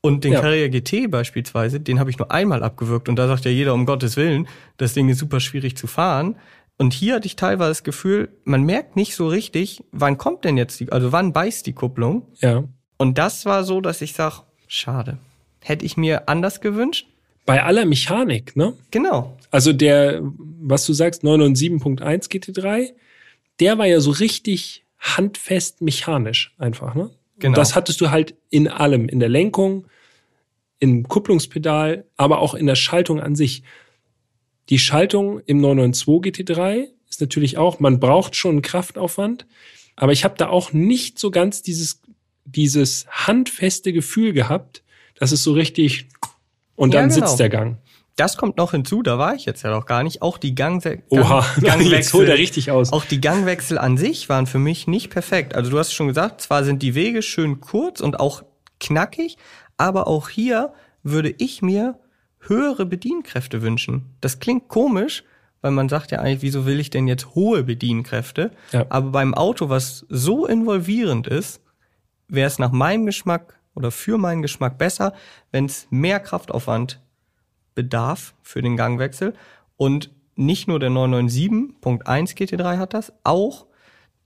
Und den Ja. Carrera GT beispielsweise, den habe ich nur einmal abgewürgt. Und da sagt ja jeder, um Gottes Willen, das Ding ist super schwierig zu fahren. Und hier hatte ich teilweise das Gefühl, man merkt nicht so richtig, wann kommt denn jetzt die, also wann beißt die Kupplung. Ja. Und das war so, dass ich sag, schade. Hätte ich mir anders gewünscht? Bei aller Mechanik, ne? Genau. Also der, was du sagst, 997.1 GT3, der war ja so richtig handfest mechanisch einfach, ne? Genau. Und das hattest du halt in allem, in der Lenkung, im Kupplungspedal, aber auch in der Schaltung an sich. Die Schaltung im 992 GT3 ist natürlich auch, man braucht schon einen Kraftaufwand, aber ich habe da auch nicht so ganz dieses, dieses handfeste Gefühl gehabt, dass es so richtig und Ja, dann genau. sitzt der Gang. Das kommt noch hinzu, da war ich jetzt ja noch gar nicht. Auch die Gangse Oha, <laughs> Gang jetzt holt er richtig aus. Auch die Gangwechsel an sich waren für mich nicht perfekt. Also du hast schon gesagt, zwar sind die Wege schön kurz und auch knackig, aber auch hier würde ich mir höhere Bedienkräfte wünschen. Das klingt komisch, weil man sagt ja eigentlich, wieso will ich denn jetzt hohe Bedienkräfte? Ja. Aber beim Auto, was so involvierend ist, wäre es nach meinem Geschmack oder für meinen Geschmack besser, wenn es mehr Kraftaufwand bedarf für den Gangwechsel. Und nicht nur der 997.1 GT3 hat das, auch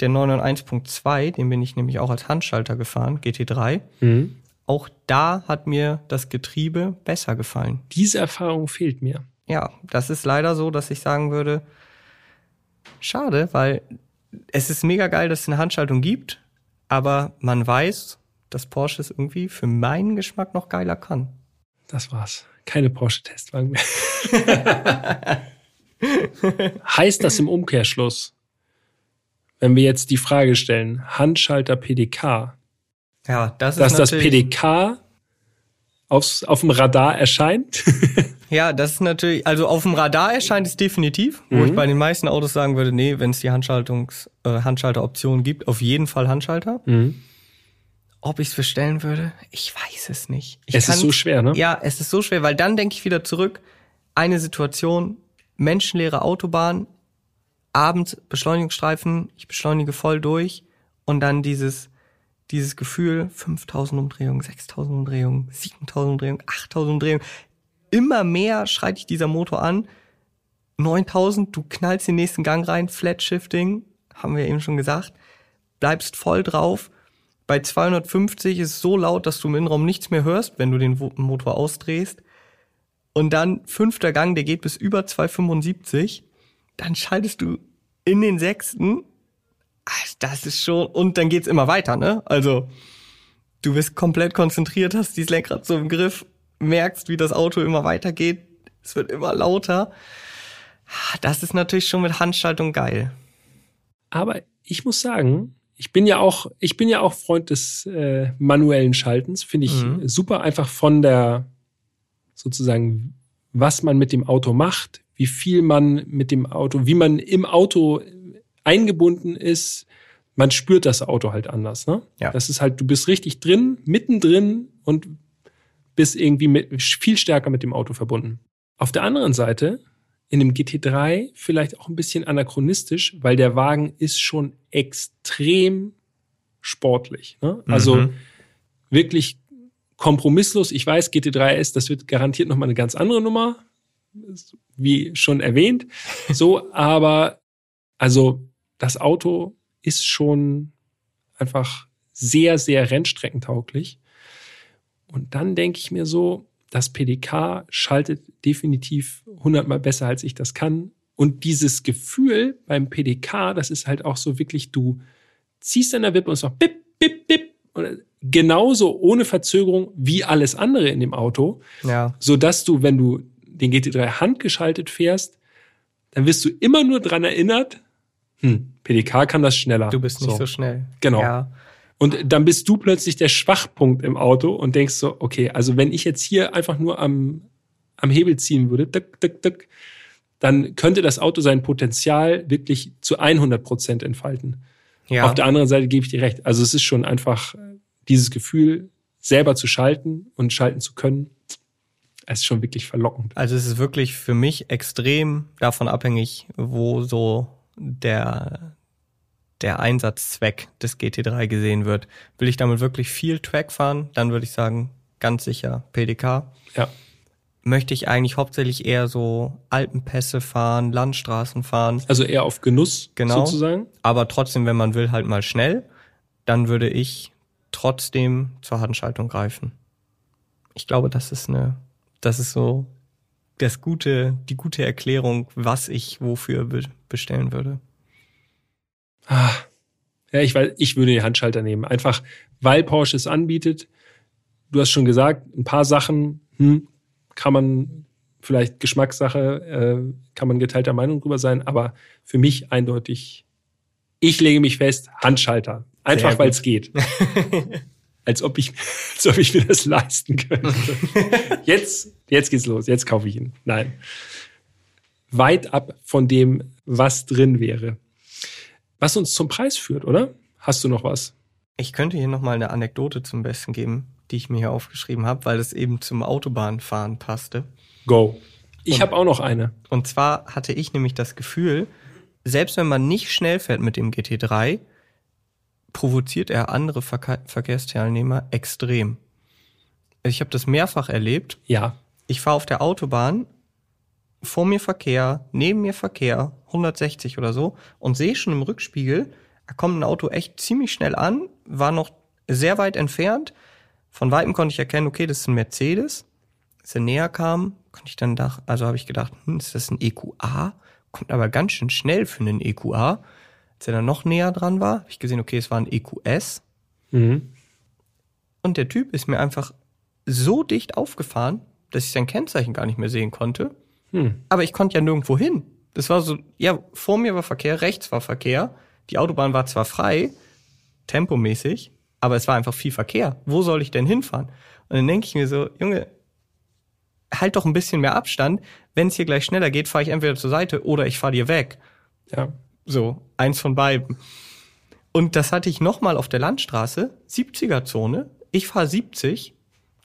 der 991.2, den bin ich nämlich auch als Handschalter gefahren, GT3. Mhm. Auch da hat mir das Getriebe besser gefallen. Diese Erfahrung fehlt mir. Ja, das ist leider so, dass ich sagen würde, schade, weil es ist mega geil, dass es eine Handschaltung gibt, aber man weiß, dass Porsche es irgendwie für meinen Geschmack noch geiler kann. Das war's. Keine Porsche-Testwagen mehr. <laughs> heißt das im Umkehrschluss, wenn wir jetzt die Frage stellen, Handschalter PDK, Ja, das ist dass das PDK aufs, auf dem Radar erscheint? <laughs> Ja, das ist natürlich, also auf dem Radar erscheint es definitiv, wo Mhm. ich bei den meisten Autos sagen würde, nee, wenn es die Handschaltungs, äh, Handschalteroption gibt, auf jeden Fall Handschalter. Mhm. Ob ich es bestellen würde, ich weiß es nicht. Ich Es ist so schwer, ne? Ja, es ist so schwer, weil dann denke ich wieder zurück, eine Situation, menschenleere Autobahn, abends Beschleunigungsstreifen, ich beschleunige voll durch und dann dieses, dieses Gefühl, 5000 Umdrehungen, 6000 Umdrehungen, 7000 Umdrehungen, 8000 Umdrehungen, immer mehr schreit dich dieser Motor an, 9000, du knallst den nächsten Gang rein, Flat Shifting, haben wir eben schon gesagt, bleibst voll drauf. Bei 250 ist es so laut, dass du im Innenraum nichts mehr hörst, wenn du den Motor ausdrehst. Und dann fünfter Gang, der geht bis über 275. Dann schaltest du in den sechsten. Das ist schon, und dann geht's immer weiter, ne? Also, du bist komplett konzentriert, hast dieses Lenkrad so im Griff, merkst, wie das Auto immer weitergeht. Es wird immer lauter. Ah, Das ist natürlich schon mit Handschaltung geil. Aber ich muss sagen, ich bin ja auch, ich bin ja auch Freund des äh, manuellen Schaltens. Finde ich Mhm. super einfach von der sozusagen, was man mit dem Auto macht, wie viel man mit dem Auto, wie man im Auto eingebunden ist. Man spürt das Auto halt anders. Ne? Ja. Das ist halt, du bist richtig drin, mittendrin und bist irgendwie mit, viel stärker mit dem Auto verbunden. Auf der anderen Seite, in dem GT3 vielleicht auch ein bisschen anachronistisch, weil der Wagen ist schon extrem sportlich. Ne? Also Mhm. wirklich kompromisslos. Ich weiß, GT3 S, das wird garantiert nochmal eine ganz andere Nummer, wie schon erwähnt. So, aber also das Auto ist schon einfach sehr, sehr rennstreckentauglich. Und dann denke ich mir so, das PDK schaltet definitiv hundertmal besser, als ich das kann. Und dieses Gefühl beim PDK, das ist halt auch so wirklich, du ziehst an der Wippe und es macht bip, bip, bip. Und genauso ohne Verzögerung wie alles andere in dem Auto. Ja. So dass du, wenn du den GT3 handgeschaltet fährst, dann wirst du immer nur dran erinnert, hm, PDK kann das schneller. Du bist nicht so, so schnell. Genau. Ja. Und dann bist du plötzlich der Schwachpunkt im Auto und denkst so, okay, also wenn ich jetzt hier einfach nur am, am Hebel ziehen würde, tuk, tuk, tuk, dann könnte das Auto sein Potenzial wirklich zu 100 Prozent entfalten. Ja. Auf der anderen Seite gebe ich dir recht. Also es ist schon einfach dieses Gefühl, selber zu schalten und schalten zu können, ist schon wirklich verlockend. Also es ist wirklich für mich extrem davon abhängig, wo so der, der Einsatzzweck des GT3 gesehen wird. Will ich damit wirklich viel Track fahren, dann würde ich sagen, ganz sicher PDK. Ja. Möchte ich eigentlich hauptsächlich eher so Alpenpässe fahren, Landstraßen fahren. Also eher auf Genuss genau, sozusagen. Aber trotzdem, wenn man will, halt mal schnell, dann würde ich trotzdem zur Handschaltung greifen. Ich glaube, das ist eine, das ist so das gute, die gute Erklärung, was ich wofür bestellen würde. Ah, ja, ich weiß, ich würde den Handschalter nehmen. Einfach, weil Porsche es anbietet. Du hast schon gesagt, ein paar Sachen, hm, kann man vielleicht Geschmackssache, äh, kann man geteilter Meinung drüber sein, aber für mich eindeutig, ich lege mich fest, Handschalter. Einfach weil es geht. <laughs> als ob ich, <laughs> als ob ich mir das leisten könnte. <laughs> jetzt, jetzt geht's los. Jetzt kaufe ich ihn. Nein. Weit ab von dem, was drin wäre. Was uns zum Preis führt, oder? Hast du noch was? Ich könnte hier noch mal eine Anekdote zum Besten geben, die ich mir hier aufgeschrieben habe, weil es eben zum Autobahnfahren passte. Go. Ich habe auch noch eine. Und zwar hatte ich nämlich das Gefühl, selbst wenn man nicht schnell fährt mit dem GT3, provoziert er andere Verke Verkehrsteilnehmer extrem. Ich habe das mehrfach erlebt. Ja. Ich fahre auf der Autobahn, vor mir Verkehr, neben mir Verkehr, 160 oder so, und sehe schon im Rückspiegel, da kommt ein Auto echt ziemlich schnell an, war noch sehr weit entfernt. Von weitem konnte ich erkennen, okay, das ist ein Mercedes. Als er näher kam, konnte ich dann da, also habe ich gedacht, hm, ist das ein EQA? Kommt aber ganz schön schnell für einen EQA. Als er dann noch näher dran war, habe ich gesehen, okay, es war ein EQS. Mhm. Und der Typ ist mir einfach so dicht aufgefahren, dass ich sein Kennzeichen gar nicht mehr sehen konnte. Hm. Aber ich konnte ja nirgendwo hin. Das war so, ja, vor mir war Verkehr, rechts war Verkehr. Die Autobahn war zwar frei, tempomäßig, aber es war einfach viel Verkehr. Wo soll ich denn hinfahren? Und dann denke ich mir so, Junge, halt doch ein bisschen mehr Abstand. Wenn es hier gleich schneller geht, fahre ich entweder zur Seite oder ich fahre dir weg. Ja. So, eins von beiden. Und das hatte ich nochmal auf der Landstraße, 70er-Zone. Ich fahre 70.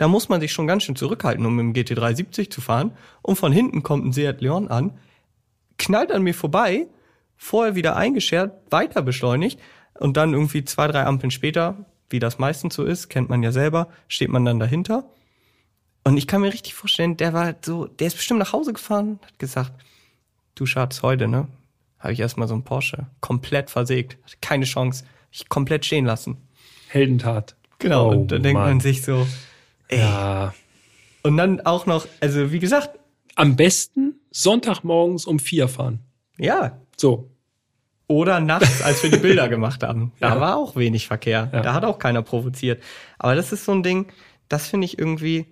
Da muss man sich schon ganz schön zurückhalten, um mit dem GT3 70 zu fahren. Und von hinten kommt ein Seat Leon an, knallt an mir vorbei, vorher wieder eingeschert, weiter beschleunigt und dann irgendwie zwei, drei Ampeln später, wie das meistens so ist, kennt man ja selber, steht man dann dahinter. Und ich kann mir richtig vorstellen, der war so, der ist bestimmt nach Hause gefahren, hat gesagt, du Schatz, heute, ne? habe ich erstmal so einen Porsche komplett versägt. Keine Chance. Ich komplett stehen lassen. Heldentat. Genau. Oh, und dann denkt man sich so, ey. Ja. Und dann auch noch, also wie gesagt. Am besten Sonntagmorgens um vier fahren. Ja. So. Oder nachts, als wir die Bilder <laughs> gemacht haben. Da ja. war auch wenig Verkehr. Ja. Da hat auch keiner provoziert. Aber das ist so ein Ding, das finde ich irgendwie,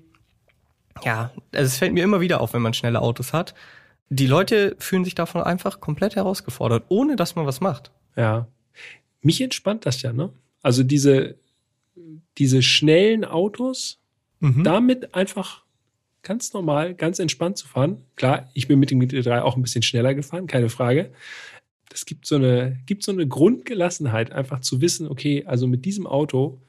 ja, also es fällt mir immer wieder auf, wenn man schnelle Autos hat die Leute fühlen sich davon einfach komplett herausgefordert, ohne dass man was macht. Ja. Mich entspannt das ja, ne? Also diese, diese schnellen Autos, mhm. damit einfach ganz normal, ganz entspannt zu fahren. Klar, ich bin mit dem GT3 auch ein bisschen schneller gefahren, keine Frage. Das gibt so eine, gibt so eine Grundgelassenheit, einfach zu wissen, okay, also mit diesem Auto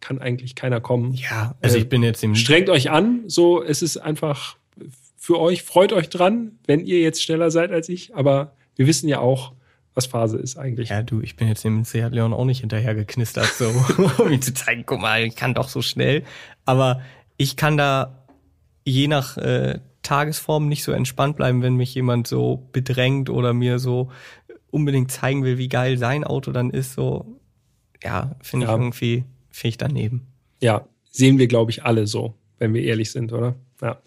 kann eigentlich keiner kommen. Ja, also ich bin jetzt im. Strengt euch an, so, es ist einfach für euch. Freut euch dran, wenn ihr jetzt schneller seid als ich. Aber wir wissen ja auch, was Phase ist eigentlich. Ja, du, ich bin jetzt dem Seat Leon auch nicht hinterher geknistert, so, <laughs> um ihm zu zeigen, guck mal, ich kann doch so schnell. Aber ich kann da je nach äh, Tagesform nicht so entspannt bleiben, wenn mich jemand so bedrängt oder mir so unbedingt zeigen will, wie geil sein Auto dann ist, so, ja, finde Ja. ich irgendwie, finde ich daneben. Ja, sehen wir, glaube ich, alle so, wenn wir ehrlich sind, oder? Ja.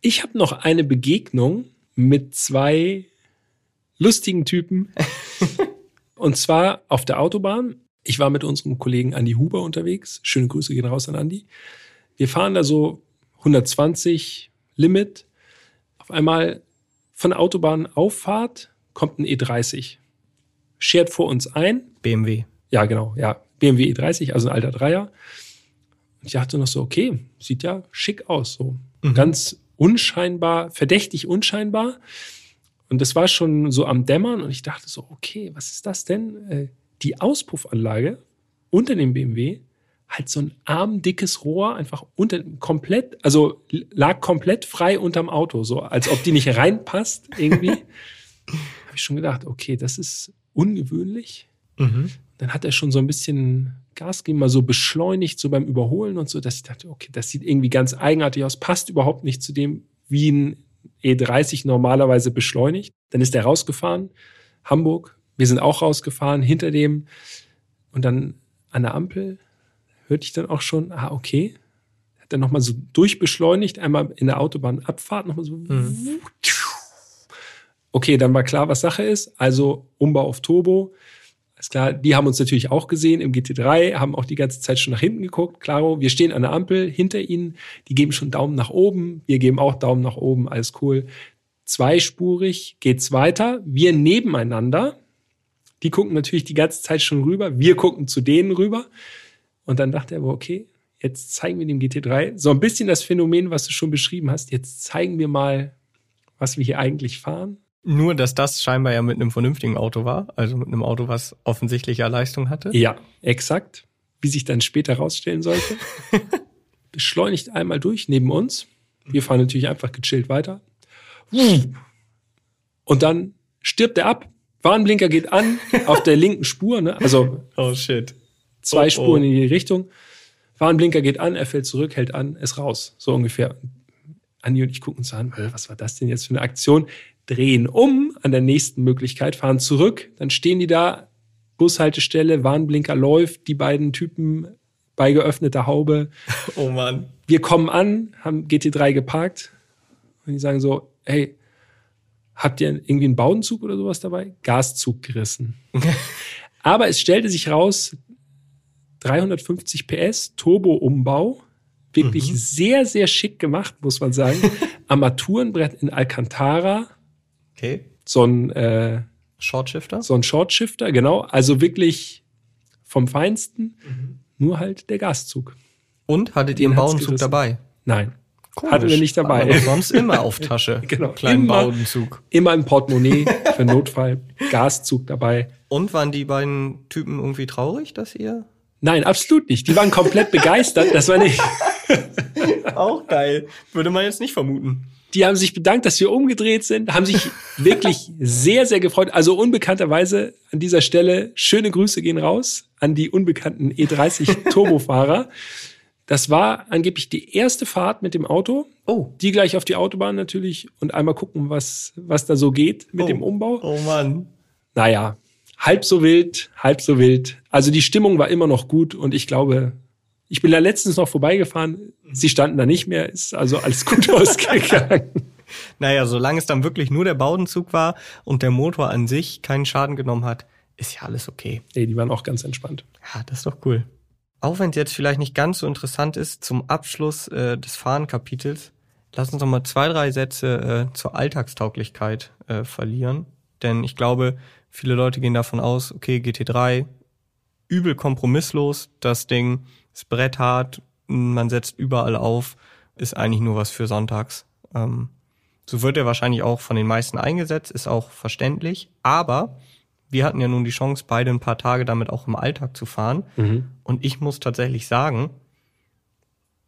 Ich habe noch eine Begegnung mit zwei lustigen Typen. <laughs> Und zwar auf der Autobahn. Ich war mit unserem Kollegen Andy Huber unterwegs. Schöne Grüße gehen raus an Andy. Wir fahren da so 120 Limit. Auf einmal von der Autobahnauffahrt kommt ein E30. Schert vor uns ein. BMW. Ja, genau, ja. BMW E30, also ein alter Dreier. Und ich dachte noch so, okay, sieht ja schick aus, so. Ganz unscheinbar, verdächtig unscheinbar. Und das war schon so am Dämmern und ich dachte so, okay, was ist das denn? Äh, Die Auspuffanlage unter dem BMW halt so ein armdickes Rohr einfach unter komplett, also lag komplett frei unterm Auto, so als ob die nicht <laughs> reinpasst irgendwie. Habe ich schon gedacht, okay, das ist ungewöhnlich Mhm. dann hat er schon so ein bisschen Gas gegeben, mal so beschleunigt, so beim Überholen und so, dass ich dachte, okay, das sieht irgendwie ganz eigenartig aus, passt überhaupt nicht zu dem, wie ein E30 normalerweise beschleunigt. Dann ist er rausgefahren, Hamburg, wir sind auch rausgefahren, hinter dem und dann an der Ampel hörte ich dann auch schon, ah, okay, hat dann nochmal so durchbeschleunigt, einmal in der Autobahnabfahrt, nochmal so. Okay, dann war klar, was Sache ist. Also Umbau auf Turbo. Ist klar, die haben uns natürlich auch gesehen im GT3, haben auch die ganze Zeit schon nach hinten geguckt. Klaro, wir stehen an der Ampel hinter ihnen, die geben schon Daumen nach oben, wir geben auch Daumen nach oben, alles cool. Zweispurig geht's weiter, wir nebeneinander. Die gucken natürlich die ganze Zeit schon rüber, wir gucken zu denen rüber. Und dann dachte er, okay, jetzt zeigen wir dem GT3 so ein bisschen das Phänomen, was du schon beschrieben hast. Jetzt zeigen wir mal, was wir hier eigentlich fahren. Nur, dass das scheinbar ja mit einem vernünftigen Auto war, also mit einem Auto, was offensichtlich ja Leistung hatte. Ja, exakt. Wie sich dann später rausstellen sollte. <laughs> Beschleunigt einmal durch neben uns. Wir fahren natürlich einfach gechillt weiter. Und dann stirbt er ab. Warnblinker geht an auf der linken Spur, ne? also Oh shit. zwei Oh, oh. Spuren in die Richtung. Warnblinker geht an, er fällt zurück, hält an, ist raus. So ungefähr. Andi und ich gucken uns an, äh, was war das denn jetzt für eine Aktion? Drehen um an der nächsten Möglichkeit, fahren zurück, dann stehen die da, Bushaltestelle, Warnblinker läuft, die beiden Typen bei geöffneter Haube. <laughs> Oh Mann. Wir kommen an, haben GT3 geparkt und die sagen so, hey, habt ihr irgendwie einen Bauenzug oder sowas dabei? Gaszug gerissen. <laughs> Aber es stellte sich raus, 350 PS, Turbo-Umbau, wirklich sehr, sehr schick gemacht, muss man sagen. <laughs> Armaturenbrett in Alcantara, Okay. so ein, äh, Shortshifter? so ein Shortshifter, genau. Also wirklich vom Feinsten, nur halt der Gaszug. Und hattet ihr einen Bauenzug dabei? Nein, hatten wir nicht dabei. Aber sonst immer auf <laughs> Tasche. Genau. Kleinen Immer. Bauenzug. Immer im Portemonnaie für <laughs> Notfall, Gaszug dabei. Und waren die beiden Typen irgendwie traurig, dass ihr? Nein, absolut nicht. Die waren komplett begeistert. Das war nicht. <laughs> Auch geil. Würde man jetzt nicht vermuten. Die haben sich bedankt, dass wir umgedreht sind, haben sich wirklich sehr, sehr gefreut. Also unbekannterweise an dieser Stelle schöne Grüße gehen raus an die unbekannten E30 Turbofahrer. Das war angeblich die erste Fahrt mit dem Auto. Oh. Die gleich auf die Autobahn natürlich und einmal gucken, was, was da so geht mit Oh. dem Umbau. Oh Mann. Naja, halb so wild, halb so wild. Also die Stimmung war immer noch gut und ich glaube, ich bin da letztens noch vorbeigefahren. Sie standen da nicht mehr, ist also alles gut <laughs> ausgegangen. Naja, solange es dann wirklich nur der Bauenzug war und der Motor an sich keinen Schaden genommen hat, ist ja alles okay. Nee, die waren auch ganz entspannt. Ja, das ist doch cool. Auch wenn es jetzt vielleicht nicht ganz so interessant ist, zum Abschluss äh, des Fahrenkapitels, lass uns noch mal zwei, drei Sätze äh, zur Alltagstauglichkeit äh, verlieren. Denn ich glaube, viele Leute gehen davon aus, okay, GT3, übel kompromisslos, das Ding ist bretthart, man setzt überall auf, ist eigentlich nur was für sonntags. Ähm, so wird er wahrscheinlich auch von den meisten eingesetzt, ist auch verständlich. Aber wir hatten ja nun die Chance, beide ein paar Tage damit auch im Alltag zu fahren. Und ich muss tatsächlich sagen,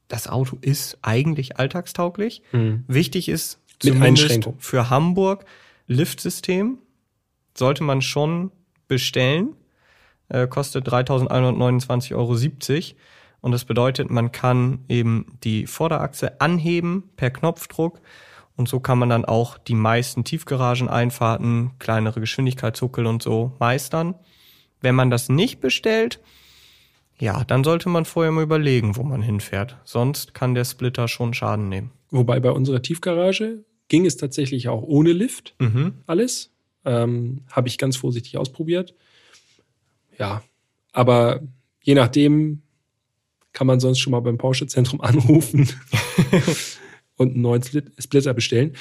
das Auto ist eigentlich alltagstauglich. Wichtig ist zumindest für Hamburg Liftsystem. sollte man schon bestellen. Äh, kostet 3.129,70 Euro. Und das bedeutet, man kann eben die Vorderachse anheben per Knopfdruck. Und so kann man dann auch die meisten Tiefgarageneinfahrten, kleinere Geschwindigkeitshuckel und so meistern. Wenn man das nicht bestellt, ja, dann sollte man vorher mal überlegen, wo man hinfährt. Sonst kann der Splitter schon Schaden nehmen. Wobei bei unserer Tiefgarage ging es tatsächlich auch ohne Lift. Mhm. Alles. Ähm, Habe ich ganz vorsichtig ausprobiert. Ja, aber je nachdem kann man sonst schon mal beim Porsche-Zentrum <laughs> anrufen <laughs> und einen neuen Splitter bestellen.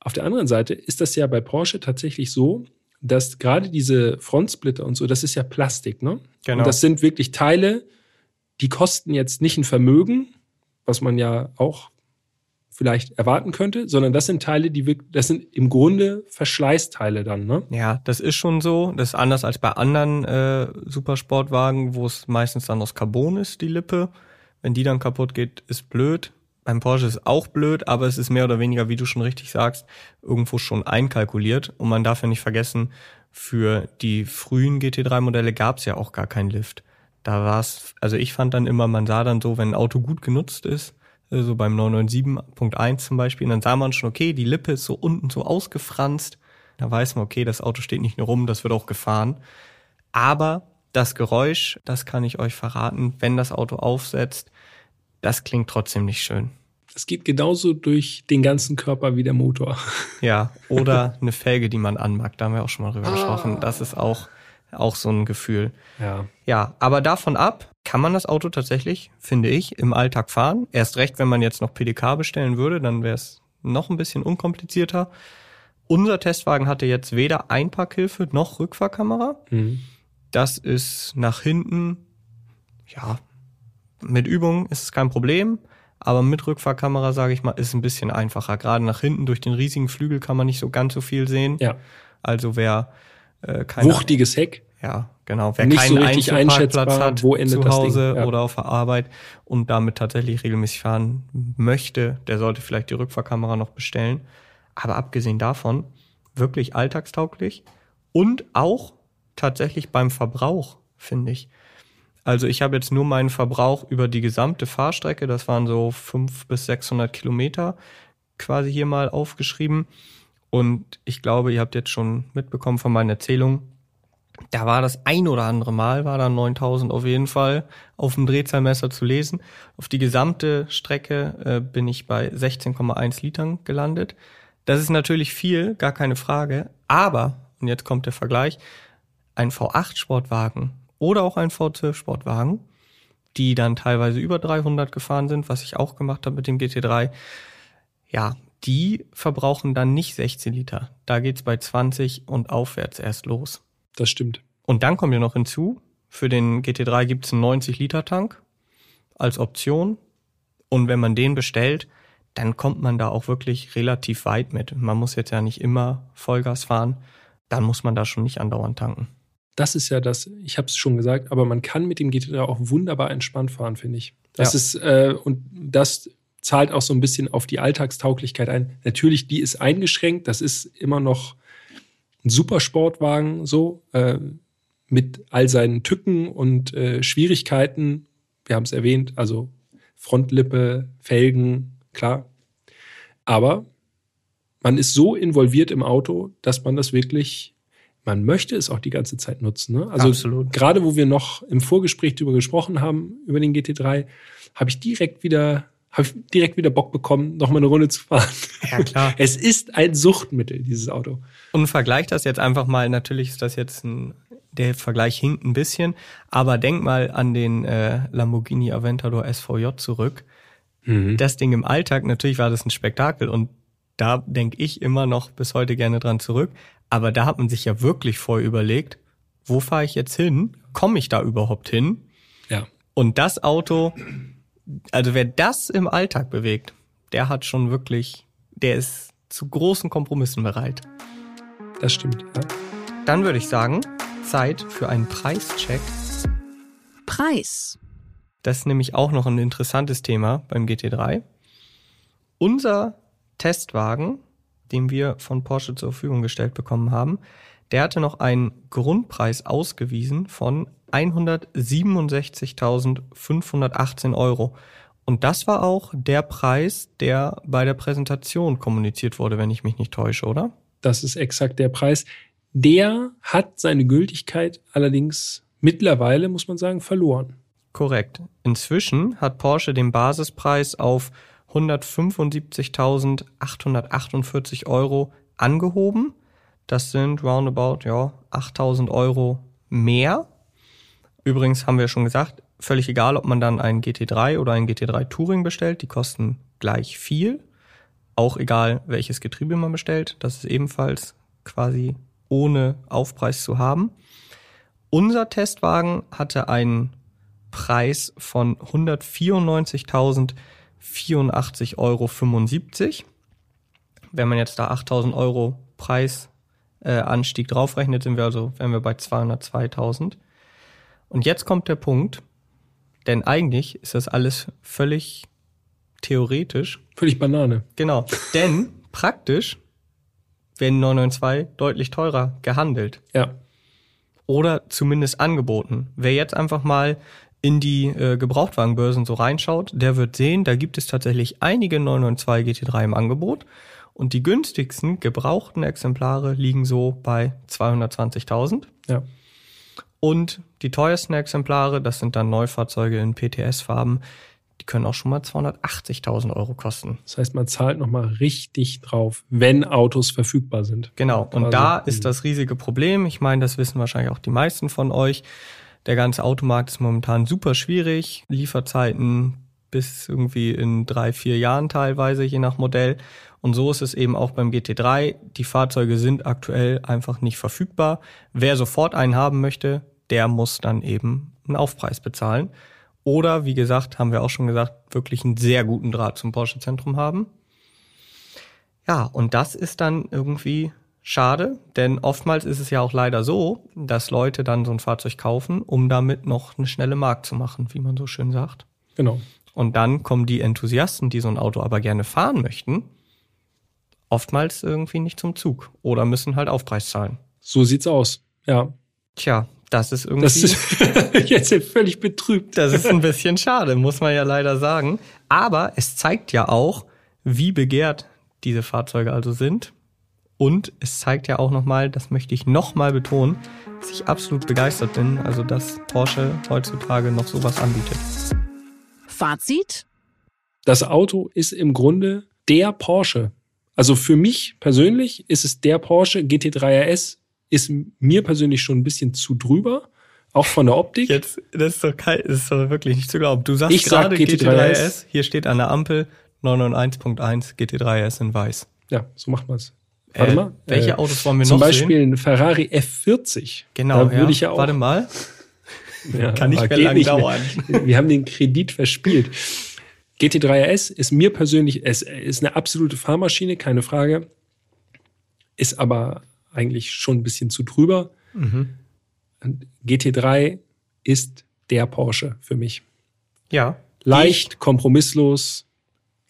Auf der anderen Seite ist das ja bei Porsche tatsächlich so, dass gerade diese Frontsplitter und so, das ist ja Plastik, ne? Genau. Und das sind wirklich Teile, die kosten jetzt nicht ein Vermögen, was man ja auch vielleicht erwarten könnte, sondern das sind Teile, die wirklich, das sind im Grunde Verschleißteile dann, ne? Ja, das ist schon so. Das ist anders als bei anderen äh, Supersportwagen, wo es meistens dann aus Carbon ist, die Lippe. Wenn die dann kaputt geht, ist blöd. Beim Porsche ist auch blöd, aber es ist mehr oder weniger, wie du schon richtig sagst, irgendwo schon einkalkuliert. Und man darf ja nicht vergessen, für die frühen GT3-Modelle gab es ja auch gar keinen Lift. Da war es, also ich fand dann immer, man sah dann so, wenn ein Auto gut genutzt ist, äh, so beim 997.1 zum Beispiel, und dann sah man schon, okay, die Lippe ist so unten so ausgefranst. Da weiß man, okay, das Auto steht nicht nur rum, das wird auch gefahren. Aber das Geräusch, das kann ich euch verraten, wenn das Auto aufsetzt, das klingt trotzdem nicht schön. Das geht genauso durch den ganzen Körper wie der Motor. Ja, oder <laughs> eine Felge, die man anmackt, da haben wir auch schon mal drüber gesprochen. Das ist auch, auch so ein Gefühl. Ja. Ja, aber davon ab kann man das Auto tatsächlich, finde ich, im Alltag fahren. Erst recht, wenn man jetzt noch PDK bestellen würde, dann wäre es noch ein bisschen unkomplizierter. Unser Testwagen hatte jetzt weder Einparkhilfe noch Rückfahrkamera. Mhm. Das ist nach hinten, ja, mit Übung ist es kein Problem, aber mit Rückfahrkamera, sage ich mal, ist es ein bisschen einfacher. Gerade nach hinten durch den riesigen Flügel kann man nicht so ganz so viel sehen. Ja. Also wer äh, keine Wuchtiges Heck. ja, genau. Wer Nicht keinen so richtig einschätzbar, hat wo endet zu Hause ja. oder auf der Arbeit und damit tatsächlich regelmäßig fahren möchte, der sollte vielleicht die Rückfahrkamera noch bestellen. Aber abgesehen davon, wirklich alltagstauglich und auch tatsächlich beim Verbrauch, finde ich. Also ich habe jetzt nur meinen Verbrauch über die gesamte Fahrstrecke, das waren so 500 bis 600 Kilometer, quasi hier mal aufgeschrieben. Und ich glaube, ihr habt jetzt schon mitbekommen von meinen Erzählungen, da war das ein oder andere Mal, war da 9000 auf jeden Fall auf dem Drehzahlmesser zu lesen. Auf die gesamte Strecke äh, bin ich bei 16,1 Litern gelandet. Das ist natürlich viel, gar keine Frage. Aber, und jetzt kommt der Vergleich, ein V8 Sportwagen oder auch ein V12 Sportwagen, die dann teilweise über 300 gefahren sind, was ich auch gemacht habe mit dem GT3, ja, die verbrauchen dann nicht 16 Liter. Da geht's bei 20 und aufwärts erst los. Das stimmt. Und dann kommt ja noch hinzu, für den GT3 gibt's einen 90-Liter-Tank als Option. Und wenn man den bestellt, dann kommt man da auch wirklich relativ weit mit. Man muss jetzt ja nicht immer Vollgas fahren. Dann muss man da schon nicht andauernd tanken. Das ist ja das, ich habe es schon gesagt, aber man kann mit dem GT3 auch wunderbar entspannt fahren, finde ich. Das Ja. ist, äh, und das zahlt auch so ein bisschen auf die Alltagstauglichkeit ein. Natürlich, die ist eingeschränkt, das ist immer noch ein Supersportwagen, so, äh, mit all seinen Tücken und äh, Schwierigkeiten. Wir haben es erwähnt, also Frontlippe, Felgen, klar. Aber man ist so involviert im Auto, dass man das wirklich, man möchte es auch die ganze Zeit nutzen. Ne? Also Absolut. gerade wo wir noch im Vorgespräch darüber gesprochen haben, über den GT3, habe ich direkt wieder, habe ich direkt wieder Bock bekommen, noch mal eine Runde zu fahren. Ja, klar. <laughs> Es ist ein Suchtmittel, dieses Auto. Und vergleich das jetzt einfach mal, natürlich ist das jetzt ein, der Vergleich hinkt ein bisschen, aber denk mal an den äh, Lamborghini Aventador SVJ zurück. Das Ding im Alltag, natürlich war das ein Spektakel und da denke ich immer noch bis heute gerne dran zurück. Aber da hat man sich ja wirklich vorher überlegt, wo fahre ich jetzt hin? Komme ich da überhaupt hin? Ja. Und das Auto, also wer das im Alltag bewegt, der hat schon wirklich, der ist zu großen Kompromissen bereit. Das stimmt. Ja. Dann würde ich sagen, Zeit für einen Preischeck. Preis. Das ist nämlich auch noch ein interessantes Thema beim GT3. Unser Testwagen, den wir von Porsche zur Verfügung gestellt bekommen haben, der hatte noch einen Grundpreis ausgewiesen von 167.518 Euro. Und das war auch der Preis, der bei der Präsentation kommuniziert wurde, wenn ich mich nicht täusche, oder? Das ist exakt der Preis. Der hat seine Gültigkeit allerdings mittlerweile, muss man sagen, verloren. Korrekt. Inzwischen hat Porsche den Basispreis auf 175.848 Euro angehoben. Das sind roundabout ja 8.000 Euro mehr. Übrigens haben wir schon gesagt, völlig egal, ob man dann einen GT3 oder einen GT3 Touring bestellt, die kosten gleich viel. Auch egal, welches Getriebe man bestellt, das ist ebenfalls quasi ohne Aufpreis zu haben. Unser Testwagen hatte einen Preis von 194.084,75 Euro. Wenn man jetzt da 8.000 Euro Preisanstieg äh, draufrechnet, sind wir also, wären wir bei 202.000. Und jetzt kommt der Punkt, denn eigentlich ist das alles völlig theoretisch. Völlig Banane. Genau. denn <laughs> praktisch werden 992 deutlich teurer gehandelt. Ja. Oder zumindest angeboten. Wer jetzt einfach mal in die äh, Gebrauchtwagenbörsen so reinschaut, der wird sehen, da gibt es tatsächlich einige 992 GT3 im Angebot und die günstigsten gebrauchten Exemplare liegen so bei 220.000. Ja. Und die teuersten Exemplare, das sind dann Neufahrzeuge in PTS-Farben, die können auch schon mal 280.000 Euro kosten. Das heißt, man zahlt nochmal richtig drauf, wenn Autos verfügbar sind. Genau. Und also, da ist das riesige Problem. Ich meine, das wissen wahrscheinlich auch die meisten von euch. Der ganze Automarkt ist momentan super schwierig. Lieferzeiten bis irgendwie in drei, vier Jahren teilweise, je nach Modell. Und so ist es eben auch beim GT3. Die Fahrzeuge sind aktuell einfach nicht verfügbar. Wer sofort einen haben möchte, der muss dann eben einen Aufpreis bezahlen. Oder, wie gesagt, haben wir auch schon gesagt, wirklich einen sehr guten Draht zum Porsche-Zentrum haben. Ja, und das ist dann irgendwie schade, denn oftmals ist es ja auch leider so, dass Leute dann so ein Fahrzeug kaufen, um damit noch eine schnelle Mark zu machen, wie man so schön sagt. Genau. Und dann kommen die Enthusiasten, die so ein Auto aber gerne fahren möchten, oftmals irgendwie nicht zum Zug oder müssen halt Aufpreis zahlen. So sieht's aus. Ja. Tja, das ist irgendwie. Das ist <laughs> jetzt völlig betrübt. Das ist ein bisschen schade, muss man ja leider sagen. Aber es zeigt ja auch, wie begehrt diese Fahrzeuge also sind. Und es zeigt ja auch nochmal, das möchte ich nochmal betonen, dass ich absolut begeistert bin, also dass Porsche heutzutage noch sowas anbietet. Fazit? Das Auto ist im Grunde der Porsche. Also für mich persönlich ist es der Porsche GT3 RS ist mir persönlich schon ein bisschen zu drüber, auch von der Optik. Jetzt, das ist doch, kein, das ist doch wirklich nicht zu glauben. Du sagst ich gerade sag GT3S, hier steht an der Ampel 991.1 GT3S in weiß. Ja, so macht man es. Warte äh, mal. Welche äh, Autos wollen wir noch Zum Beispiel sehen? ein Ferrari F40. Genau, da würde ich ja auch. Warte mal. Ja, Kann nicht mehr lang dauern. Mehr. Wir haben den Kredit verspielt. GT3 RS ist mir persönlich, es ist eine absolute Fahrmaschine, keine Frage. Ist aber eigentlich schon ein bisschen zu drüber. Mhm. GT3 ist der Porsche für mich. Ja. Leicht, ich, kompromisslos,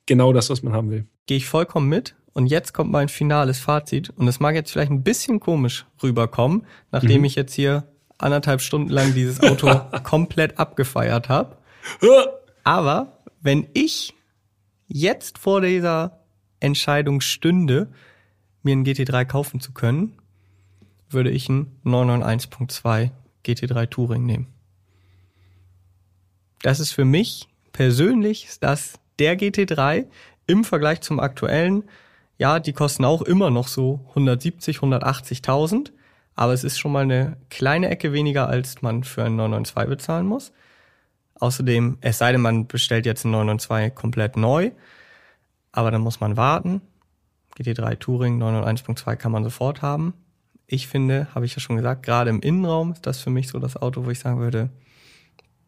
genau das, was man haben will. Gehe ich vollkommen mit. Und jetzt kommt mein finales Fazit. Und es mag jetzt vielleicht ein bisschen komisch rüberkommen, nachdem mhm. ich jetzt hier anderthalb Stunden lang dieses Auto <laughs> komplett abgefeiert habe. Aber wenn ich jetzt vor dieser Entscheidung stünde, mir einen GT3 kaufen zu können, würde ich einen 991.2 GT3 Touring nehmen. Das ist für mich persönlich das der GT3 im Vergleich zum aktuellen. Ja, die kosten auch immer noch so 170, 180.000, aber es ist schon mal eine kleine Ecke weniger, als man für einen 992 bezahlen muss. Außerdem, es sei denn, man bestellt jetzt einen 992 komplett neu, aber dann muss man warten. GT3 Touring 991.2 kann man sofort haben. Ich finde, habe ich ja schon gesagt, gerade im Innenraum ist das für mich so das Auto, wo ich sagen würde,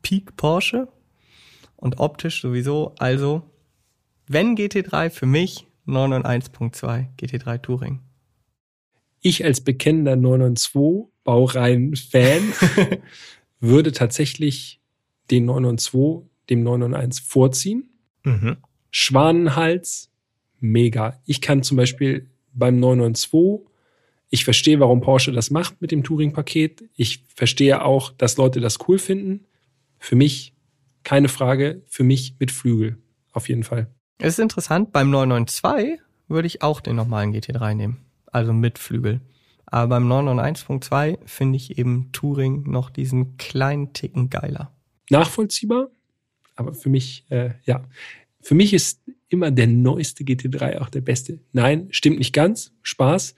Peak Porsche und optisch sowieso. Also, wenn GT3 für mich 991.2 GT3 Touring. Ich als bekennender 992 Baureihen-Fan <laughs> würde tatsächlich den 992 dem 991 vorziehen. Mhm. Schwanenhals, mega. Ich kann zum Beispiel beim 992 Ich verstehe, warum Porsche das macht mit dem Touring-Paket. Ich verstehe auch, dass Leute das cool finden. Für mich keine Frage, für mich mit Flügel. Auf jeden Fall. Es ist interessant, beim 992 würde ich auch den normalen GT3 nehmen. Also mit Flügel. Aber beim 991.2 finde ich eben Touring noch diesen kleinen Ticken geiler. Nachvollziehbar, aber für mich, äh, ja, für mich ist immer der neueste GT3 auch der beste. Nein, stimmt nicht ganz. Spaß.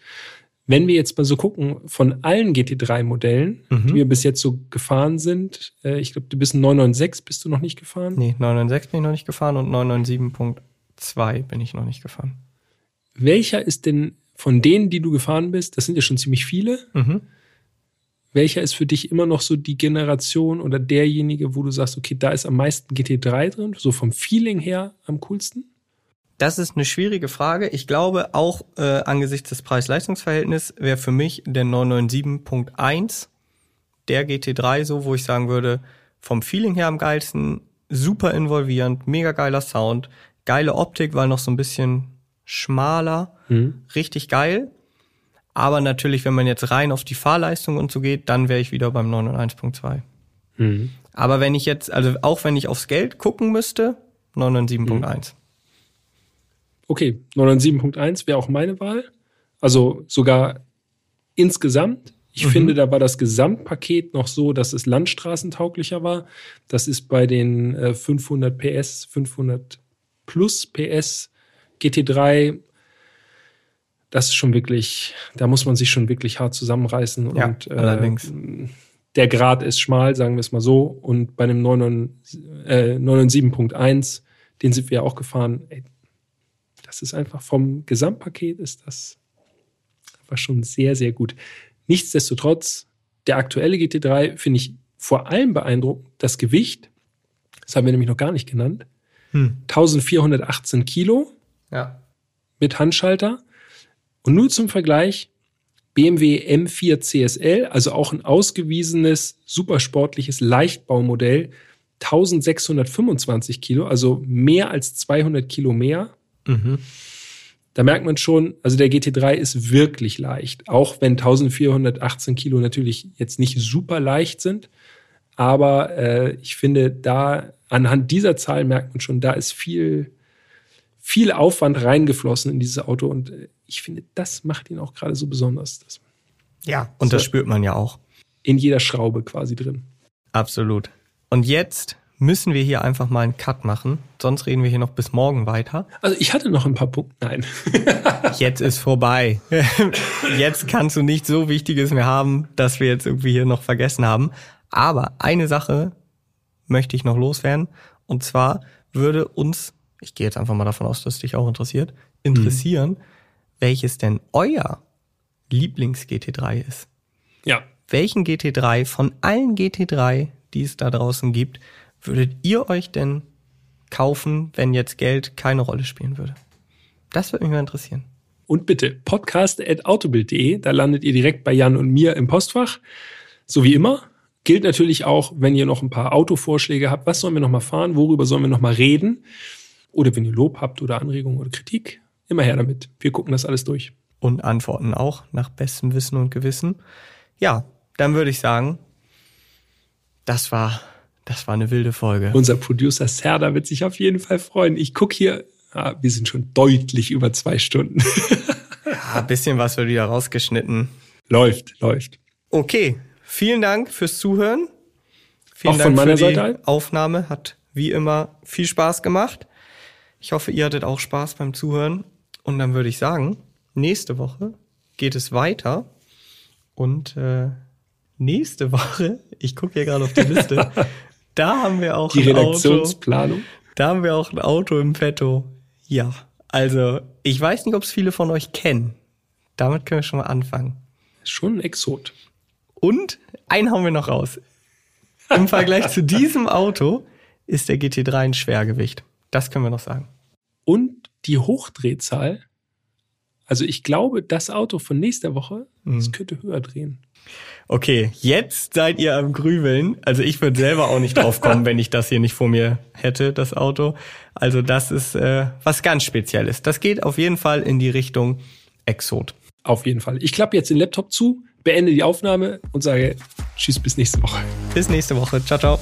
Wenn wir jetzt mal so gucken, von allen GT3-Modellen, mhm. die wir bis jetzt so gefahren sind, äh, ich glaube, du bist ein 996, bist du noch nicht gefahren? Nee, 996 bin ich noch nicht gefahren und 997.2 bin ich noch nicht gefahren. Welcher ist denn von denen, die du gefahren bist, das sind ja schon ziemlich viele, mhm. Welcher ist für dich immer noch so die Generation oder derjenige, wo du sagst, okay, da ist am meisten GT3 drin, so vom Feeling her am coolsten? Das ist eine schwierige Frage. Ich glaube, auch äh, angesichts des Preis-Leistungs-Verhältnisses wäre für mich der 997.1 der GT3 so, wo ich sagen würde, vom Feeling her am geilsten, super involvierend, mega geiler Sound, geile Optik, weil noch so ein bisschen schmaler, mhm. richtig geil. Aber natürlich, wenn man jetzt rein auf die Fahrleistung und so geht, dann wäre ich wieder beim 991.2. Mhm. Aber wenn ich jetzt, also auch wenn ich aufs Geld gucken müsste, 997.1. Mhm. Okay, 997.1 wäre auch meine Wahl. Also sogar insgesamt. Ich mhm. finde, da war das Gesamtpaket noch so, dass es landstraßentauglicher war. Das ist bei den äh, 500 PS, 500 plus PS GT3. Das ist schon wirklich, da muss man sich schon wirklich hart zusammenreißen. Ja, und, äh, allerdings. Der Grad ist schmal, sagen wir es mal so. Und bei einem 997.1, äh, 997 den sind wir auch gefahren. Ey, das ist einfach vom Gesamtpaket ist das einfach schon sehr, sehr gut. Nichtsdestotrotz, der aktuelle GT3 finde ich vor allem beeindruckend das Gewicht. Das haben wir nämlich noch gar nicht genannt. Hm. 1418 Kilo ja. mit Handschalter. Und nur zum Vergleich, BMW M4 CSL, also auch ein ausgewiesenes, supersportliches Leichtbaumodell, 1625 Kilo, also mehr als 200 Kilo mehr. Mhm. Da merkt man schon, also der GT3 ist wirklich leicht, auch wenn 1418 Kilo natürlich jetzt nicht super leicht sind. Aber äh, ich finde, da anhand dieser Zahl merkt man schon, da ist viel, viel Aufwand reingeflossen in dieses Auto. Und äh, ich finde, das macht ihn auch gerade so besonders. ja, und so das spürt man ja auch. In jeder Schraube quasi drin. Absolut. Und jetzt müssen wir hier einfach mal einen Cut machen. Sonst reden wir hier noch bis morgen weiter. Also ich hatte noch ein paar Punkte. Nein. <laughs> jetzt ist vorbei. <laughs> Jetzt kannst du nicht so Wichtiges mehr haben, dass wir jetzt irgendwie hier noch vergessen haben. Aber eine Sache möchte ich noch loswerden. Und zwar würde uns, ich gehe jetzt einfach mal davon aus, dass es dich auch interessiert, interessieren, mhm. welches denn euer Lieblings-GT3 ist. Ja. Welchen GT3 von allen GT3, die es da draußen gibt, würdet ihr euch denn kaufen, wenn jetzt Geld keine Rolle spielen würde? Das würde mich mal interessieren. Und bitte, podcast.autobild.de, da landet ihr direkt bei Jan und mir im Postfach. So wie immer. Gilt natürlich auch, wenn ihr noch ein paar Autovorschläge habt. Was sollen wir noch mal fahren? Worüber sollen wir noch mal reden? Oder wenn ihr Lob habt oder Anregungen oder Kritik, immer her damit. Wir gucken das alles durch. Und antworten auch nach bestem Wissen und Gewissen. Ja, dann würde ich sagen, das war das war eine wilde Folge. Unser Producer Serda wird sich auf jeden Fall freuen. Ich gucke hier, ah, wir sind schon deutlich über zwei Stunden. <laughs> ja, ein bisschen was wird wieder rausgeschnitten. Läuft, läuft. Okay, vielen Dank fürs Zuhören. Vielen Auch Dank von meiner für die Seite. Aufnahme hat wie immer viel Spaß gemacht. Ich hoffe, ihr hattet auch Spaß beim Zuhören. Und dann würde ich sagen, nächste Woche geht es weiter. Und äh, nächste Woche, <laughs> ich gucke hier gerade auf die Liste, <laughs> Da haben wir auch die Redaktionsplanung. Auto. Da haben wir auch ein Auto im Petto. Ja, also ich weiß nicht, ob es viele von euch kennen. Damit können wir schon mal anfangen. Schon ein Exot. Und einen haben wir noch raus. Im Vergleich zu <laughs> diesem Auto ist der GT3 ein Schwergewicht. Das können wir noch sagen. Und die Hochdrehzahl. Also ich glaube, das Auto von nächster Woche, mhm. das könnte höher drehen. Okay, jetzt seid ihr am Grübeln. Also ich würde selber auch nicht drauf kommen, <laughs> wenn ich das hier nicht vor mir hätte, das Auto. Also das ist äh, was ganz Spezielles. Das geht auf jeden Fall in die Richtung Exot. Auf jeden Fall. Ich klappe jetzt den Laptop zu, beende die Aufnahme und sage Tschüss bis nächste Woche. Bis nächste Woche. Ciao, ciao.